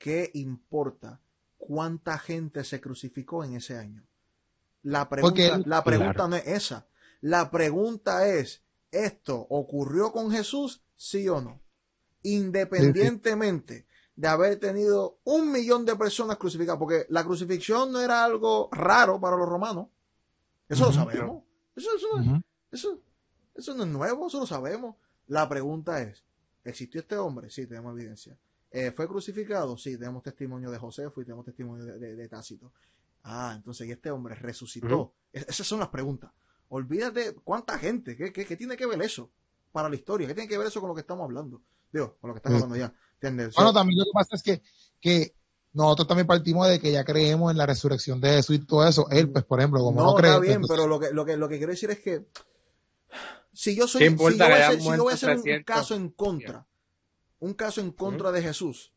¿qué importa cuánta gente se crucificó en ese año? La pregunta, la pregunta no es esa. La pregunta es, ¿esto ocurrió con Jesús? Sí o no. Independientemente de haber tenido un millón de personas crucificadas, porque la crucifixión no era algo raro para los romanos. Eso lo sabemos. Eso, eso, eso, no es nuevo, eso lo sabemos. La pregunta es, ¿existió este hombre? Sí, tenemos evidencia. Eh, ¿Fue crucificado? Sí, tenemos testimonio de José, y tenemos testimonio de Tácito. Ah, entonces, ¿y este hombre resucitó? Esas son las preguntas. Olvídate cuánta gente, ¿qué, ¿qué, tiene que ver eso para la historia? ¿Qué tiene que ver eso con lo que estamos hablando? Digo, con lo que estamos hablando ya. Bueno, también lo que pasa es que, que nosotros también partimos de que ya creemos en la resurrección de Jesús y todo eso. Él, pues, por ejemplo, como no, no cree. Está bien, pero lo que, lo, que, lo que quiero decir es que si yo soy, si yo voy a hacer, si yo voy a hacer un caso en contra, un caso en contra de Jesús,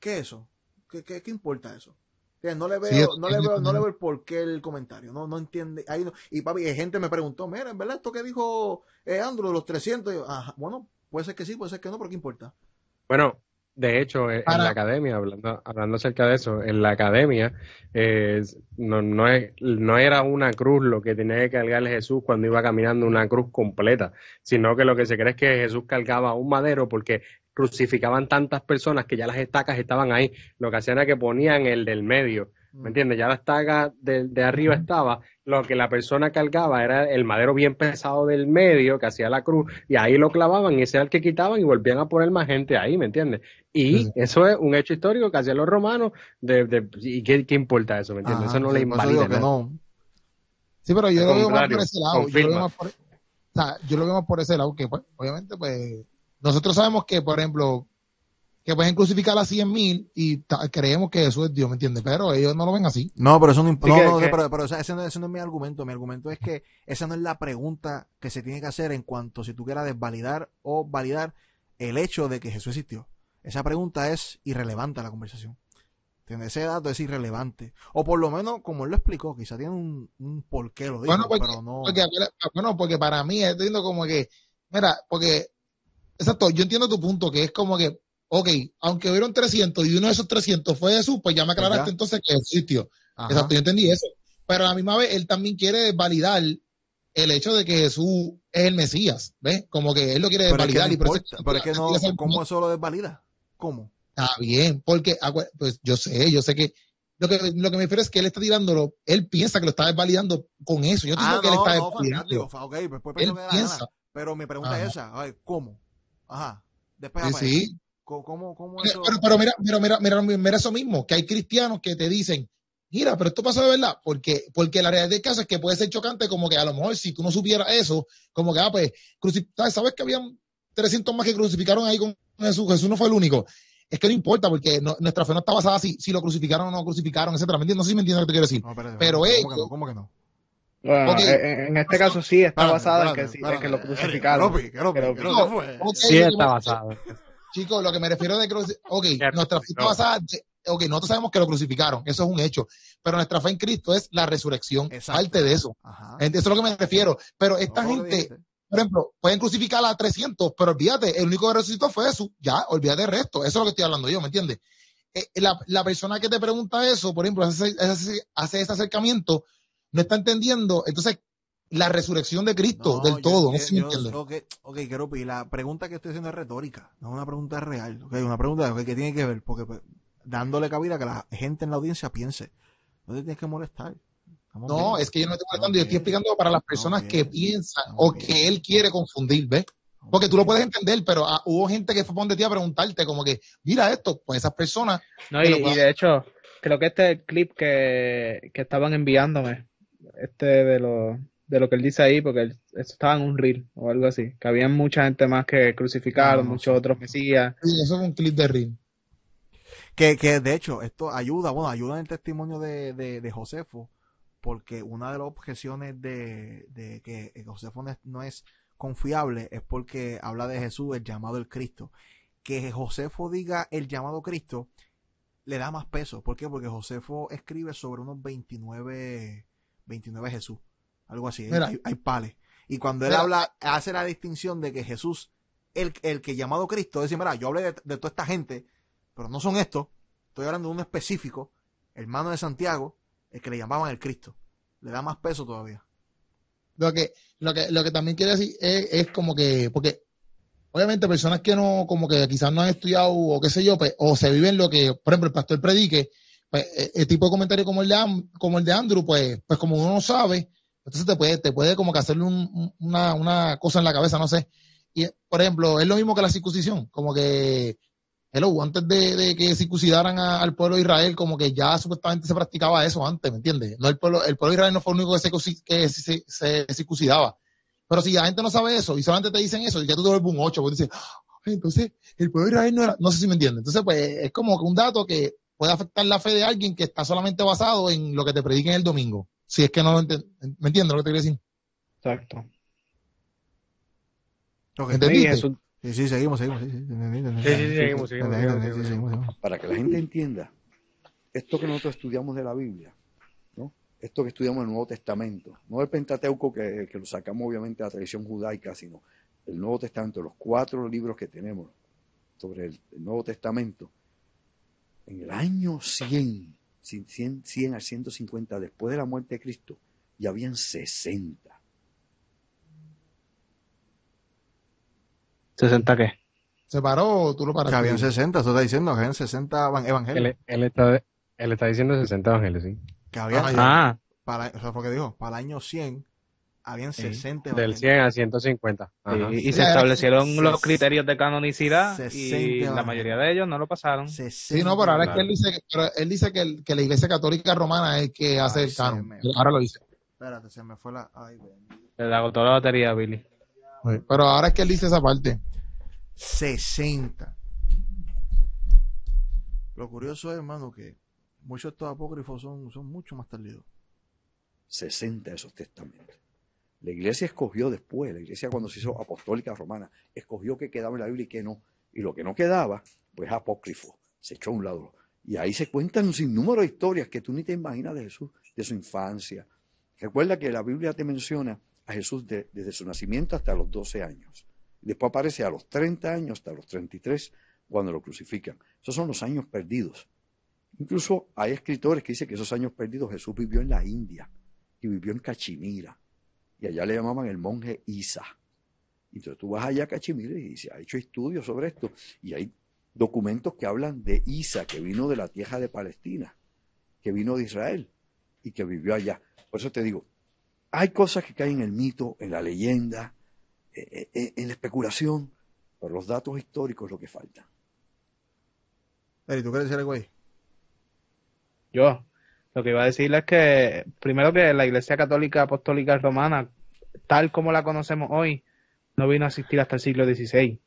¿qué es eso? ¿Qué, qué, qué importa eso? No le veo, no le veo, no le veo el porqué el comentario, no, no entiende. Ahí Y papi, gente me preguntó, mira, en verdad esto que dijo eh, Andrew, los 300, bueno, puede ser que sí, puede ser que no, pero ¿qué importa? Bueno, de hecho, en la academia, hablando, hablando acerca de eso, en la academia eh, no, no, es, no era una cruz lo que tenía que cargarle Jesús cuando iba caminando una cruz completa, sino que lo que se cree es que Jesús cargaba un madero porque crucificaban tantas personas que ya las estacas estaban ahí. Lo que hacían era que ponían el del medio. ¿Me mm. entiendes? Ya la estaca de, arriba estaba. Lo que la persona cargaba era el madero bien pesado del medio que hacía la cruz y ahí lo clavaban y ese era el que quitaban y volvían a poner más gente ahí, ¿me entiendes? Y eso es un hecho histórico que hacían los romanos. De, ¿Y qué, importa eso? ¿Me entiendes? eso no le invalida nada. Sí, pero yo lo veo más por ese lado. Yo lo veo más por, yo lo veo más por ese lado que, pues, obviamente, pues nosotros sabemos que, por ejemplo, que pueden crucificar a 100 mil y creemos que eso es Dios, ¿me entiendes? Pero ellos no lo ven así. No, pero eso no, importa. pero, ese, no, es mi argumento. Mi argumento es que esa no es la pregunta que se tiene que hacer en cuanto si tú quieras desvalidar o validar el hecho de que Jesús existió. Esa pregunta es irrelevante a la conversación. ¿Entiendes? Ese dato es irrelevante. O por lo menos, como él lo explicó, quizá tiene un, un porqué lo dijo, bueno, pero no. Porque, bueno, porque para mí, entiendo como que, mira, porque Exacto, yo entiendo tu punto, que es como que, ok, aunque hubieron 300 y uno de esos 300 fue Jesús, pues ya me aclaraste entonces que existió. Exacto, yo entendí eso. Pero a la misma vez, él también quiere validar el hecho de que Jesús es el Mesías, ¿ves? Como que él lo quiere desvalidar. y pero es que no, ¿cómo eso lo desvalida? ¿Cómo? Está bien, porque pues yo sé, yo sé que lo que, lo que me refiero es que él está tirándolo, él piensa que lo está desvalidando con eso. Yo ah, digo que él está no, okay, pues, pues, él piensa. Pero mi pregunta es esa, ¿cómo? Ajá. Después sí, sí. ¿Cómo, cómo eso? Pero, pero, mira, mira, mira, mira, mira eso mismo, que hay cristianos que te dicen, mira, pero esto pasó de verdad, porque, porque la realidad del caso es que puede ser chocante, como que a lo mejor si tú no supieras eso, como que, ah, pues, ¿sabes que habían 300 más que crucificaron ahí con Jesús? Jesús no fue el único. Es que no importa, porque nuestra fe no está basada si, si lo crucificaron o no crucificaron, etcétera. No sé si me entiendes lo que te quiero decir. pero, ¿cómo, ¿cómo que no? Bueno, en, este caso sí está basada en, que, que, lo crucificaron. sí está basado. Chicos, lo que me refiero de crucificar, ok, nuestra fe está basada, ok, nosotros sabemos que lo crucificaron, eso es un hecho, pero nuestra fe en Cristo es la resurrección, parte de eso. Eso es lo que me refiero. Pero esta gente, por ejemplo, pueden crucificar a 300, pero olvídate, el único que resucitó fue Jesús. Ya, olvídate del resto. Eso es lo que estoy hablando yo, ¿me entiendes? Eh, la, la, persona que te pregunta eso, por ejemplo, hace, hace, ese acercamiento, no está entendiendo, entonces, la resurrección de Cristo del todo. no sé si ok, okay la pregunta que estoy haciendo es retórica, no es una pregunta real. Okay, una pregunta que tiene que ver, porque pues, dándole cabida a que la gente en la audiencia piense, no te tienes que molestar. No, es que yo no estoy contando, yo estoy explicando para las personas que piensan o que él quiere confundir, ¿ves? Porque tú lo puedes entender, pero ah, hubo gente que fue donde ti a preguntarte, como que, mira esto, pues esas personas. No, y, de hecho, creo que este es el clip que, que estaban enviándome, este de lo, de lo que él dice ahí, porque él, estaba en un reel o algo así, que había mucha gente más que crucificaron, muchos otros mesías. Sí, eso es un clip de reel. Que, que de hecho, esto ayuda, bueno, ayuda en el testimonio de, de, de Josefo, porque una de las objeciones de, de que Josefo no es, confiable es porque habla de Jesús, el llamado el Cristo. Que Josefo diga el llamado Cristo le da más peso. ¿Por qué? Porque Josefo escribe sobre unos 29, 29 Jesús. Algo así. Hay, hay, pales. Y cuando él habla, hace la distinción de que Jesús, el, el que llamado Cristo, dice, mira, yo hablé de, de toda esta gente, pero no son estos. Estoy hablando de uno específico, hermano de Santiago, el que le llamaban el Cristo. Le da más peso todavía. Lo que, lo que, lo que también quiere decir es, como que, porque obviamente personas que no, como que quizás no han estudiado o qué sé yo, pues, o se viven lo que, por ejemplo, el pastor predique, pues, e, el tipo de comentario como el de, como el de Andrew, pues, pues como uno no sabe, entonces te puede, te puede como que hacerle una, una cosa en la cabeza, no sé. Y, por ejemplo, es lo mismo que la circuncisión, como que hello, antes de, que circuncidaran al pueblo de Israel, como que ya supuestamente se practicaba eso antes, ¿me entiendes? No el pueblo, el pueblo de Israel no fue el único que se, se, circuncidaba. Pero si la gente no sabe eso y solamente te dicen eso, ya tú te vuelves un 8, porque dices, entonces el pueblo de Israel no era, no sé si me entiendes. Entonces, pues es como un dato que puede afectar la fe de alguien que está solamente basado en lo que te prediquen el domingo. Si es que no lo entiendes, ¿me entiendes lo que te quiero decir? Exacto. ¿Entendiste? Sí, sí, seguimos, seguimos. Sí, sí, seguimos, Para que la gente entienda, esto que nosotros estudiamos de la Biblia, ¿no? esto que estudiamos en el Nuevo Testamento, no el Pentateuco que, que lo sacamos obviamente de la tradición judaica, sino el Nuevo Testamento, los cuatro libros que tenemos sobre el, Nuevo Testamento, en el año 100, 100, 100 a 150 después de la muerte de Cristo, ya habían 60 ¿60 qué? ¿Se paró o tú lo paraste? Que habían 60, eso está diciendo, que habían 60 evangelios. Él, está, él está diciendo 60 evangelios, sí. Que habían, ah. para, eso fue lo que dijo, para el año 100 habían 60 Del 100 a 150. y, se establecieron los criterios de canonicidad y la mayoría de ellos no lo pasaron. Sí, no, pero ahora es que él dice, pero él dice que, que, la iglesia católica romana es que hace el canon. Ahora lo dice. Espérate, se me fue la... Ay, se le agotó la batería, Billy. Pero ahora es que él dice esa parte. 60. Lo curioso es, hermano, que muchos de estos apócrifos son, son mucho más tardios. 60 esos testamentos. La iglesia escogió después, la iglesia cuando se hizo apostólica romana, escogió que quedaba en la Biblia y que no. Y lo que no quedaba, pues apócrifo, se echó a un lado. Y ahí se cuentan un sinnúmero de historias que tú ni te imaginas de Jesús, de su infancia. Recuerda que la Biblia te menciona a Jesús desde su nacimiento hasta los 12 años. Después aparece a los 30 años hasta los 33 cuando lo crucifican. Esos son los años perdidos. Incluso hay escritores que dicen que esos años perdidos Jesús vivió en la India y vivió en Cachemira. Y allá le llamaban el monje Isa. Entonces tú vas allá a Cachimire y se ha hecho estudios sobre esto y hay documentos que hablan de Isa, que vino de la tierra de Palestina, que vino de Israel y que vivió allá. Por eso te digo, hay cosas que caen en el mito, en la leyenda, eh, eh, eh, en la especulación, pero los datos históricos es lo que falta. Eri, ¿tú quieres decir algo ahí? Yo, lo que iba a decir es que, primero que la Iglesia Católica Apostólica Romana, tal como la conocemos hoy, no vino a existir hasta el siglo XVI.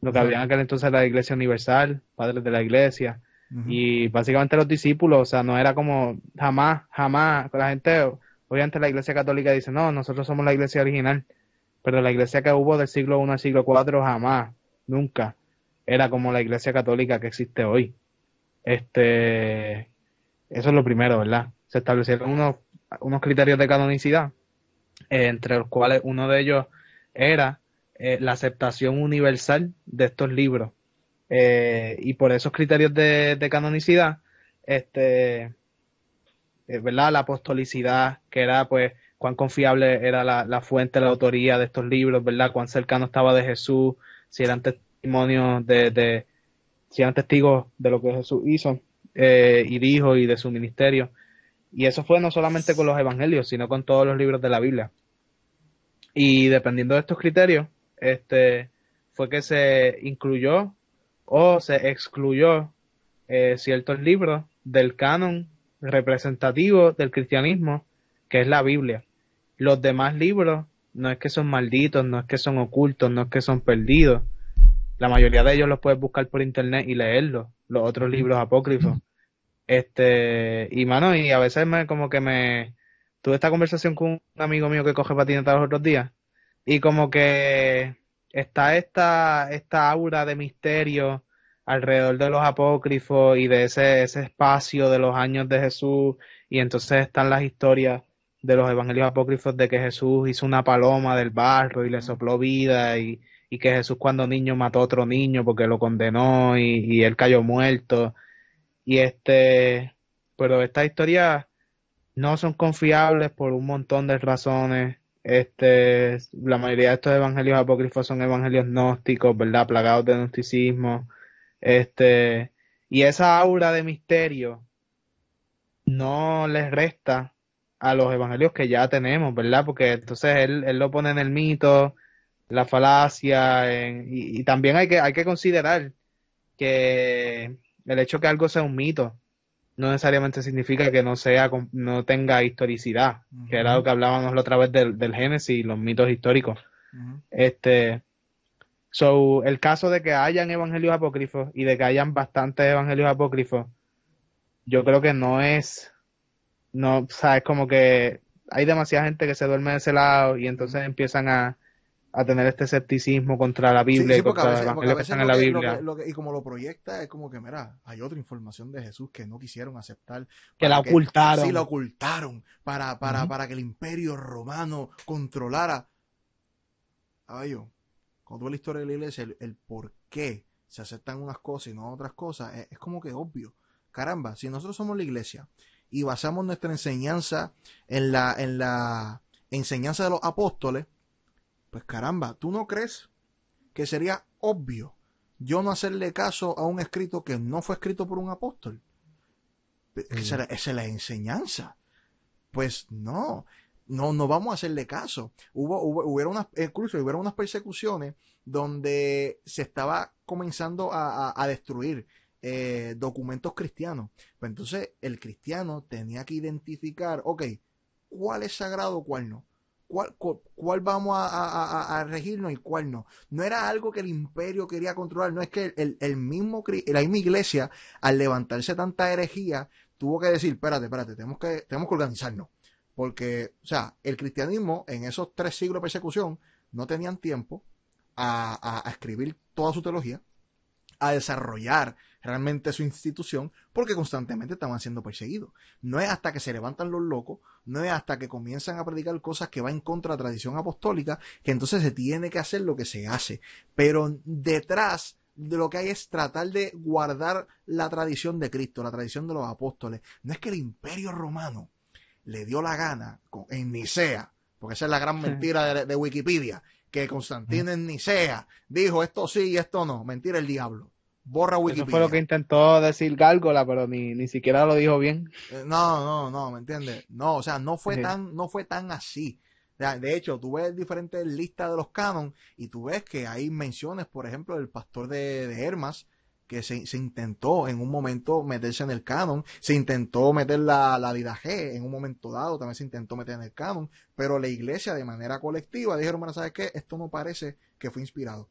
Lo que había en aquel entonces era la Iglesia Universal, padres de la Iglesia, y básicamente los discípulos, o sea, no era como jamás, jamás, la gente, obviamente la Iglesia Católica dice, no, nosotros somos la Iglesia original, pero la Iglesia que hubo del siglo I al siglo IV jamás, nunca, era como la Iglesia Católica que existe hoy. Este, eso es lo primero, ¿verdad? Se establecieron unos, unos criterios de canonicidad, eh, entre los cuales uno de ellos era eh, la aceptación universal de estos libros. Eh, y por esos criterios de, canonicidad, este, ¿verdad? La apostolicidad, que era pues cuán confiable era la, fuente, la autoría de estos libros, ¿verdad? Cuán cercano estaba de Jesús, si eran testimonios de, de si eran testigos de lo que Jesús hizo eh, y dijo y de su ministerio. Y eso fue no solamente con los evangelios, sino con todos los libros de la Biblia. Y dependiendo de estos criterios, este, fue que se incluyó o se excluyó eh, ciertos libros del canon representativo del cristianismo, que es la Biblia. Los demás libros no es que son malditos, no es que son ocultos, no es que son perdidos. La mayoría de ellos los puedes buscar por internet y leerlos, los otros libros apócrifos. Este, y mano, y a veces me como que me tuve esta conversación con un amigo mío que coge patineta los otros días y como que está esta, esta aura de misterio alrededor de los apócrifos y de ese, ese espacio de los años de Jesús y entonces están las historias de los evangelios apócrifos de que Jesús hizo una paloma del barro y le sopló vida y, y que Jesús cuando niño mató a otro niño porque lo condenó y, y él cayó muerto y este, pero estas historias no son confiables por un montón de razones. Este, la mayoría de estos evangelios apócrifos son evangelios gnósticos, ¿verdad? Plagados de gnosticismo. Este, y esa aura de misterio no les resta a los evangelios que ya tenemos, ¿verdad? Porque entonces él, él lo pone en el mito, la falacia, y, y, también hay que, hay que considerar que el hecho que algo sea un mito no necesariamente significa que no sea no tenga historicidad, que era lo que hablábamos la otra vez del, del Génesis, los mitos históricos. Este so el caso de que hayan evangelios apócrifos y de que hayan bastantes evangelios apócrifos, yo creo que no es no, o sea, es como que hay demasiada gente que se duerme de ese lado y entonces empiezan a a tener este escepticismo contra la Biblia y contra la Biblia. y como lo proyecta es como que, mira, hay otra información de Jesús que no quisieron aceptar. Que la ocultaron. sí, la ocultaron para, para, para que el imperio romano controlara. Caballo, cuando tú la historia de la iglesia, el, por qué se aceptan unas cosas y no otras cosas, es, es como que obvio. Caramba, si nosotros somos la iglesia y basamos nuestra enseñanza en la, en la enseñanza de los apóstoles, pues caramba, ¿tú no crees que sería obvio yo no hacerle caso a un escrito que no fue escrito por un apóstol? Esa, es la enseñanza. Pues no, no, no vamos a hacerle caso. Hubo, hubo unas, incluso hubieron unas persecuciones donde se estaba comenzando a, destruir eh, documentos cristianos. Pues entonces el cristiano tenía que identificar, ok, cuál es sagrado, cuál no cuál, cuál vamos a, regirnos y cuál no. No era algo que el imperio quería controlar, no es que el, el mismo, la misma iglesia, al levantarse tanta herejía, tuvo que decir, espérate, espérate, tenemos que, tenemos que organizarnos. Porque, o sea, el cristianismo en esos tres siglos de persecución no tenían tiempo a, a escribir toda su teología, a desarrollar realmente su institución porque constantemente estaban siendo perseguidos. No es hasta que se levantan los locos, no es hasta que comienzan a predicar cosas que van en contra de la tradición apostólica que entonces se tiene que hacer lo que se hace. Pero detrás de lo que hay es tratar de guardar la tradición de Cristo, la tradición de los apóstoles. No es que el imperio romano le dio la gana en Nicea porque esa es la gran mentira de, Wikipedia, que Constantino en Nicea dijo esto sí y esto no. Mentira el diablo. Borra Wikipedia. Eso fue lo que intentó decir Gárgola, pero ni, ni siquiera lo dijo bien. Eh, no, no, no, ¿me entiendes? No, o sea, no fue tan, no fue tan así. De hecho, tú ves diferentes listas de los canon y tú ves que hay menciones, por ejemplo, del pastor de, de Hermas, que se, se, intentó en un momento meterse en el canon, se intentó meter la, la G en un momento dado, también se intentó meter en el canon, pero la iglesia de manera colectiva dijeron, bueno, ¿sabes qué? Esto no parece que fue inspirado.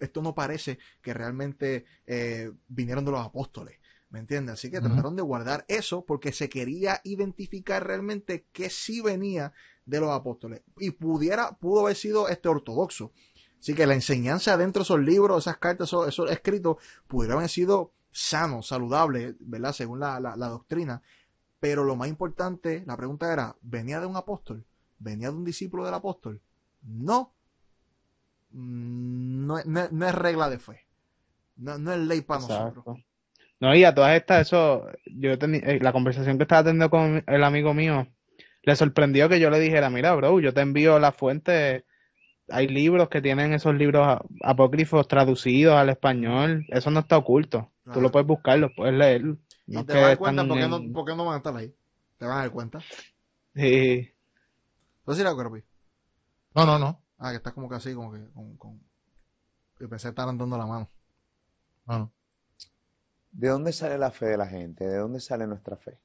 Esto no parece que realmente eh, vinieron de los apóstoles. ¿Me entiendes? Así que trataron de guardar eso porque se quería identificar realmente que sí venía de los apóstoles. Y pudiera, pudo haber sido este ortodoxo. Así que la enseñanza dentro de esos libros, esas cartas, esos, escritos, pudieran haber sido sanos, saludables, ¿verdad? Según la, doctrina. Pero lo más importante, la pregunta era, ¿venía de un apóstol? ¿Venía de un discípulo del apóstol? No. Mm, no, es regla de fe. No, es ley para nosotros. No, y a todas estas, eso, yo eh, la conversación que estaba teniendo con el amigo mío, le sorprendió que yo le dijera, mira, bro, yo te envío la fuente, hay libros que tienen esos libros apócrifos traducidos al español, eso no está oculto, tú lo puedes buscar, lo puedes leer. No y te vas a dar cuenta por qué, no, por qué no van a estar ahí, te vas a dar cuenta. Sí. ¿Tú sí la No, no, no. Ah, que estás como que así, como que con, con... Y pensé estar andando la mano. No. ¿De dónde sale la fe de la gente? ¿De dónde sale nuestra fe?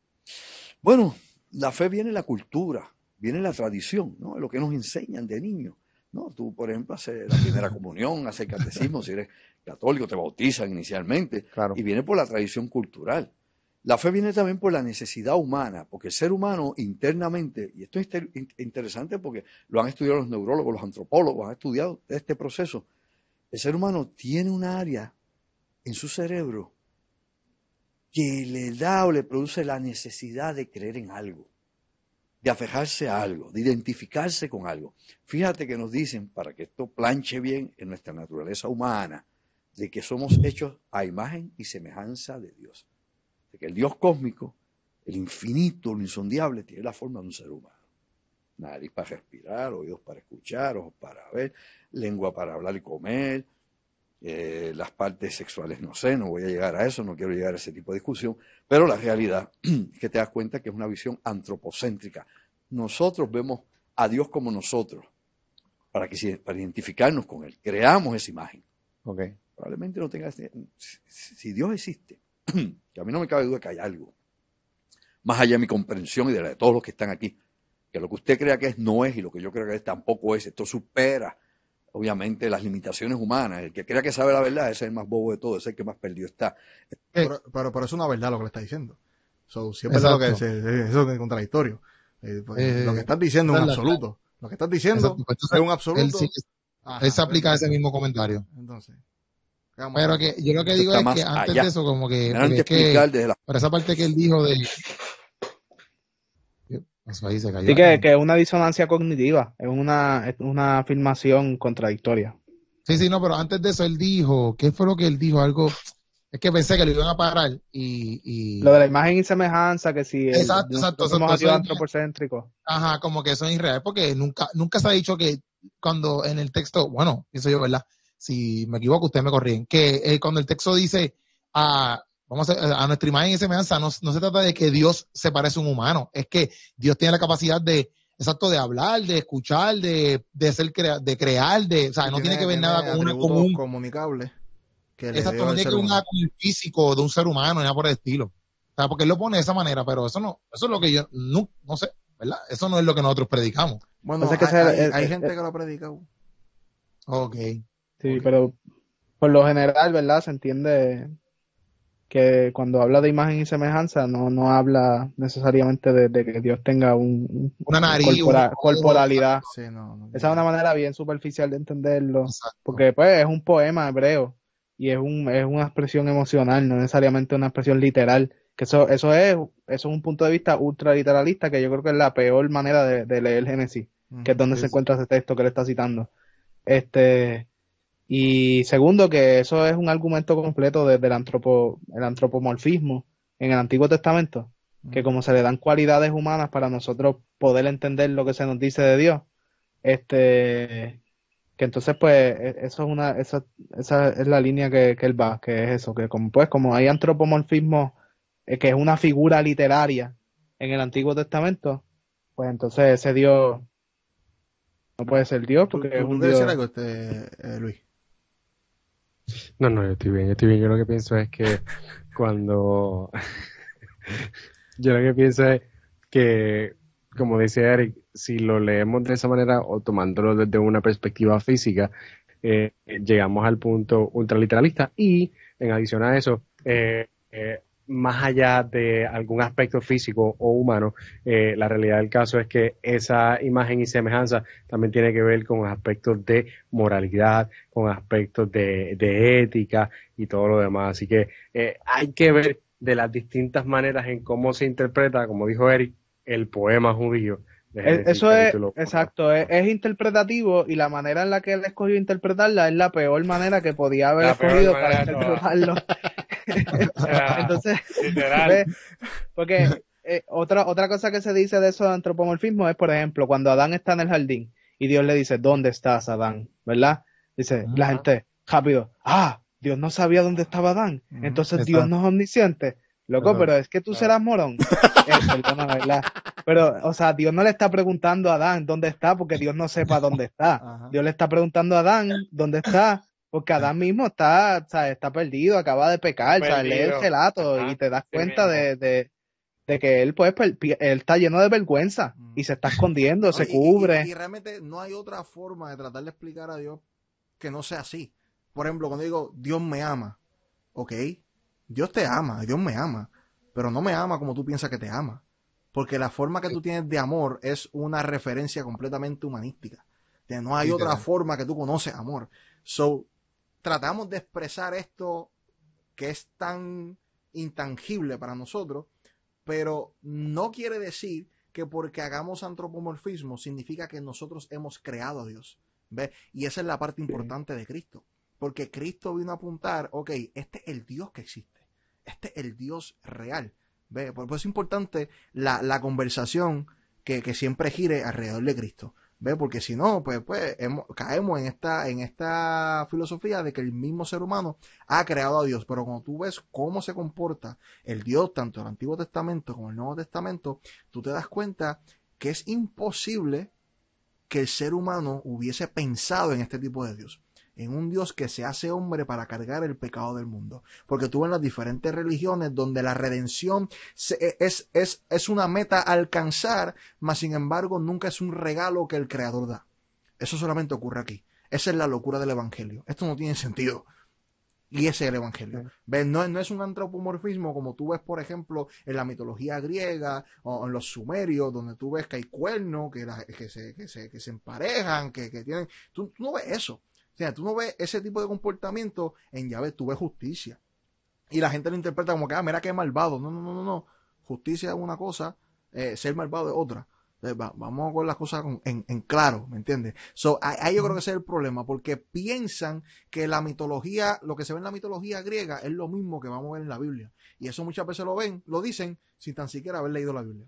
Bueno, la fe viene en la cultura, viene en la tradición, ¿no? lo que nos enseñan de niños. ¿no? Tú, por ejemplo, haces la primera comunión, haces catecismo, si eres católico, te bautizan inicialmente, y viene por la tradición cultural. La fe viene también por la necesidad humana, porque el ser humano internamente, y esto es interesante porque lo han estudiado los neurólogos, los antropólogos, han estudiado este proceso, el ser humano tiene un área en su cerebro que le da o le produce la necesidad de creer en algo, de aferrarse a algo, de identificarse con algo. Fíjate que nos dicen, para que esto planche bien en nuestra naturaleza humana, de que somos hechos a imagen y semejanza de Dios. De que el Dios cósmico, el infinito, lo insondiable, tiene la forma de un ser humano. Nariz para respirar, oídos para escuchar, ojos para ver, lengua para hablar y comer, eh, las partes sexuales no sé, no voy a llegar a eso, no quiero llegar a ese tipo de discusión, pero la realidad es que te das cuenta que es una visión antropocéntrica. Nosotros vemos a Dios como nosotros, para, que, para identificarnos con Él, creamos esa imagen. Okay. Probablemente no tenga, si Dios existe, que a mí no me cabe duda que hay algo, más allá de mi comprensión y de la de todos los que están aquí, que lo que usted crea que es no es y lo que yo creo que es tampoco es, esto supera obviamente las limitaciones humanas. El que crea que sabe la verdad ese es el más bobo de todo, ese es el que más perdido está. Pero, pero, es una verdad lo que le está diciendo. So, siempre es lo que eso es contradictorio. Eh, pues, eh, lo que estás diciendo es un absoluto. Lo que estás diciendo pues, es un absoluto. Él, se aplica ese mismo comentario. Entonces. Pero que yo lo que digo es que antes de eso, como que, para esa parte que él dijo de, Sí, que, que, es una disonancia cognitiva, es una, una afirmación contradictoria. Sí, sí, no, pero antes de eso él dijo, ¿qué fue lo que él dijo? Algo, es que pensé que lo iban a parar y... y... Lo de la imagen y semejanza, que si exacto, exacto, somos antropocéntricos. Ajá, como que eso es irreal, porque nunca, nunca se ha dicho que cuando en el texto, bueno, pienso yo, ¿verdad? Si me equivoco, ustedes me corrigen, que eh, cuando el texto dice, a vamos a, a, nuestra imagen y semejanza, no, no se trata de que Dios se parece a un humano, es que Dios tiene la capacidad de, exacto, de hablar, de escuchar, de, de ser de crear, de, o sea, no tiene, que ver nada con una común. comunicable. exacto, no tiene que ver nada con el físico de un ser humano, nada por el estilo. O sea, porque él lo pone de esa manera, pero eso no, eso es lo que yo, no, no sé, ¿verdad? Eso no es lo que nosotros predicamos. Bueno, hay, hay, gente que lo predica. Ok. Sí, pero por lo general, ¿verdad? Se entiende que cuando habla de imagen y semejanza no, no habla necesariamente de, que Dios tenga un, una nariz, corporalidad. Esa es una manera bien superficial de entenderlo, porque pues es un poema hebreo y es, un, es una expresión emocional, no necesariamente una expresión literal. Que eso, eso es, eso es un punto de vista ultra literalista que yo creo que es la peor manera de, leer Génesis, que es donde se encuentra ese texto que le está citando. Este, y segundo, que eso es un argumento completo desde el, antropo, el antropomorfismo en el Antiguo Testamento, que como se le dan cualidades humanas para nosotros poder entender lo que se nos dice de Dios, Este, que entonces pues e, eso es una, esa, esa es la línea que, que él va, que es eso, que como pues como hay antropomorfismo, eh, que es una figura literaria en el Antiguo Testamento, pues entonces ese Dios no puede ser Dios porque es un Dios. algo, este, eh, Luis? No, no, yo estoy bien, yo estoy bien. Yo lo que pienso es que cuando. yo lo que pienso es que, como dice Eric, si lo leemos de esa manera o tomándolo desde una perspectiva física, eh, llegamos al punto ultraliteralista y, en adición a eso, eh, eh más allá de algún aspecto físico o humano, eh, la realidad del caso es que esa imagen y semejanza también tiene que ver con aspectos de moralidad, con aspectos de, ética y todo lo demás. Así que eh, hay que ver de las distintas maneras en cómo se interpreta, como dijo Eric, el poema judío eso es, exacto, es, interpretativo y la manera en la que él escogió interpretarla es la peor manera que podía haber escogido para interpretarlo. Entonces, porque eh, otra, otra cosa que se dice de eso de antropomorfismo es, por ejemplo, cuando Adán está en el jardín y Dios le dice, ¿dónde estás, Adán? ¿Verdad? Dice, la gente, rápido, ah, Dios no sabía dónde estaba Adán, entonces Dios no es omnisciente. Loco, pero es que tú serás morón. ¿verdad? Pero, o sea, Dios no le está preguntando a Adán dónde está porque Dios no sepa dónde está. Dios le está preguntando a Adán dónde está porque Adán mismo está, o sea, está perdido, acaba de pecar, o sea, lee el relato y te das cuenta de, de, de, que él, pues, él está lleno de vergüenza y se está escondiendo, se cubre. Y, realmente no hay otra forma de tratar de explicar a Dios que no sea así. Por ejemplo, cuando digo Dios me ama, ok, Dios te ama, Dios me ama, pero no me ama como tú piensas que te ama. Porque la forma que tú tienes de amor es una referencia completamente humanística. no hay otra forma que tú conoces amor. So, tratamos de expresar esto que es tan intangible para nosotros, pero no quiere decir que porque hagamos antropomorfismo significa que nosotros hemos creado a Dios. ¿Ves? Y esa es la parte importante de Cristo. Porque Cristo vino a apuntar, ok, este es el Dios que existe este es el Dios real. ¿Ve? Por, eso es importante la, conversación que, siempre gire alrededor de Cristo. ¿Ve? Porque si no, pues, pues caemos en esta, en esta filosofía de que el mismo ser humano ha creado a Dios. Pero cuando tú ves cómo se comporta el Dios, tanto el Antiguo Testamento como el Nuevo Testamento, tú te das cuenta que es imposible que el ser humano hubiese pensado en este tipo de Dios en un Dios que se hace hombre para cargar el pecado del mundo. Porque tú en las diferentes religiones donde la redención e, es, es, es una meta a alcanzar, mas sin embargo nunca es un regalo que el Creador da. Eso solamente ocurre aquí. Esa es la locura del Evangelio. Esto no tiene sentido. Y ese es el Evangelio. No, no, es un antropomorfismo como tú ves, por ejemplo, en la mitología griega o en los sumerios, donde tú ves que hay cuernos, que, que, se, que, se, que se emparejan, que, que tienen... tú, no ves eso sea, tú no ves ese tipo de comportamiento en llave, tú ves justicia. Y la gente lo interpreta como que, ah, mira qué malvado. No, no, no, no. Justicia es una cosa, eh, ser malvado es otra. vamos con las cosas en, claro, ¿me entiendes? So, ahí yo creo que ese es el problema, porque piensan que la mitología, lo que se ve en la mitología griega es lo mismo que vamos a ver en la Biblia. Y eso muchas veces lo ven, lo dicen, sin tan siquiera haber leído la Biblia.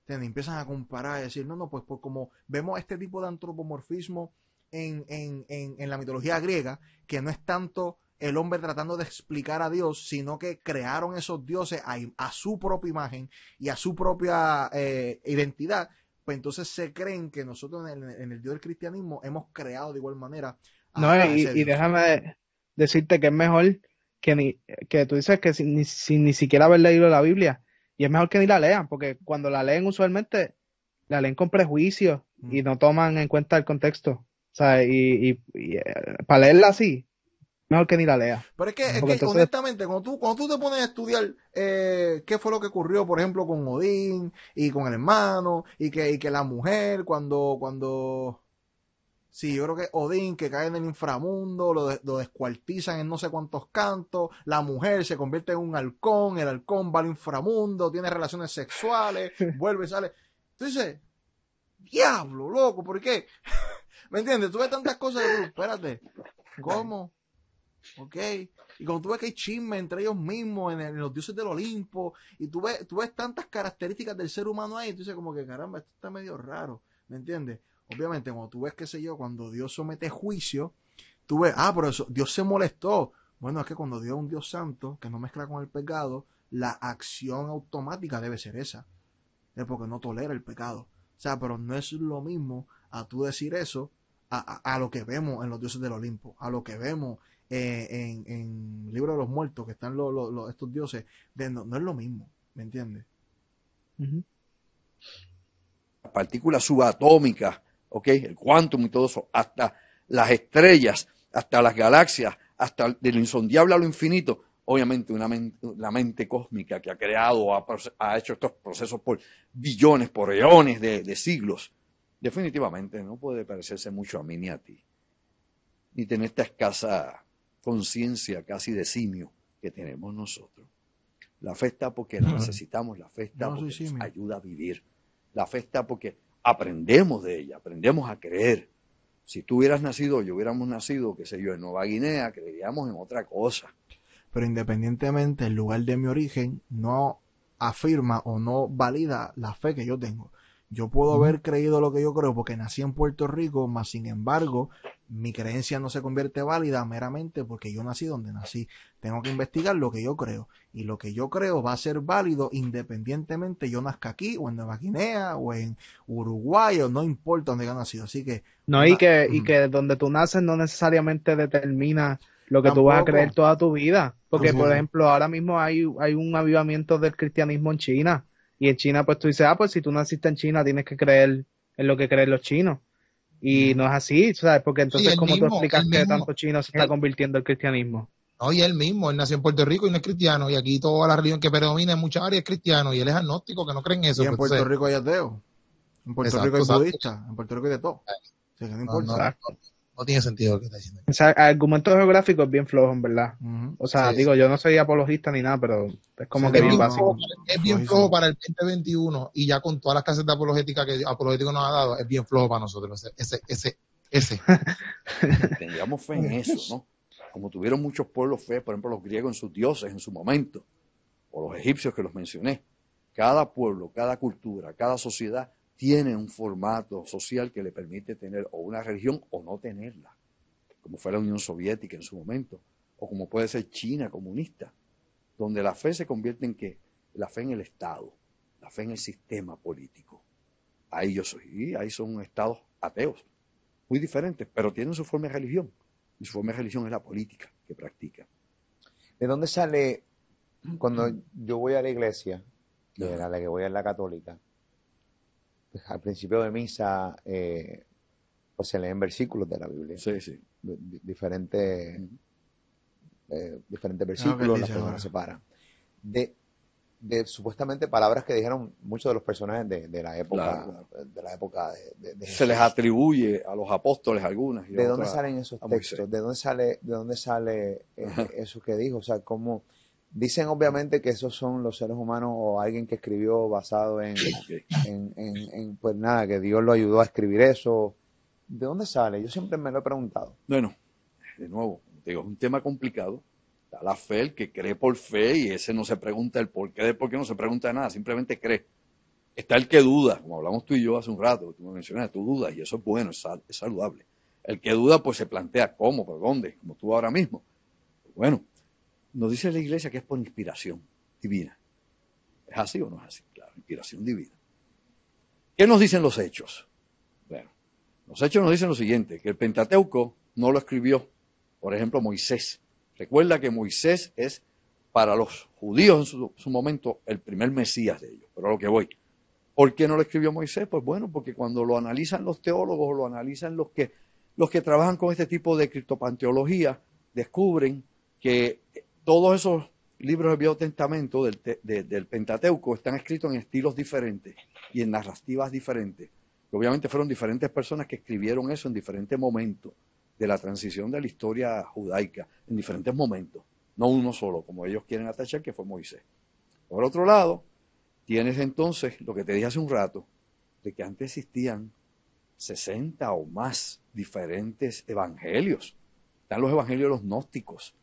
¿Entiendes? Empiezan a comparar y decir, no, no, pues, pues como vemos este tipo de antropomorfismo en, en, en, la mitología griega, que no es tanto el hombre tratando de explicar a Dios, sino que crearon esos dioses a, su propia imagen y a su propia eh, identidad, pues entonces se creen que nosotros en el, Dios del cristianismo hemos creado de igual manera. no, y, déjame decirte que es mejor que ni, que tú dices que sin, ni siquiera haber leído la Biblia, y es mejor que ni la lean, porque cuando la leen usualmente la leen con prejuicios y mm. no toman en cuenta el contexto sea, y, y, eh, para leerla así, mejor que ni la lea. Pero es que, es que honestamente, cuando tú, cuando tú te pones a estudiar eh, qué fue lo que ocurrió, por ejemplo, con Odín y con el hermano, y que, y que la mujer, cuando, cuando, sí, yo creo que Odín que cae en el inframundo, lo, lo descuartizan en no sé cuántos cantos, la mujer se convierte en un halcón, el halcón va al inframundo, tiene relaciones sexuales, vuelve y sale. Entonces, diablo, loco, ¿por qué? ¿Me entiendes? Tú ves tantas cosas y tú, espérate, ¿cómo? ¿Ok? Y cuando tú ves que hay chisme entre ellos mismos, en, los dioses del Olimpo, y tú ves, tú ves tantas características del ser humano ahí, tú dices como que caramba, esto está medio raro, ¿me entiendes? obviamente cuando tú ves, qué sé yo, cuando Dios somete juicio, tú ves, ah, pero eso, Dios se molestó. Bueno, es que cuando Dios es un Dios santo, que no mezcla con el pecado, la acción automática debe ser esa. Es porque no tolera el pecado. O sea, pero no es lo mismo a tú decir eso a, lo que vemos en los dioses del Olimpo, a lo que vemos eh, en, en el libro de los muertos, que están los, estos dioses, no, es lo mismo, ¿me entiendes? Partículas subatómicas, ¿ok? El quantum y todo eso, hasta las estrellas, hasta las galaxias, hasta del insondiable a lo infinito. Obviamente una la mente cósmica que ha creado, ha, ha, hecho estos procesos por billones, por eones de siglos definitivamente no puede parecerse mucho a mí ni a ti, ni tener esta escasa conciencia casi de simio que tenemos nosotros. La fe está porque la necesitamos, la fe está porque nos ayuda a vivir, la fe está porque aprendemos de ella, aprendemos a creer. Si tú hubieras nacido, yo hubiéramos nacido, qué sé yo, en Nueva Guinea, creeríamos en otra cosa. Pero independientemente, el lugar de mi origen no afirma o no valida la fe que yo tengo. Yo puedo haber creído lo que yo creo porque nací en Puerto Rico, mas sin embargo, mi creencia no se convierte válida meramente porque yo nací donde nací. Tengo que investigar lo que yo creo. Y lo que yo creo va a ser válido independientemente yo nazca aquí o en Nueva Guinea o en Uruguay o no importa donde haya nacido. Así que... No, y que, y que donde tú naces no necesariamente determina lo que tú vas a creer toda tu vida. Porque, por ejemplo, ahora mismo hay, hay un avivamiento del cristianismo en China y en China, pues tú dices, ah, pues si tú naciste en China, tienes que creer en lo que creen los chinos. Y no es así, ¿sabes? Porque entonces, ¿cómo tú explicas que tanto chino se está convirtiendo el cristianismo? Oye, él mismo, él nació en Puerto Rico y no es cristiano, y aquí toda la religión que predomina en muchas áreas es cristiano, y él es agnóstico, que no creen eso. Y en pues, Puerto Rico hay ateo, en Puerto Rico hay budista, en Puerto Rico hay de todo. O sea, no importa no tiene sentido lo que está diciendo. O sea, el argumento geográfico es bien flojo, en verdad. O sea, digo, yo no soy apologista ni nada, pero es como que bien básico. Es bien flojo para el 2021 y ya con todas las clases de apologética que apologético nos ha dado, es bien flojo para nosotros. Ese, ese, ese. Tengamos fe en eso, ¿no? Como tuvieron muchos pueblos fe, por ejemplo, los griegos en sus dioses en su momento, o los egipcios que los mencioné. Cada pueblo, cada cultura, cada sociedad tiene un formato social que le permite tener o una religión o no tenerla, como fue la Unión Soviética en su momento, o como puede ser China comunista, donde la fe se convierte en qué? La fe en el Estado, la fe en el sistema político. Ahí yo soy, y ahí son estados ateos, muy diferentes, pero tienen su forma de religión, y su forma de religión es la política que practica. ¿De dónde sale, cuando yo voy a la iglesia, de la que voy a la católica, al principio de misa eh, pues se leen versículos de la Biblia. Sí, sí. diferentes, eh, diferentes versículos, las personas separan. De, de supuestamente palabras que dijeron muchos de los personajes de, la época de la época de, se les atribuye a los apóstoles algunas de dónde salen esos textos de dónde sale de dónde sale eh, eso que dijo o sea cómo Dicen obviamente que esos son los seres humanos o alguien que escribió basado en, en, pues nada, que Dios lo ayudó a escribir eso. ¿De dónde sale? Yo siempre me lo he preguntado. Bueno, de nuevo, digo, es un tema complicado. Está la fe, el que cree por fe y ese no se pregunta el por qué de por qué no se pregunta nada, simplemente cree. Está el que duda, como hablamos tú y yo hace un rato, tú me mencionaste, tú dudas y eso es bueno, es, saludable. El que duda pues se plantea cómo, por dónde, como tú ahora mismo. Bueno, nos dice la iglesia que es por inspiración divina. ¿Es así o no es así? Claro, inspiración divina. ¿Qué nos dicen los hechos? Bueno, los hechos nos dicen lo siguiente, que el Pentateuco no lo escribió, por ejemplo, Moisés. Recuerda que Moisés es para los judíos en su, momento el primer Mesías de ellos, pero a lo que voy. ¿Por qué no lo escribió Moisés? Pues bueno, porque cuando lo analizan los teólogos, lo analizan los que, los que trabajan con este tipo de criptopanteología, descubren que todos esos libros del Viejo Testamento, del, Pentateuco, están escritos en estilos diferentes y en narrativas diferentes. obviamente fueron diferentes personas que escribieron eso en diferentes momentos de la transición de la historia judaica, en diferentes momentos, no uno solo, como ellos quieren atachar, que fue Moisés. Por otro lado, tienes entonces lo que te dije hace un rato, de que antes existían 60 o más diferentes evangelios. Están los evangelios de los gnósticos,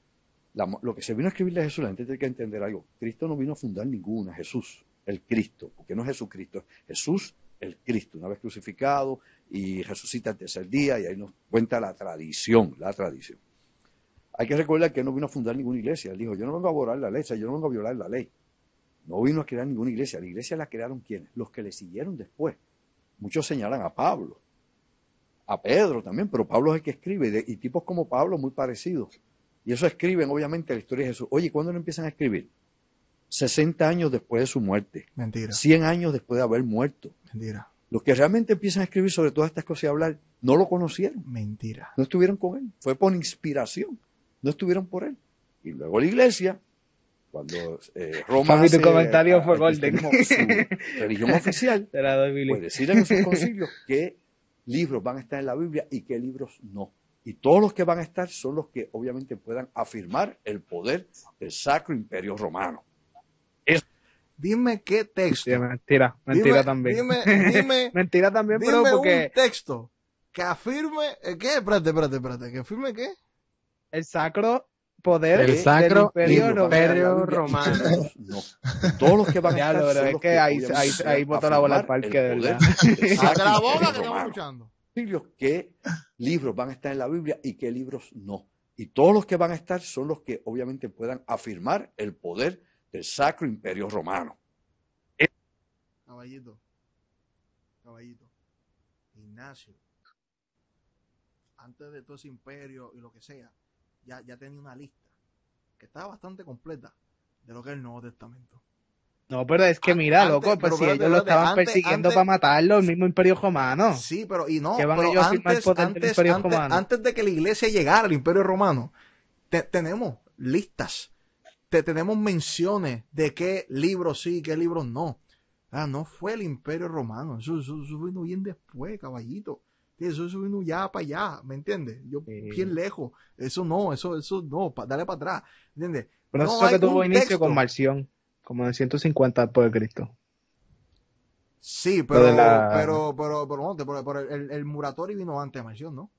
lo que se vino a escribirle a Jesús, la gente tiene que entender algo. Cristo no vino a fundar ninguna, Jesús, el Cristo, porque no es Jesucristo, es Jesús, el Cristo, una vez crucificado, y resucita el tercer día, y ahí nos cuenta la tradición, la tradición. Hay que recordar que no vino a fundar ninguna iglesia. Él dijo, yo no vengo a violar la ley, yo no vengo a violar la ley. No vino a crear ninguna iglesia. La iglesia la crearon quienes? Los que le siguieron después. Muchos señalan a Pablo, a Pedro también, pero Pablo es el que escribe, y tipos como Pablo muy parecidos. Y eso escriben, obviamente, la historia de Jesús. Oye, ¿cuándo lo empiezan a escribir? 60 años después de su muerte. Mentira. 100 años después de haber muerto. Mentira. Los que realmente empiezan a escribir sobre todas estas cosas y hablar, no lo conocieron. Mentira. No estuvieron con él. Fue por inspiración. No estuvieron por él. Y luego la iglesia, cuando eh, Roma hace, comentario fue golden. Religión oficial, pues decir en sus concilios qué libros van a estar en la Biblia y qué libros no. Y todos los que van a estar son los que obviamente puedan afirmar el poder del Sacro Imperio Romano. Dime qué texto. mentira, mentira también. Dime, dime. mentira también, dime pero porque. un texto que afirme. Eh, ¿Qué? Espérate, espérate, espérate. ¿Que afirme qué? El sacro poder el sacro imperio, romano. No. Todos los que van a estar es que ahí, ahí, ahí botó la bola al parque, de verdad. la bola que estamos escuchando. ¿Qué libros van a estar en la Biblia y qué libros no? Y todos los que van a estar son los que obviamente puedan afirmar el poder del Sacro Imperio Romano. Caballito, caballito, Ignacio, antes de todo ese imperio y lo que sea, ya, ya tenía una lista que estaba bastante completa de lo que es el Nuevo Testamento. No, pero es que mira, loco, pues si ellos lo estaban persiguiendo para matarlo, el mismo Imperio Romano. Sí, pero y no, pero antes, antes, antes, de que la iglesia llegara al Imperio Romano, tenemos listas, te, tenemos menciones de qué libros sí, qué libros no. Ah, no fue el Imperio Romano, eso, eso, vino bien después, caballito. Eso, vino ya para allá, ¿me entiendes? Yo bien lejos. Eso no, eso, eso no, dale para atrás, ¿entiendes? Pero no eso que tuvo inicio con Marción como de 150 después de Cristo. Sí, pero, pero, pero, pero, el, el, Muratori vino antes Marción, ¿no?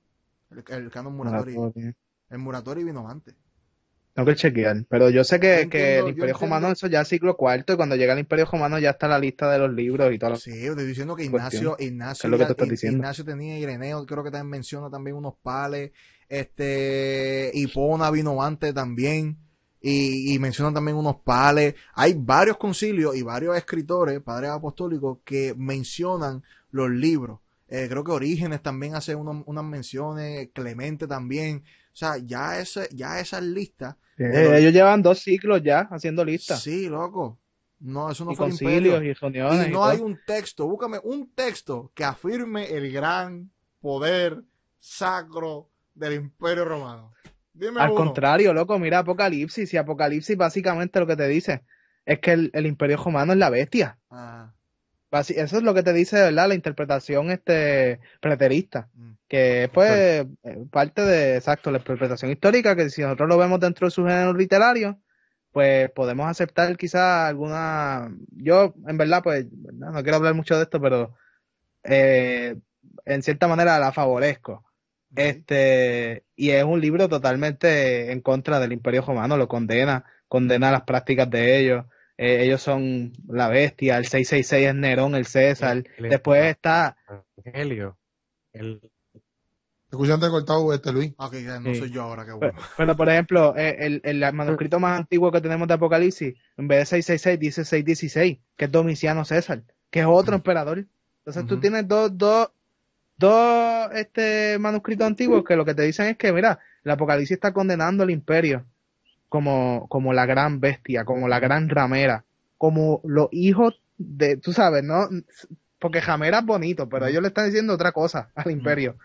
El, el canon Muratori. El Muratori vino antes. Tengo que chequear, pero yo sé que, que el Imperio Romano eso ya es siglo cuarto y cuando llega el Imperio Romano ya está la lista de los libros y todo. Sí, estoy diciendo que Ignacio, Ignacio, lo que te diciendo? Ignacio tenía Ireneo, creo que también menciona también unos pales, este, Hipona vino antes también y, y mencionan también unos pales. Hay varios concilios y varios escritores, padres apostólicos, que mencionan los libros. Eh, creo que Orígenes también hace unas menciones, Clemente también. O sea, ya, ese, ya esas listas. Ellos llevan dos ciclos ya haciendo listas. Sí, loco. No, eso no y concilios y Y no hay un texto, búscame un texto que afirme el gran poder sacro del Imperio Romano. Al contrario, loco, mira Apocalipsis. Y Apocalipsis básicamente lo que te dice es que el, Imperio Romano es la bestia. Ah. Eso es lo que te dice, ¿verdad? La interpretación este preterista. Mm. Que fue pues, parte de, exacto, la interpretación histórica, que si nosotros lo vemos dentro de su género literario, pues podemos aceptar quizás alguna... Yo, en verdad, pues, no quiero hablar mucho de esto, pero eh, en cierta manera la favorezco. Este, y es un libro totalmente en contra del Imperio Romano, lo condena, condena las prácticas de ellos. Eh, ellos son la bestia, el 666 es Nerón, el César. Después está Helio. El... Escuchante cortado este Luis. Ok, no soy yo ahora, bueno. Pero, por ejemplo, eh, el, el, manuscrito más antiguo que tenemos de Apocalipsis, en vez de 666, dice 616, que es Domiciano César, que es otro emperador. Entonces tú tienes dos, dos, dos este, manuscritos antiguos que lo que te dicen es que, mira, el Apocalipsis está condenando al imperio como, como la gran bestia, como la gran ramera, como los hijos de, tú sabes, ¿no? Porque jamera es bonito, pero ellos le están diciendo otra cosa al imperio.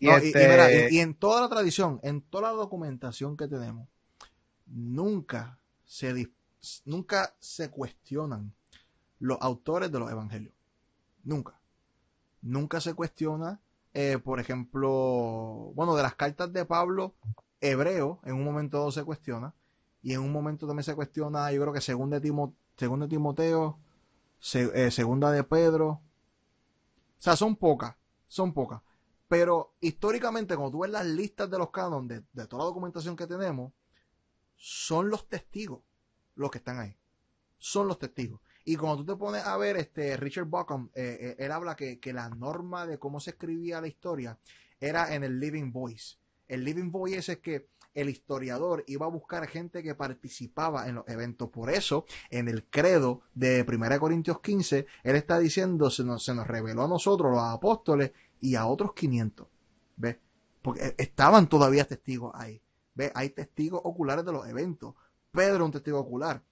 Este y, en toda la tradición, en toda la documentación que tenemos, nunca se, nunca se cuestionan los autores de los evangelios. Nunca nunca se cuestiona, eh, por ejemplo, bueno, de las cartas de Pablo, hebreo, en un momento se cuestiona, y en un momento también se cuestiona, yo creo que segunda de, de Timoteo, eh, segunda de Pedro, o sea, son pocas, son pocas. Pero históricamente, cuando tú ves las listas de los cánones, de, toda la documentación que tenemos, son los testigos los que están ahí. son los testigos. Y cuando tú te pones a ver, este Richard Buckham, eh, eh, él habla que, que, la norma de cómo se escribía la historia era en el Living Voice. El Living Voice es que el historiador iba a buscar gente que participaba en los eventos. Por eso, en el credo de 1 Corintios 15, él está diciendo, se nos, se nos reveló a nosotros, los apóstoles, y a otros 500. ¿Ves? Porque e, estaban todavía testigos ahí. ¿Ves? Hay testigos oculares de los eventos. Pedro un testigo ocular.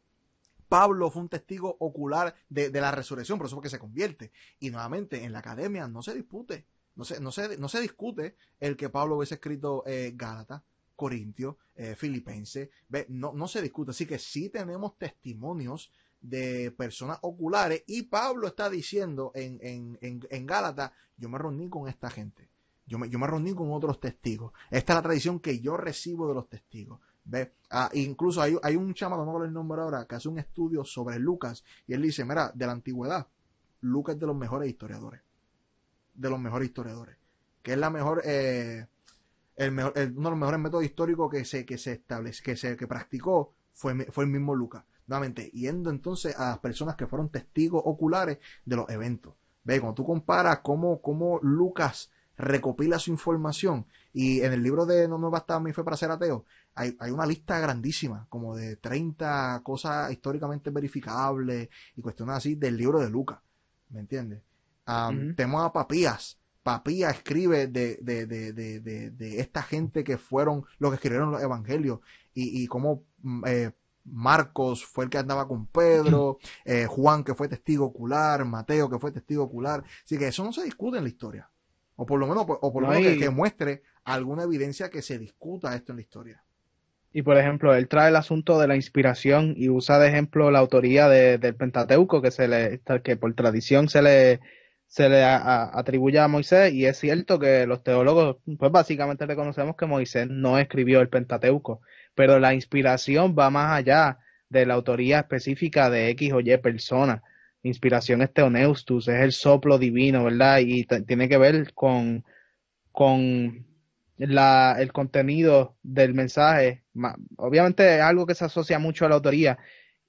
Pablo fue un testigo ocular de, la resurrección, por eso es que se convierte. Y nuevamente, en la academia no se dispute, no se, no se, no se discute el que Pablo hubiese escrito eh, Gálatas, Corintios, eh, Filipenses, no, no se discute. Así que sí tenemos testimonios de personas oculares y Pablo está diciendo en, en, en, en Gálatas, yo me reuní con esta gente, yo me, yo me reuní con otros testigos. Esta es la tradición que yo recibo de los testigos. ¿Ve? Ah, incluso hay, hay un chama, no me el nombre ahora, que hace un estudio sobre Lucas y él dice, mira, de la antigüedad, Lucas es de los mejores historiadores. De los mejores historiadores. Que es la mejor, eh, el mejor uno de los mejores métodos históricos que se, que se establece, que se que practicó fue, fue el mismo Lucas. Nuevamente, yendo entonces a las personas que fueron testigos oculares de los eventos. Ve, cuando tú comparas cómo, cómo Lucas recopila su información y en el libro de No me bastaba mi fe para ser ateo, hay, una lista grandísima, como de 30 cosas históricamente verificables y cuestiones así del libro de Lucas. ¿Me entiendes? Tenemos a Papías. Papías escribe de, de, de, de, esta gente que fueron los que escribieron los evangelios y, y cómo mm, eh, Marcos fue el que andaba con Pedro, eh, Juan que fue testigo ocular, Mateo que fue testigo ocular. Así que eso no se discute en la historia. O por lo menos, o por lo menos que, muestre alguna evidencia que se discuta esto en la historia. Y por ejemplo, él trae el asunto de la inspiración y usa de ejemplo la autoría del Pentateuco que se le, que por tradición se le, se le atribuye a Moisés y es cierto que los teólogos pues básicamente reconocemos que Moisés no escribió el Pentateuco, pero la inspiración va más allá de la autoría específica de X o Y persona. Inspiración es Teoneustus, es el soplo divino, ¿verdad? Y tiene que ver con, con el contenido del mensaje. Obviamente es algo que se asocia mucho a la autoría,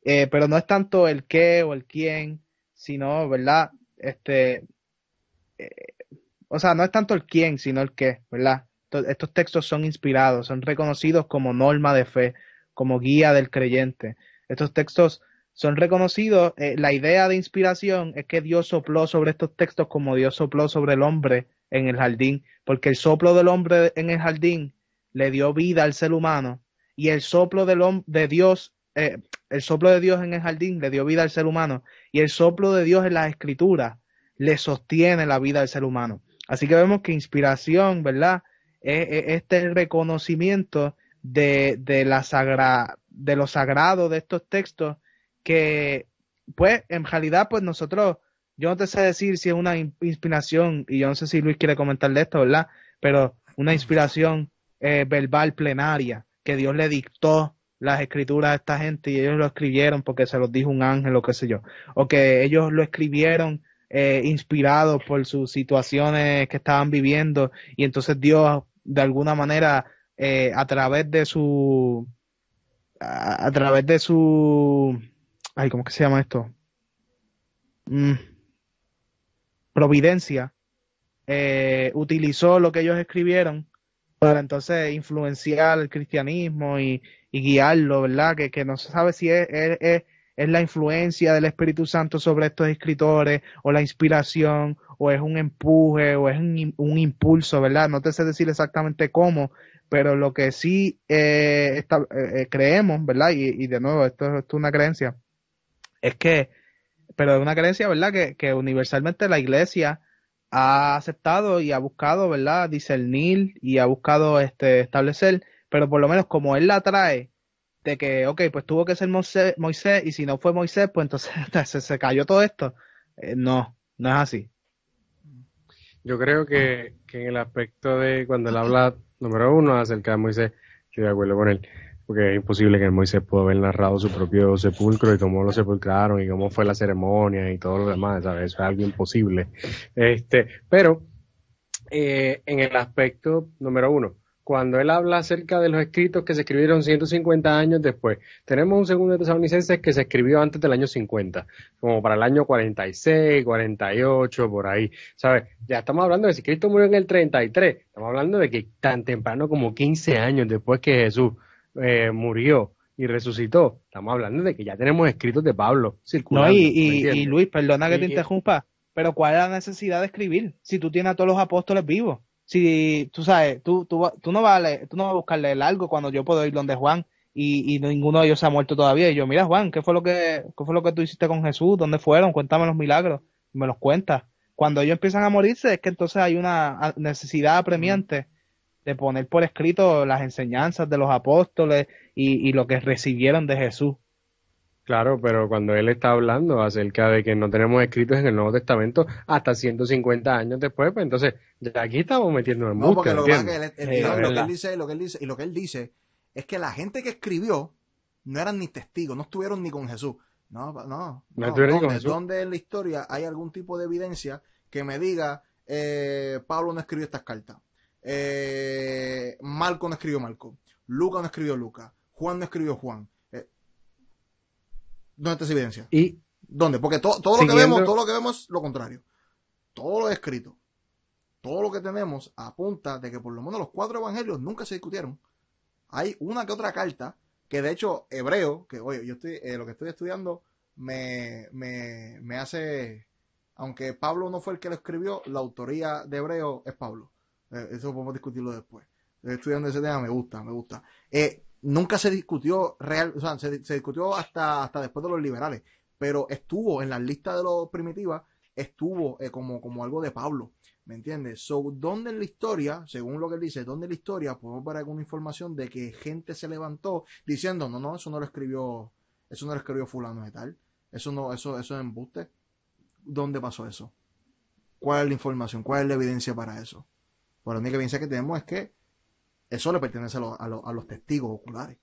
eh, pero no es tanto el qué o el quién, sino, ¿verdad? Este, eh, o sea, no es tanto el quién, sino el qué, ¿verdad? Estos textos son inspirados, son reconocidos como norma de fe, como guía del creyente. Estos textos son reconocidos, eh, la idea de inspiración es que Dios sopló sobre estos textos como Dios sopló sobre el hombre en el jardín, porque el soplo del hombre en el jardín le dio vida al ser humano y el soplo del de Dios, eh, el soplo de Dios en el jardín le dio vida al ser humano y el soplo de Dios en las escrituras le sostiene la vida al ser humano. Así que vemos que inspiración, ¿verdad? Es, este reconocimiento de, de, la sagra, de lo sagrado de estos textos que, pues, en realidad, pues nosotros yo no te sé decir si es una inspiración, y yo no sé si Luis quiere comentarle esto, ¿verdad? Pero una inspiración eh, verbal plenaria, que Dios le dictó las escrituras a esta gente y ellos lo escribieron porque se los dijo un ángel o qué sé yo, o que ellos lo escribieron eh, inspirados por sus situaciones que estaban viviendo y entonces Dios de alguna manera eh, a través de su a, través de su ay cómo que se llama esto mm Providencia eh, utilizó lo que ellos escribieron para entonces influenciar el cristianismo y, guiarlo, ¿verdad? Que, que, no se sabe si es, la influencia del Espíritu Santo sobre estos escritores o la inspiración o es un empuje o es un, un impulso, ¿verdad? No te sé decir exactamente cómo, pero lo que sí eh, eh, creemos, ¿verdad? Y, de nuevo, esto, es una creencia, es que pero es una creencia, ¿verdad? Que, universalmente la iglesia ha aceptado y ha buscado, ¿verdad? Discernir y ha buscado este, establecer, pero por lo menos como él la trae, de que, ok, pues tuvo que ser Moisés, Moisés y si no fue Moisés, pues entonces se, se cayó todo esto. Eh, no, no es así. Yo creo que, que en el aspecto de cuando él habla, número uno, acerca de Moisés, estoy de acuerdo con él porque es imposible que Moisés pudo haber narrado su propio sepulcro y cómo lo sepulcraron y cómo fue la ceremonia y todo lo demás, ¿sabes? Eso es algo imposible. Este, pero eh, en el aspecto número uno, cuando él habla acerca de los escritos que se escribieron 150 años después. Tenemos un segundo de Tesalonicenses que se escribió antes del año 50, como para el año 46, 48, por ahí. ¿Sabes? Ya estamos hablando de si Cristo murió en el 33, estamos hablando de que tan temprano como 15 años después que Jesús eh, murió y resucitó, estamos hablando de que ya tenemos escritos de Pablo circulando. No, y, Luis, perdona que te interrumpa, pero ¿cuál es la necesidad de escribir si tú tienes a todos los apóstoles vivos? si tú sabes, tú, tú, tú no vas a tú no vas a buscarle algo cuando yo puedo ir donde Juan y, y ninguno de ellos se ha muerto todavía. Y yo, mira Juan, ¿qué fue lo que, qué fue lo que tú hiciste con Jesús? ¿Dónde fueron? Cuéntame los milagros. me los cuentas. Cuando ellos empiezan a morirse es que entonces hay una necesidad apremiante de poner por escrito las enseñanzas de los apóstoles y, y lo que recibieron de Jesús. Claro, pero cuando él está hablando acerca de que no tenemos escritos en el Nuevo Testamento hasta 150 años después, pues entonces ya aquí estamos metiendo en No, porque lo, que él, dice, lo que él dice, y lo que él dice es que la gente que escribió no eran ni testigos, no estuvieron ni con Jesús. No, no, no. ¿Dónde, ¿Dónde en la historia hay algún tipo de evidencia que me diga eh, Pablo no escribió estas cartas? Eh, Marco no escribió Marco. Lucas no escribió Lucas. Juan no escribió Juan. ¿Dónde está esa evidencia? ¿Y? ¿Dónde? Porque todo lo que vemos, todo lo que vemos es lo contrario. Todo lo escrito, todo lo que tenemos apunta de que por lo menos los cuatro evangelios nunca se discutieron. Hay una que otra carta que de hecho hebreo, que oye, yo estoy, eh, lo que estoy estudiando me, me, me hace, aunque Pablo no fue el que lo escribió, la autoría de hebreo es Pablo. Eh, eso podemos discutirlo después. Estudiando ese tema, me gusta, me gusta. Eh, nunca se discutió real, o sea, se, discutió hasta, hasta después de los liberales, pero estuvo en la lista de los primitivas, estuvo eh, como, como algo de Pablo, ¿me entiendes? So, ¿dónde en la historia, según lo que él dice, dónde en la historia podemos ver alguna información de que gente se levantó diciendo, no, no, eso no lo escribió, eso no lo escribió fulano de tal, eso no, eso, eso es embuste? ¿Dónde pasó eso? ¿Cuál es la información? ¿Cuál es la evidencia para eso? Por la única evidencia que tenemos es que eso le pertenece a, los testigos oculares.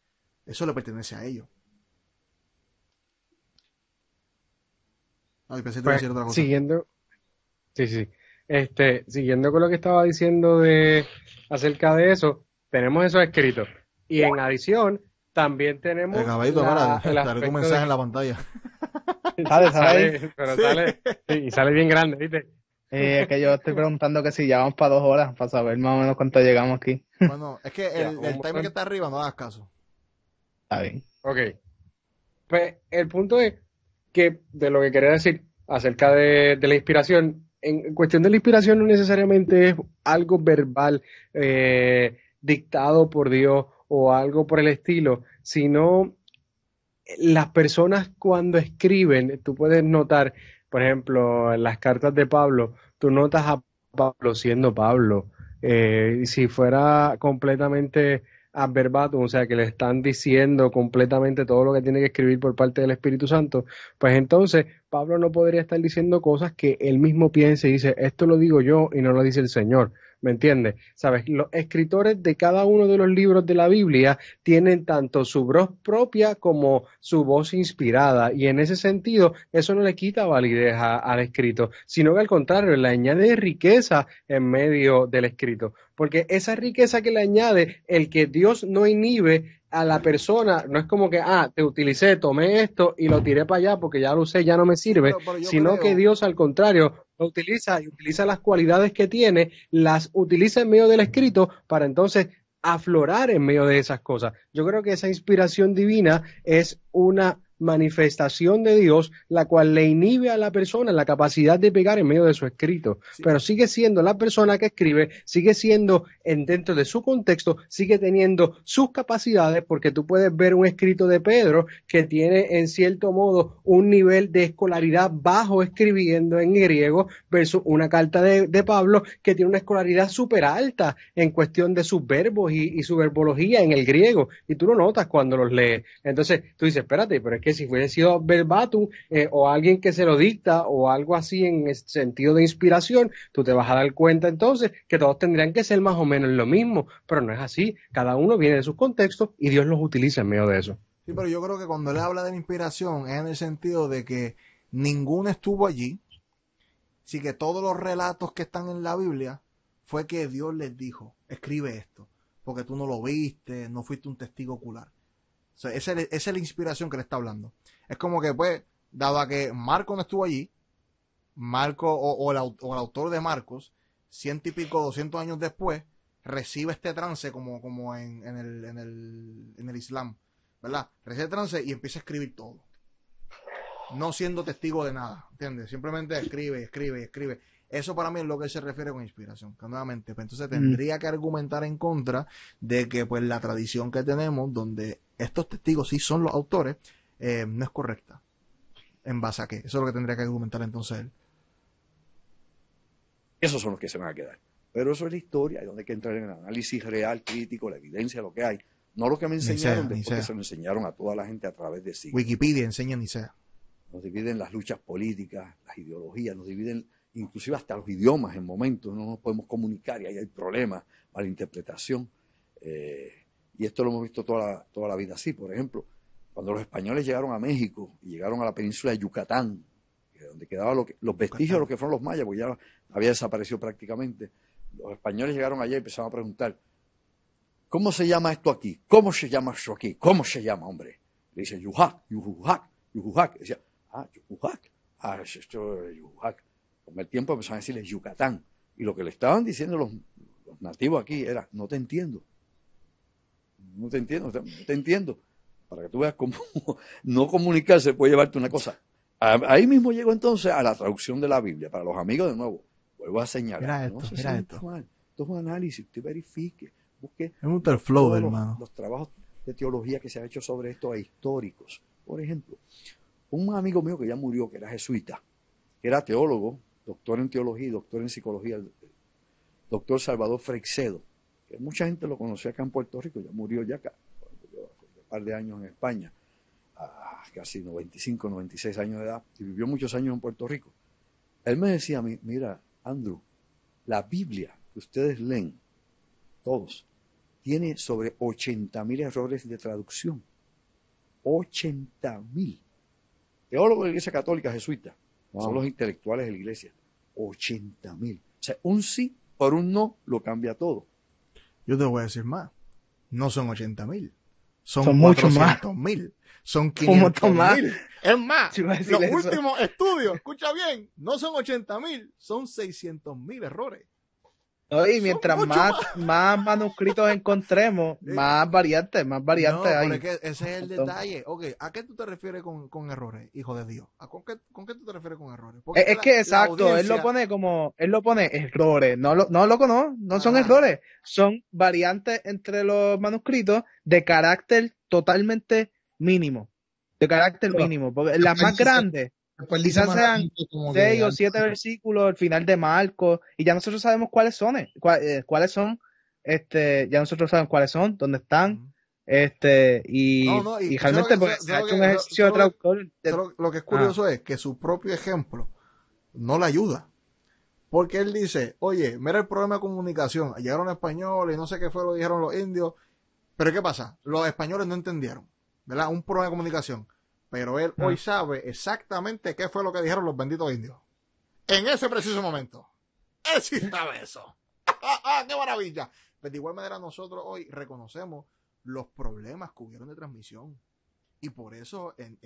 Eso le pertenece a ellos. Ay, pensé pues, otra cosa. Siguiendo, sí, sí. Este, siguiendo con lo que estaba diciendo de acerca de eso, tenemos eso escrito. Y en adición, también tenemos. El caballito, la, un mensaje en la pantalla. Sale, sale, pero sale, y sale bien grande, ¿viste? Eh, es que yo estoy preguntando que si ya vamos para dos horas, para saber más o menos cuánto llegamos aquí. Bueno, es que el, el timer que está arriba no hagas caso. Está bien. Ok. Pues el punto es que de lo que quería decir acerca de, la inspiración, en cuestión de la inspiración no necesariamente es algo verbal eh, dictado por Dios o algo por el estilo, sino las personas cuando escriben, tú puedes notar por ejemplo, en las cartas de Pablo, tú notas a Pablo siendo Pablo. Eh, si fuera completamente adverbatum, o sea, que le están diciendo completamente todo lo que tiene que escribir por parte del Espíritu Santo, pues entonces Pablo no podría estar diciendo cosas que él mismo piensa y dice, esto lo digo yo y no lo dice el Señor. ¿Me entiendes? Sabes, los escritores de cada uno de los libros de la Biblia tienen tanto su voz propia como su voz inspirada. Y en ese sentido eso no le quita validez al escrito, sino que al contrario, le añade riqueza en medio del escrito, porque esa riqueza que le añade el que Dios no inhibe a la persona, no es como que, ah, te utilicé, tomé esto y lo tiré para allá porque ya lo usé, ya no me sirve, sino que Dios al contrario lo utiliza y utiliza las cualidades que tiene, las utiliza en medio del escrito para entonces aflorar en medio de esas cosas. Yo creo que esa inspiración divina es una manifestación de Dios, la cual le inhibe a la persona la capacidad de pegar en medio de su escrito. Pero sigue siendo la persona que escribe, sigue siendo en, dentro de su contexto, sigue teniendo sus capacidades, porque tú puedes ver un escrito de Pedro que tiene en cierto modo un nivel de escolaridad bajo escribiendo en griego, versus una carta de, Pablo que tiene una escolaridad súper alta en cuestión de sus verbos y, y su verbología en el griego. Y tú lo notas cuando los lees. Entonces tú dices, espérate, pero es que si hubiera sido verbatim eh, o alguien que se lo dicta o algo así en sentido de inspiración, tú te vas a dar cuenta entonces que todos tendrían que ser más o menos lo mismo, pero no es así. Cada uno viene de sus contextos y Dios los utiliza en medio de eso. Sí, pero yo creo que cuando él habla de la inspiración es en el sentido de que ninguno estuvo allí, sí que todos los relatos que están en la Biblia fue que Dios les dijo, escribe esto. porque tú no lo viste, no fuiste un testigo ocular. O sea, esa, es la inspiración que le está hablando. Es como que, pues, dado a que Marco no estuvo allí, Marco o, el, autor de Marcos, ciento y pico, doscientos años después, recibe este trance como, como en, el, en, el, en el Islam, ¿verdad? Recibe trance y empieza a escribir todo. No siendo testigo de nada, ¿entiendes? Simplemente escribe, escribe, escribe. Eso para mí es lo que se refiere con inspiración, que nuevamente, pues entonces tendría que argumentar en contra de que pues la tradición que tenemos, donde estos testigos sí son los autores, eh, no es correcta. ¿En base a qué? Eso es lo que tendría que argumentar entonces él. Esos son los que se van a quedar. Pero eso es la historia, donde hay que entrar en el análisis real, crítico, la evidencia, lo que hay. No lo que me enseñaron después que se lo enseñaron a toda la gente a través de sí. Wikipedia enseña ni sea. Nos dividen las luchas políticas, las ideologías, nos dividen inclusive hasta los idiomas en momentos, no nos podemos comunicar y ahí hay problemas, malinterpretación. Eh, y esto lo hemos visto toda la, toda la vida así. Por ejemplo, cuando los españoles llegaron a México y llegaron a la península de Yucatán, donde quedaban los vestigios de lo que fueron los mayas, porque ya había desaparecido prácticamente, los españoles llegaron allá y empezaron a preguntar, ¿cómo se llama esto aquí? ¿Cómo se llama esto aquí? ¿Cómo se llama, hombre? Le dice Yujac, Yujujac, Yujujac. Decía, ah, Yujujac, ah, esto es Yujujac. Con el tiempo empezaron a decirle Yucatán. Y lo que le estaban diciendo los, nativos aquí era, no te entiendo. No te entiendo, no te entiendo. Para que tú veas cómo no comunicarse puede llevarte una cosa. Ahí mismo llego entonces a la traducción de la Biblia. Para los amigos, de nuevo, vuelvo a señalar. Mira esto, mira esto. Esto es un análisis, usted verifique, busque el flow, hermano. Los, trabajos de teología que se han hecho sobre esto e históricos. Por ejemplo, un amigo mío que ya murió, que era jesuita, que era teólogo, doctor en teología y doctor en psicología, el doctor Salvador Freixedo, que mucha gente lo conoció acá en Puerto Rico, ya murió ya acá, un par de años en España, a casi 95, 96 años de edad, y vivió muchos años en Puerto Rico. Él me decía a mí, mira, Andrew, la Biblia que ustedes leen, todos, tiene sobre 80.000 errores de traducción. 80.000. Teólogos de la Iglesia Católica Jesuita, son los intelectuales de la Iglesia. 80.000. O sea, un sí por un no lo cambia todo. Yo te voy a decir más. No son 80.000. Son, son mucho más. mil. Son 500 mil. Es más, los últimos estudios, escucha bien, no son 80 mil, son 600 mil errores. Y mientras más, más, manuscritos encontremos, más variantes, más variantes hay. ese es el detalle. ¿a qué tú te refieres con, errores, hijo de Dios? con, qué, tú te refieres con errores? es, que exacto, él lo pone como, él lo pone errores, no lo, no loco, no, no son errores, son variantes entre los manuscritos de carácter totalmente mínimo, de carácter mínimo, porque las más grandes quizás sean seis o siete versículos al final de Marcos y ya nosotros sabemos cuáles son, eh, eh, cuáles son, este, ya nosotros sabemos cuáles son, dónde están, este, y, realmente pues, se ha hecho un ejercicio de traductor. Lo, que es curioso ah. es que su propio ejemplo no le ayuda. Porque él dice, oye, mira el problema de comunicación, llegaron españoles, no sé qué fue lo que dijeron los indios, pero ¿qué pasa? Los españoles no entendieron, ¿verdad? Un problema de comunicación. Pero él hoy ah. sabe exactamente qué fue lo que dijeron los benditos indios. En ese preciso momento. Él sí sabe eso. ¡Ah, ¡Qué maravilla! Pues de igual manera nosotros hoy reconocemos los problemas que hubieron de transmisión. Y por eso en,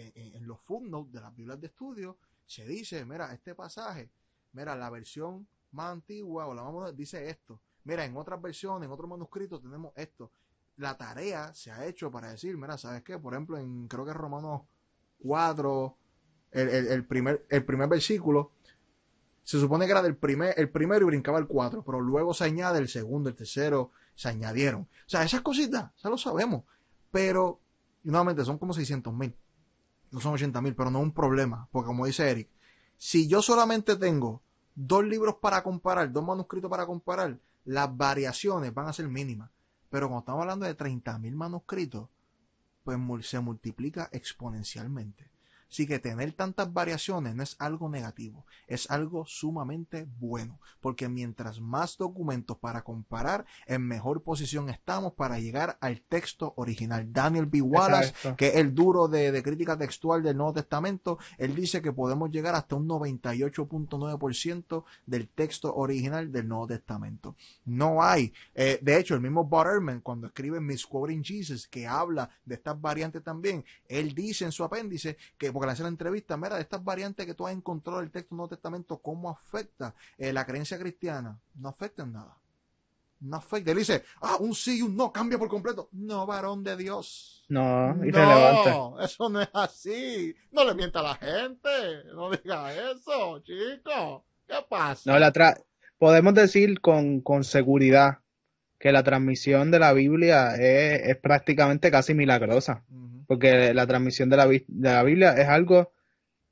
los footnotes de las Biblias de estudio se dice, mira, este pasaje, mira, la versión más antigua o la más dice esto. Mira, en otras versiones, en otros manuscritos tenemos esto la tarea se ha hecho para decir, mira, ¿sabes qué? Por ejemplo, en creo que Romanos 4, el, primer, el primer versículo, se supone que era del primer, el primero y brincaba el 4, pero luego se añade el segundo, el tercero, se añadieron. O sea, esas cositas, ya lo sabemos, pero nuevamente son como 600 mil, no son 80 mil, pero no es un problema, porque como dice Eric, si yo solamente tengo dos libros para comparar, dos manuscritos para comparar, las variaciones van a ser mínimas. Pero cuando estamos hablando de 30.000 manuscritos, pues se multiplica exponencialmente. Así que tener tantas variaciones no es algo negativo, es algo sumamente bueno, porque mientras más documentos para comparar, en mejor posición estamos para llegar al texto original. Daniel B. Wallace, que es el duro de, crítica textual del Nuevo Testamento, él dice que podemos llegar hasta un 98.9% del texto original del Nuevo Testamento. No hay, eh, de hecho, el mismo Bob cuando escribe Misquoting Jesus, que habla de estas variantes también, él dice en su apéndice que, porque le la entrevista, mira, estas variantes que tú has encontrado en el texto Nuevo Testamento, ¿cómo afecta eh, la creencia cristiana? No afecta en nada. No afecta. Él dice, ah, un sí y un no, cambia por completo. No, varón de Dios. No, irrelevante. No, eso no es así. No le mienta a la gente. No diga eso, chico. ¿Qué pasa? No, la podemos decir con, con seguridad que la transmisión de la Biblia es, prácticamente casi milagrosa, porque la transmisión de la, de la Biblia es algo,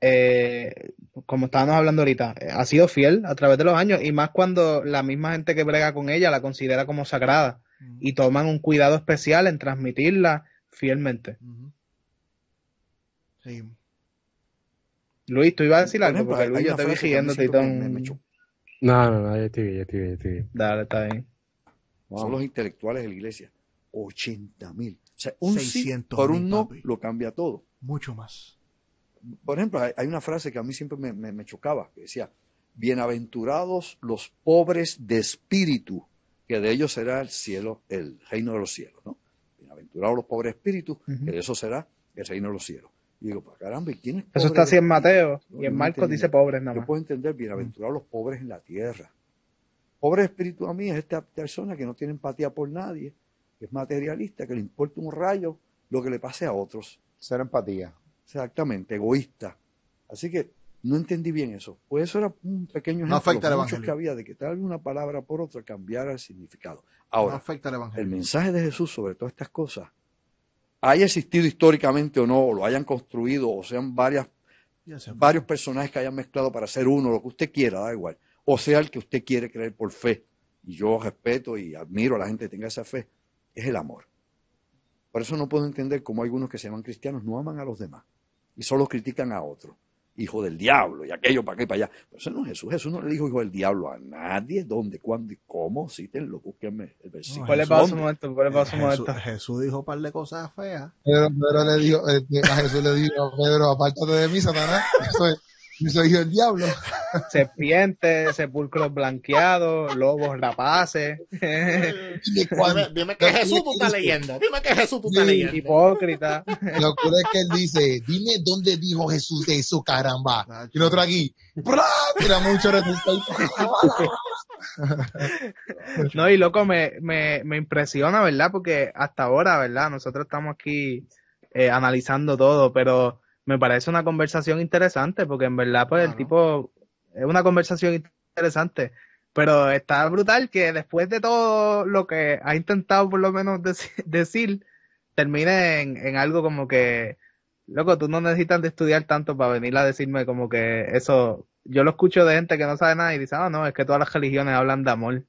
eh, como estábamos hablando ahorita, ha sido fiel a través de los años y más cuando la misma gente que brega con ella la considera como sagrada y toman un cuidado especial en transmitirla fielmente. Luis, tú ibas a decir algo, porque Luis, yo te vi siguiendo, No, no, no, ya estoy bien, ya estoy bien, ya estoy bien. Dale, está bien son los intelectuales de la iglesia. 80 mil. O sea, un por un no lo cambia todo. Mucho más. Por ejemplo, hay, una frase que a mí siempre me, chocaba, que decía, bienaventurados los pobres de espíritu, que de ellos será el cielo, el reino de los cielos, ¿no? Bienaventurados los pobres de espíritu, que de eso será el reino de los cielos. Y digo, pues caramba, ¿y quién es? Eso está así en Mateo, y en Marcos dice pobres nada más. Yo puedo entender, bienaventurados los pobres en la tierra. Pobre espíritu a mí es esta persona que no tiene empatía por nadie, que es materialista, que le importa un rayo lo que le pase a otros. Ser empatía. Exactamente, egoísta. Así que no entendí bien eso. Pues eso era un pequeño ejemplo no que había de que tal una palabra por otra cambiara el significado. Ahora, afecta el, el mensaje de Jesús sobre todas estas cosas, haya existido históricamente o no, o lo hayan construido, o sean varias, varios personajes que hayan mezclado para hacer uno, lo que usted quiera, da igual o sea el que usted quiere creer por fe. Y yo respeto y admiro a la gente que tenga esa fe, es el amor. Por eso no puedo entender cómo algunos que se llaman cristianos no aman a los demás y solo critican a otros hijo del diablo, y aquello para aquí para allá. Pero eso no es Jesús. Jesús no le dijo hijo del diablo a nadie. ¿Dónde, cuándo y cómo? Cítenlo, búsquenme el versículo. ¿Cuál es el momento? ¿Cuál es momento? Jesús, dijo un par de cosas feas. Pedro, Pedro le dijo, eh, a Jesús le dijo, Pedro, apártate de mí, Satanás. Soy el diablo. Serpientes, sepulcros blanqueados, lobos rapaces. Dime, que Jesús tú estás leyendo. Dime que Jesús tú estás leyendo. Hipócrita. Lo que es que él dice, dime dónde dijo Jesús eso, caramba. Y nosotros aquí, mira mucho No, y loco, me, me, me impresiona, ¿verdad? Porque hasta ahora, ¿verdad? Nosotros estamos aquí eh, analizando todo, pero me parece una conversación interesante, porque en verdad, pues el tipo es una conversación interesante, pero está brutal que después de todo lo que ha intentado por lo menos decir, termine en, algo como que, loco, tú no necesitas de estudiar tanto para venir a decirme como que eso, yo lo escucho de gente que no sabe nada y dice, ah, no, es que todas las religiones hablan de amor.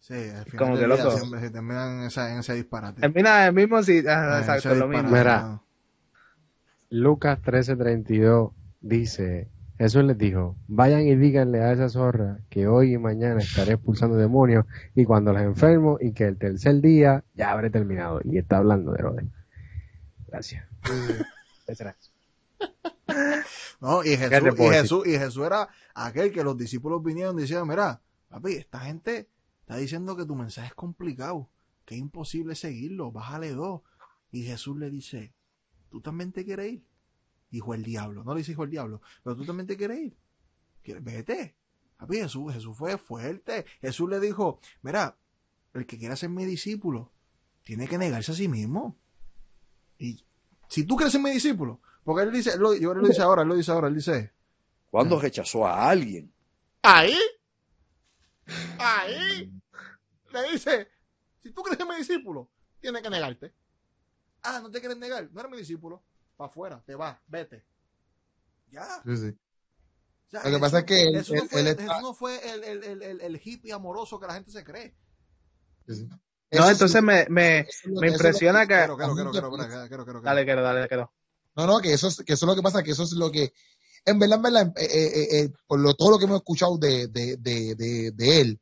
Sí, al final como que loco. Siempre, terminan en, esa, en, ese disparate. Termina el mismo, sí, ah, exacto, lo mismo. Lucas 13:32 dice, Jesús les dijo, vayan y díganle a esa zorra que hoy y mañana estaré expulsando demonios y cuando las enfermo y que el tercer día ya habré terminado. Y está hablando de Herodes. Gracias. no, y Jesús, y, Jesús, y Jesús era aquel que los discípulos vinieron y decían, mira, papi, esta gente está diciendo que tu mensaje es complicado, que es imposible seguirlo, bájale dos. Y Jesús le dice, ¿tú también te quieres ir? Dijo el diablo, no le dijo el diablo, pero tú también te quieres ir. Vete. Papi, Jesús, Jesús fue fuerte. Jesús le dijo, mira, el que quiera ser mi discípulo, tiene que negarse a sí mismo. Y si tú quieres ser mi discípulo, porque él dice, lo, yo lo dice ahora, él lo dice ahora, él dice. ¿Cuándo rechazó a alguien? Ahí. Ahí. Le dice, si tú quieres ser mi discípulo, tiene que negarte. Ah, no te quieres negar, no eres mi discípulo. Para afuera, te vas, vete. Ya. Sí, sí. Lo que pasa es que él, eso, no fue, él no fue el, el, el, el, hippie amoroso que la gente se cree. Sí, No, entonces me, me, me impresiona que. Dale, quiero, dale, quiero. No, no, que eso, es, que eso es lo que pasa, que eso es lo que, en verdad, en verdad, eh, eh, eh, por lo, todo lo que hemos escuchado de, de, de, de, él,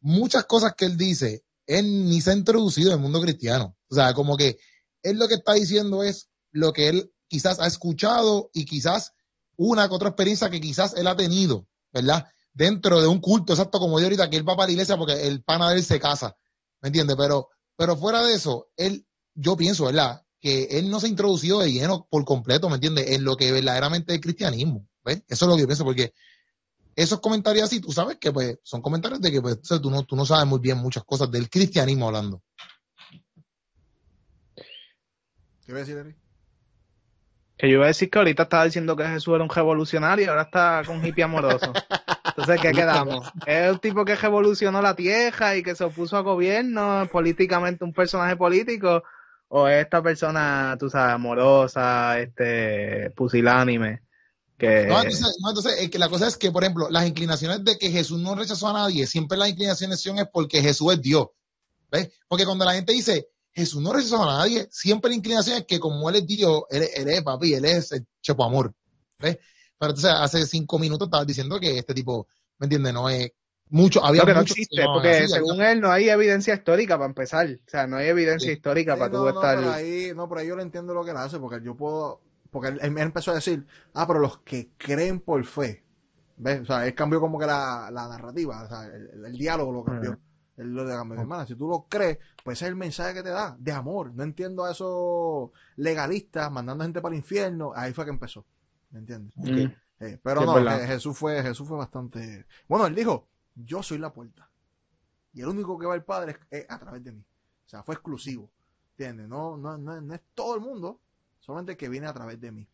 muchas cosas que él dice, él ni se ha introducido en el mundo cristiano. O sea, como que él lo que está diciendo es lo que él quizás ha escuchado y quizás una que otra experiencia que quizás él ha tenido, ¿verdad? Dentro de un culto, exacto como yo ahorita, que él va para la iglesia porque el pana de él se casa, ¿me entiendes? Pero, pero fuera de eso, él, yo pienso, ¿verdad? Que él no se ha introducido de lleno por completo, ¿me entiendes? En lo que verdaderamente es cristianismo, ¿ves? Eso es lo que yo pienso, porque esos comentarios así, tú sabes que pues son comentarios de que pues, tú, no, tú no sabes muy bien muchas cosas del cristianismo hablando. ¿Qué voy a decir? Que yo iba a decir que ahorita estaba diciendo que Jesús era un revolucionario y ahora está con hippie amoroso. Entonces, ¿qué quedamos? ¿Es un tipo que revolucionó la tierra y que se opuso al gobierno, políticamente un personaje político? ¿O es esta persona, tú sabes, amorosa, este, pusilánime? Que... No, entonces, no, entonces que la cosa es que, por ejemplo, las inclinaciones de que Jesús no rechazó a nadie, siempre las inclinaciones son es porque Jesús es Dios. ¿Ves? Porque cuando la gente dice, Jesús no rechazó a nadie. Siempre la inclinación es que como él es Dios, él, es papi, él es el chepo amor. ¿Ves? Pero entonces hace cinco minutos estabas diciendo que este tipo, ¿me entiendes? No es mucho, había que no existe, porque según él no hay evidencia histórica para empezar. O sea, no hay evidencia histórica para tú estar. Por ahí, no, por ahí yo lo entiendo lo que él hace, porque yo puedo, porque él, empezó a decir, ah, pero los que creen por fe. ¿Ves? O sea, él cambió como que la, la narrativa, o sea, el, diálogo lo cambió. Lo de mi hermana. Si tú lo crees, pues ese es el mensaje que te da, de amor. No entiendo a esos legalistas mandando gente para el infierno. Ahí fue que empezó. ¿Me entiendes? Eh, pero no, Jesús fue, Jesús fue bastante. Bueno, él dijo, yo soy la puerta. Y el único que va al Padre es, a través de mí. O sea, fue exclusivo. ¿Entiendes? No, no, no, es todo el mundo, solamente que viene a través de mí.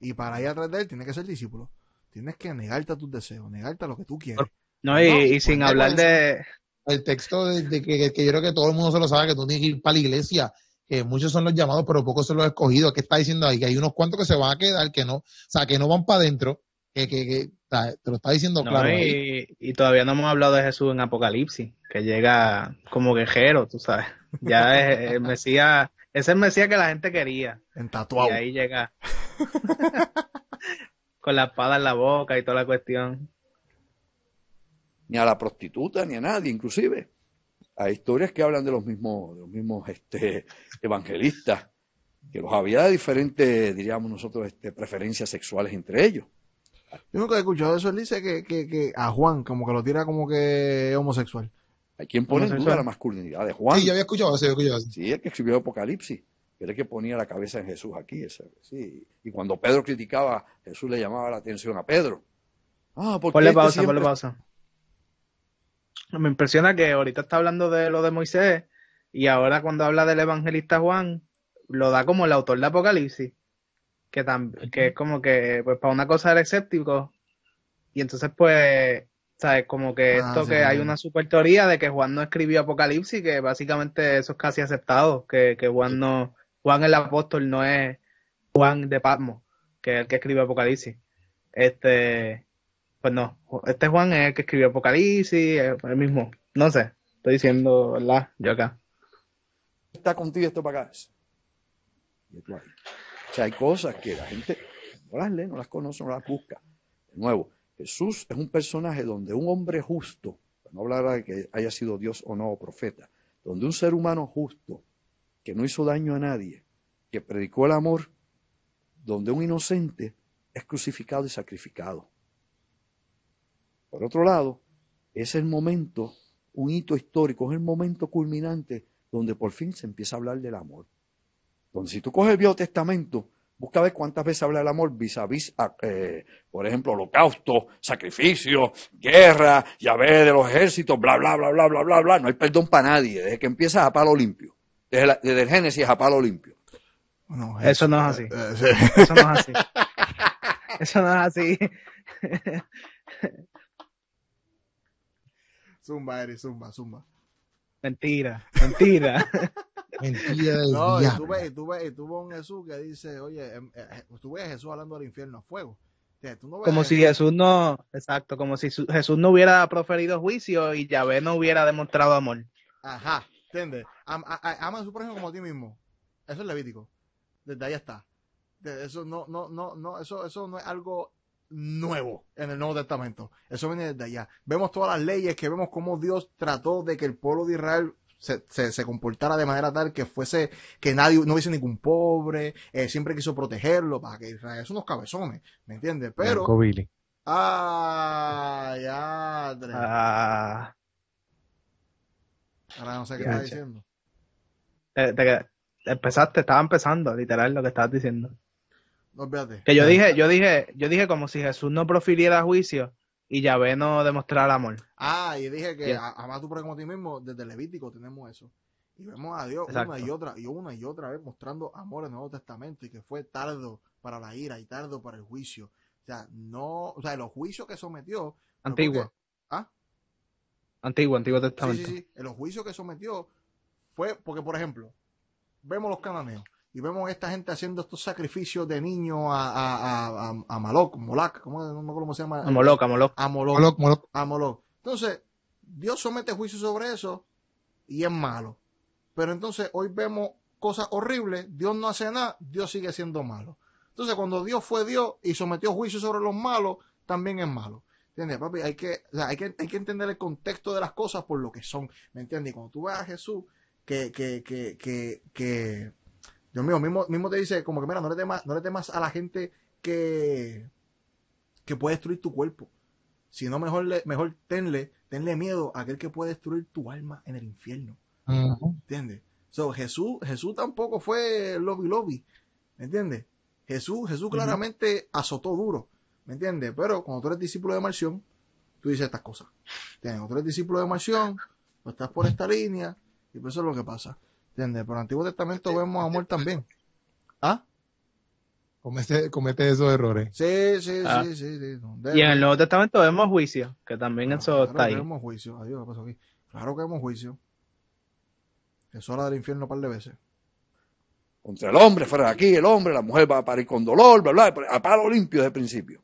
Y para ir a través de él, tienes que ser discípulo. Tienes que negarte a tus deseos, negarte a lo que tú quieres. No, y, sin hablar de... El texto de, que, yo creo que todo el mundo se lo sabe, que tú tienes que ir para la iglesia, que muchos son los llamados, pero pocos son los escogidos. ¿Qué está diciendo ahí? Que hay unos cuantos que se van a quedar, que no, o sea, que no van para adentro, que, que, te lo está diciendo claro. Y, todavía no hemos hablado de Jesús en Apocalipsis, que llega como guerrero, tú sabes. Ya es el Mesías, ese es el Mesías que la gente quería. En tatuado. Y ahí llega. con la espada en la boca y toda la cuestión ni a la prostituta, ni a nadie, inclusive. Hay historias que hablan de los mismos, de los mismos este, evangelistas, que los había de diferentes, diríamos nosotros, este, preferencias sexuales entre ellos. Yo nunca he escuchado eso. Él dice que, que, que a Juan como que lo tira como que homosexual. Hay quien pone en duda la masculinidad de Juan. Sí, yo había escuchado eso. Había escuchado Sí, el que escribió Apocalipsis. Era el que ponía la cabeza en Jesús aquí. Ese, sí. Y cuando Pedro criticaba, Jesús le llamaba la atención a Pedro. Ah, porque ponle este pausa, ponle pausa. Me impresiona que ahorita está hablando de lo de Moisés y ahora cuando habla del evangelista Juan, lo da como el autor de Apocalipsis. Que, que es como que, pues para una cosa era escéptico. Y entonces, pues, ¿sabes? Como que ah, esto que hay una super teoría de que Juan no escribió Apocalipsis, que básicamente eso es casi aceptado, que, que Juan no, Juan el apóstol no es Juan de Patmos, que es el que escribió Apocalipsis. Este, pues no, este Juan es el que escribió Apocalipsis, el mismo. No sé, estoy diciendo, ¿verdad? Yo acá. Está contigo esto para acá. O sea, hay cosas que la gente no las lee, no las conoce, no las busca. De nuevo, Jesús es un personaje donde un hombre justo, no hablar de que haya sido Dios o no, o profeta, donde un ser humano justo, que no hizo daño a nadie, que predicó el amor, donde un inocente es crucificado y sacrificado. Por otro lado, es el momento, un hito histórico, es el momento culminante donde por fin se empieza a hablar del amor. Donde si tú coges el Viejo Testamento, busca ver cuántas veces habla del amor vis a vis, eh, por ejemplo, holocausto, sacrificio, guerra, llave de los ejércitos, bla, bla, bla, bla, bla, bla, bla. No hay perdón para nadie, desde que empieza a palo limpio. Desde, desde el Génesis a palo limpio. eso no es así. Eso no es así. Eso no es así. Zumba, Eri, zumba, zumba. Mentira, mentira. mentira No, y tú, ves, y, tú ves, y tú ves un Jesús que dice, oye, em, eh, eh, tú ves a Jesús hablando del infierno a fuego. como si Jesús no, exacto, como si Jesús no hubiera proferido juicio y Yahvé no hubiera demostrado amor. Ajá, ¿entiendes? Ama a, su prójimo como a ti mismo. Eso es levítico. desde ahí está. Eso no, no, no, no, eso, eso no es algo nuevo en el Nuevo Testamento. Eso viene desde allá. Vemos todas las leyes, que vemos cómo Dios trató de que el pueblo de Israel se, se, comportara de manera tal que fuese, que nadie, no hubiese ningún pobre, eh, siempre quiso protegerlo para que Israel son unos cabezones, ¿me entiendes? Pero... Ah, ya, ah. Ahora no sé qué está diciendo. Eh, empezaste, estaba empezando, literal, lo que estabas diciendo. Que yo dije, yo dije, yo dije como si Jesús no profiriera juicio y Yahvé no demostrara amor. Ah, y dije que además tú como a ti mismo, desde Levítico tenemos eso. Y vemos a Dios una y otra, y una y otra vez mostrando amor en el Nuevo Testamento y que fue tardo para la ira y tardo para el juicio. O sea, no, o sea, los juicios que sometió. Antiguo. ¿Ah? Antiguo, Antiguo Testamento. Sí, sí, sí. Los juicios que sometió fue porque, por ejemplo, vemos los cananeos y vemos a esta gente haciendo estos sacrificios de niños a, a, a, a Moloch, Moloch, ¿cómo, cómo se llama? A Moloch, a Moloch. A Moloch, A Moloch. Entonces, Dios somete juicio sobre eso y es malo. Pero entonces hoy vemos cosas horribles, Dios no hace nada, Dios sigue siendo malo. Entonces, cuando Dios fue Dios y sometió juicio sobre los malos, también es malo. ¿Entiendes, papi? Hay que, hay que, hay que entender el contexto de las cosas por lo que son. ¿Me entiendes? Y cuando tú ves a Jesús, que, que, que, que, que Dios mío, mismo, mismo te dice, como que mira, no le temas, no le temas a la gente que, que puede destruir tu cuerpo. Sino mejor, mejor tenle, tenle miedo a aquel que puede destruir tu alma en el infierno. ¿Entiendes? So, Jesús, Jesús tampoco fue lobby lobby. ¿Me entiendes? Jesús, Jesús claramente azotó duro, ¿me entiendes? Pero cuando tú eres discípulo de Marción, tú dices estas cosas. Cuando tú eres discípulo de Marción, tú estás por esta línea, y por eso es lo que pasa. ¿Entiendes? Por el Antiguo Testamento vemos amor también. ¿Ah? Comete, comete esos errores. Sí, sí, ah. sí, sí, Y en el Nuevo Testamento vemos juicio, que también eso está ahí. vemos juicio. Adiós, ¿qué pasó aquí? Claro que vemos juicio. Es hora del infierno un par de veces contra el hombre, fuera de aquí, el hombre, la mujer va a parir con dolor, bla, bla, a palo limpio desde el principio.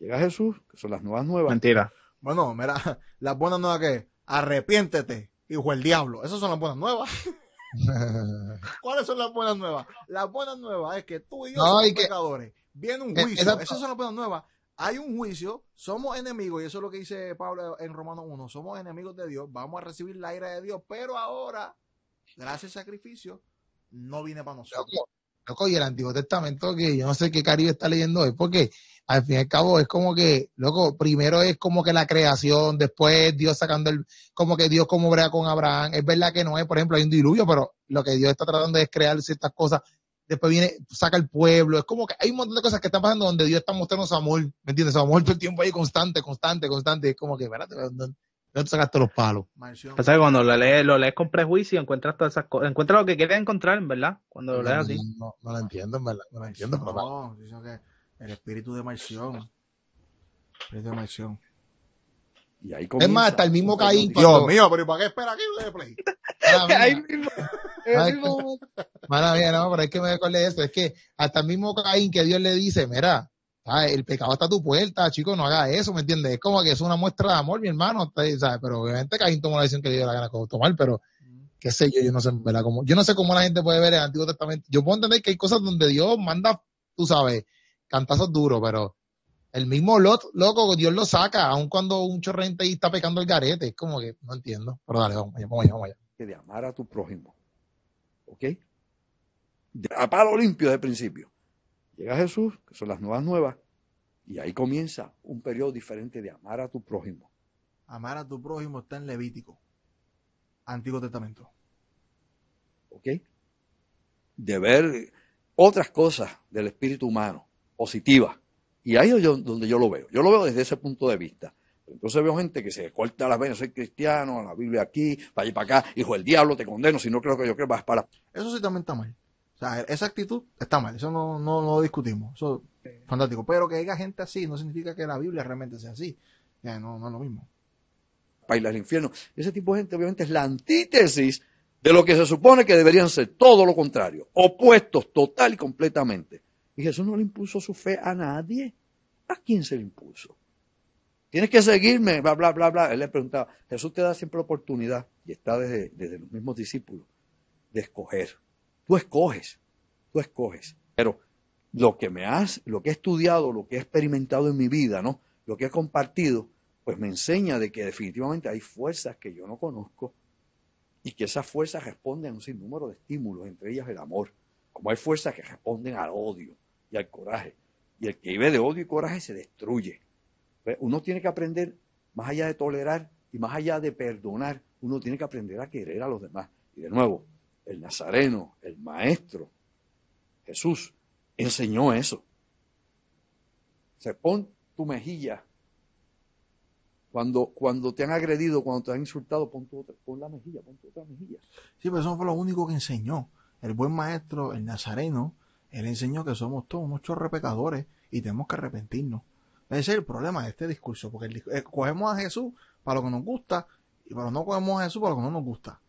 Llega Jesús, que son las nuevas nuevas. Mentira. Bueno, mira, las buenas nuevas que arrepiéntete, hijo del diablo. Esas son las buenas nuevas. ¿Cuáles son las buenas nuevas? Las buenas nuevas es que tú y yo somos pecadores. Viene un eh, juicio. Esas son las buenas nuevas. Hay un juicio, somos enemigos, y eso es lo que dice Pablo en Romanos 1, somos enemigos de Dios, vamos a recibir la ira de Dios, pero ahora, gracias al sacrificio, no viene para nosotros. Loco, y el Antiguo Testamento, que yo no sé qué Caribe está leyendo hoy, porque al fin y al cabo es como que, loco, primero es como que la creación, después Dios sacando el, como que Dios como brea con Abraham. Es verdad que no es, por ejemplo, hay un diluvio, pero lo que Dios está tratando es crear ciertas cosas. Después viene, saca el pueblo. Es como que hay un montón de cosas que están pasando donde Dios está mostrando su amor, ¿me entiendes? Su amor todo el tiempo ahí constante, constante, constante. Es como que, espérate, ¿Dónde sacaste los palos? Pasa que cuando lo lees, lo lees con prejuicio, encuentras todas esas cosas. Encuentras lo que quieres encontrar, en verdad. Cuando lo lees así. No, no, lo entiendo, en verdad. No lo entiendo. No, dicen que el espíritu de Marción. Espíritu de Marción. Y ahí es más, hasta el mismo Caín. Dios mío, pero ¿para qué espera aquí de play? ahí mismo. Mala mía, no, pero es que me acordé de eso. Es que hasta el mismo Caín que Dios le dice, mira, el pecado está a tu puerta, chico, no haga eso, ¿me entiendes? Es como que es una muestra de amor, mi hermano, ¿sabes? Pero obviamente Caín tomó la decisión que le dio la gana de tomar, pero qué sé yo, yo no sé, ¿verdad? Como, yo no sé cómo la gente puede ver el Antiguo Testamento. Yo puedo entender que hay cosas donde Dios manda, tú sabes, cantazos duros, pero el mismo Lot, loco, Dios lo saca, aun cuando un chorrente ahí está pecando el garete, es como que, no entiendo. Pero dale, vamos allá, vamos allá, vamos allá. Que de amar a tu prójimo, ¿ok? a palo limpio desde el principio. Llega Jesús, que son las nuevas nuevas, y ahí comienza un periodo diferente de amar a tu prójimo. Amar a tu prójimo está en Levítico, Antiguo Testamento. ¿Ok? De ver otras cosas del espíritu humano, positivas. Y ahí es donde yo lo veo. Yo lo veo desde ese punto de vista. Entonces veo gente que se corta las venas, soy cristiano, la Biblia aquí, vaya para acá, hijo del diablo, te condeno, si no creo que yo creo vas para... Eso sí también está mal. Sea, esa actitud está mal, eso no, no, no lo discutimos, eso es fantástico. Pero que haya gente así no significa que la Biblia realmente sea así. Ya, no, no es lo mismo. Baila el infierno. Ese tipo de gente obviamente es la antítesis de lo que se supone que deberían ser todo lo contrario, opuestos total y completamente. Y Jesús no le impuso su fe a nadie. ¿A quién se le impuso? Tienes que seguirme, bla, bla, bla, bla. Él le preguntaba, Jesús te da siempre la oportunidad, y está desde, desde los mismos discípulos, de escoger. Tú escoges. tú escoges. Pero lo que me has, lo que he estudiado, lo que he experimentado en mi vida, ¿no? Lo que he compartido, pues me enseña de que definitivamente hay fuerzas que yo no conozco y que esas fuerzas responden a un sinnúmero de estímulos, entre ellas el amor, como hay fuerzas que responden al odio y al coraje. Y el que vive de odio y coraje se destruye. Uno tiene que aprender, más allá de tolerar y más allá de perdonar, uno tiene que aprender a querer a los demás. Y de nuevo, el Nazareno, el Maestro, Jesús, enseñó eso. Se pon tu mejilla. Cuando, cuando te han agredido, cuando te han insultado, pon, tu pon la mejilla, pon tu otra mejilla. Sí, pero eso fue lo único que enseñó. El buen maestro, el nazareno, él enseñó que somos todos unos chorre pecadores y tenemos que arrepentirnos. Ese es el problema de este discurso, porque eh, cogemos a Jesús para lo que nos gusta y para no cogemos a Jesús para lo que no nos gusta.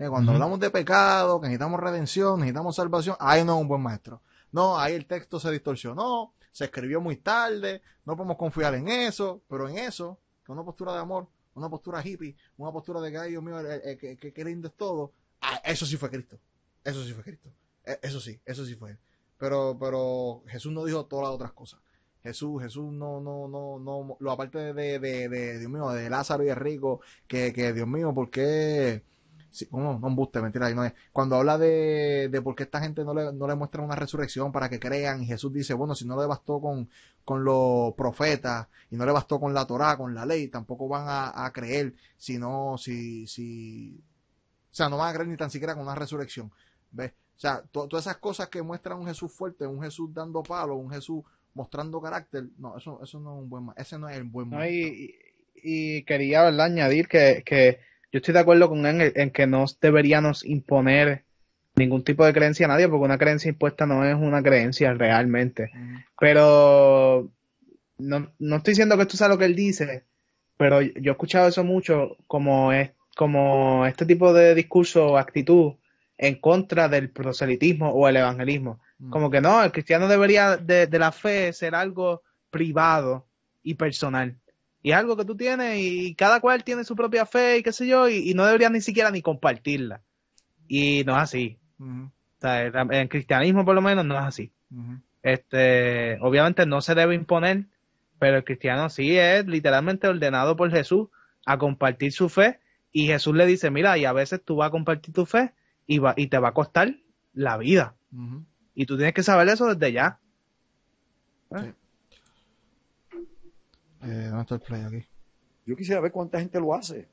Eh, cuando hablamos de pecado, que necesitamos redención, necesitamos salvación, ahí no es un buen maestro. No, ahí el texto se distorsionó, se escribió muy tarde, no podemos confiar en eso, pero en eso, que una postura de amor, una postura hippie, una postura de que, ay Dios mío, que, que, lindo es todo, ah, eso sí fue Cristo. Eso sí fue Cristo. E, eso sí, eso sí fue. Pero, pero Jesús no dijo todas las otras cosas. Jesús, Jesús no, no, no, no, lo aparte de, de, de, Dios mío, de Lázaro y de Rico, que, que Dios mío, ¿por qué? No, no buste, mentira, no es. Cuando habla de, de por qué esta gente no le, no le muestra una resurrección para que crean, y Jesús dice, bueno, si no le bastó con, con los profetas, y no le bastó con la Torá, con la ley, tampoco van a, a creer, sino, si, si, o sea, no van a creer ni tan siquiera con una resurrección. ¿Ves? O sea, todas esas cosas que muestran un Jesús fuerte, un Jesús dando palo, un Jesús mostrando carácter, no, eso, eso no es un buen, ese no es el buen no, y, y, quería, ¿verdad? añadir que, que yo estoy de acuerdo con él en que no deberíamos imponer ningún tipo de creencia a nadie, porque una creencia impuesta no es una creencia realmente. Pero no, no estoy diciendo que esto sea lo que él dice, pero yo he escuchado eso mucho como es como este tipo de discurso o actitud en contra del proselitismo o el evangelismo. Mm. Como que no, el cristiano debería de, la fe ser algo privado y personal. Y es algo que tú tienes y cada cual tiene su propia fe y qué sé yo, y, no debería ni siquiera ni compartirla. Y no es así. o sea, en el cristianismo por lo menos no es así. Este, obviamente no se debe imponer, pero el cristiano sí es literalmente ordenado por Jesús a compartir su fe y Jesús le dice, mira, y a veces tú vas a compartir tu fe y, va, y te va a costar la vida. Y tú tienes que saber eso desde ya. ¿Eh? Eh. Yo quisiera ver cuánta gente lo hace.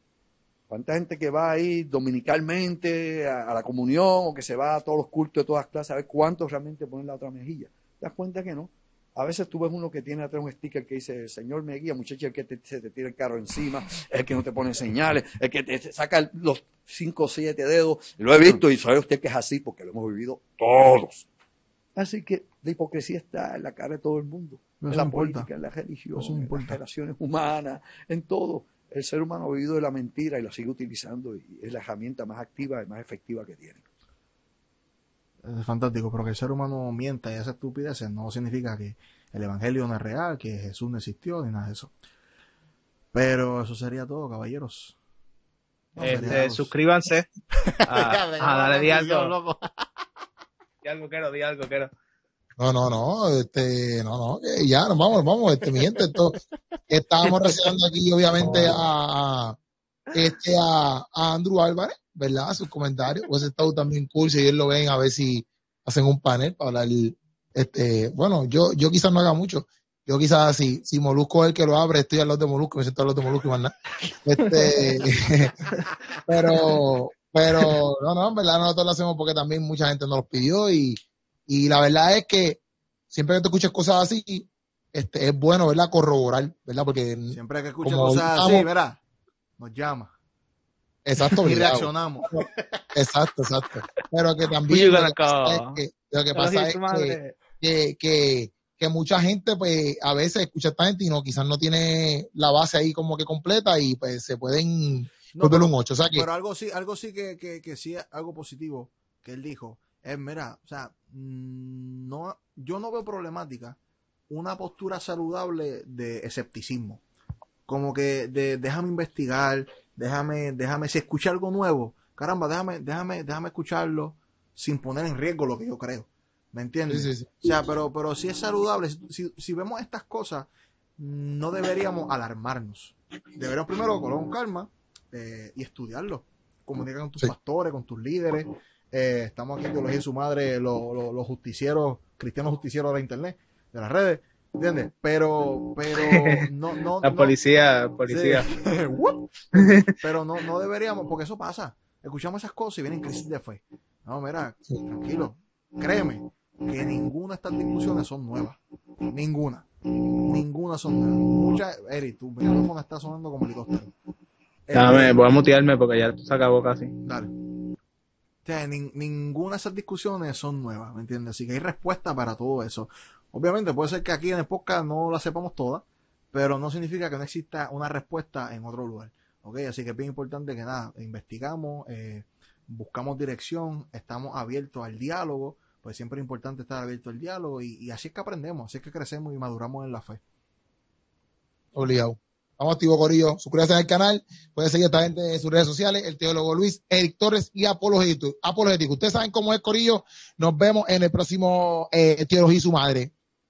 Cuánta gente que va ahí dominicalmente a, la comunión o que se va a todos los cultos de todas las clases, a ver cuántos realmente ponen la otra mejilla. ¿Te das cuenta que no? A veces tú ves uno que tiene atrás un sticker que dice, Señor me guía, muchacho, el que se te tira el carro encima, el que no te pone señales, el que te saca los cinco o siete dedos. Lo he visto y sabe usted que es así porque lo hemos vivido todos. Así que la hipocresía está en la cara de todo el mundo. En la política, en la religión, en las relaciones humanas, en todo. El ser humano ha vivido de la mentira y la sigue utilizando y es la herramienta más activa y más efectiva que tiene es fantástico, pero que el ser humano mienta y hace estupideces no significa que el Evangelio no es real, que Jesús no existió, ni nada de eso. Pero eso sería todo, caballeros. este, suscríbanse a, darle di algo. di algo, quiero, di algo, quiero. No, no, no, este, no, no, que ya, nos vamos, vamos, este, mi gente, esto, estábamos recibiendo aquí, obviamente, a, a este, a, a Andrew Álvarez, ¿verdad? Sus comentarios. Pues estado también cool, si ellos lo ven, a ver si hacen un panel para hablar. Este, bueno, yo, yo quizás no haga mucho. Yo quizás si, si Molusco es el que lo abre, estoy al lado de Molusco, me siento al lado de Molusco y más nada. Este, pero, pero, no, no, en verdad nosotros lo hacemos porque también mucha gente nos lo pidió y, y la verdad es que siempre que te escuchas cosas así, este, es bueno, ¿verdad? Corroborar, ¿verdad? Porque siempre que escuchas cosas así, ¿verdad? Nos llama. Exacto. y reaccionamos. Exacto, exacto. Pero que también lo que pasa es que, que, que, mucha gente, pues, a veces escucha a esta gente y no, quizás no tiene la base ahí como que completa y pues se pueden no, pero, un 8. O sea que, pero algo sí, algo sí que, que, que sí, algo positivo que él dijo es, mira, o sea, no, yo no veo problemática una postura saludable de escepticismo. Como que de déjame investigar, déjame, déjame, si escuché algo nuevo, caramba, déjame, déjame, déjame escucharlo sin poner en riesgo lo que yo creo. ¿Me entiendes? O sea, pero, pero si es saludable, si, si vemos estas cosas, no deberíamos alarmarnos. Deberíamos primero con calma eh, y estudiarlo. Comunicar con tus pastores, con tus líderes. Eh, estamos aquí en Teología y su madre, los justicieros, cristianos justicieros de internet, de las redes. ¿Entiendes? Pero, pero no, no. La policía, policía. pero no, no deberíamos, porque eso pasa. Escuchamos esas cosas y vienen crisis de fe. No, mira, tranquilo. Créeme que ninguna de estas discusiones son nuevas. Ninguna. Ninguna son nuevas. Muchas, Eri, tu micrófono está sonando como helicóptero. Dame, voy a mutearme porque ya se acabó casi. Dale. Sea, ninguna de esas discusiones son nuevas, ¿me entiendes? Así que hay respuesta para todo eso. Obviamente puede ser que aquí en el podcast no la sepamos todas, pero no significa que no exista una respuesta en otro lugar. ¿ok? Así que es bien importante que nada, investigamos, eh, buscamos dirección, estamos abiertos al diálogo, pues siempre es importante estar abierto al diálogo y, y así es que aprendemos, así es que crecemos y maduramos en la fe. Obligado. Vamos activo Corillo, suscríbase al canal, puede seguir a esta gente en sus redes sociales, el teólogo Luis, Eric Torres y Apologético. Apologético. Ustedes saben cómo es Corillo, nos vemos en el próximo eh, Teología y su madre.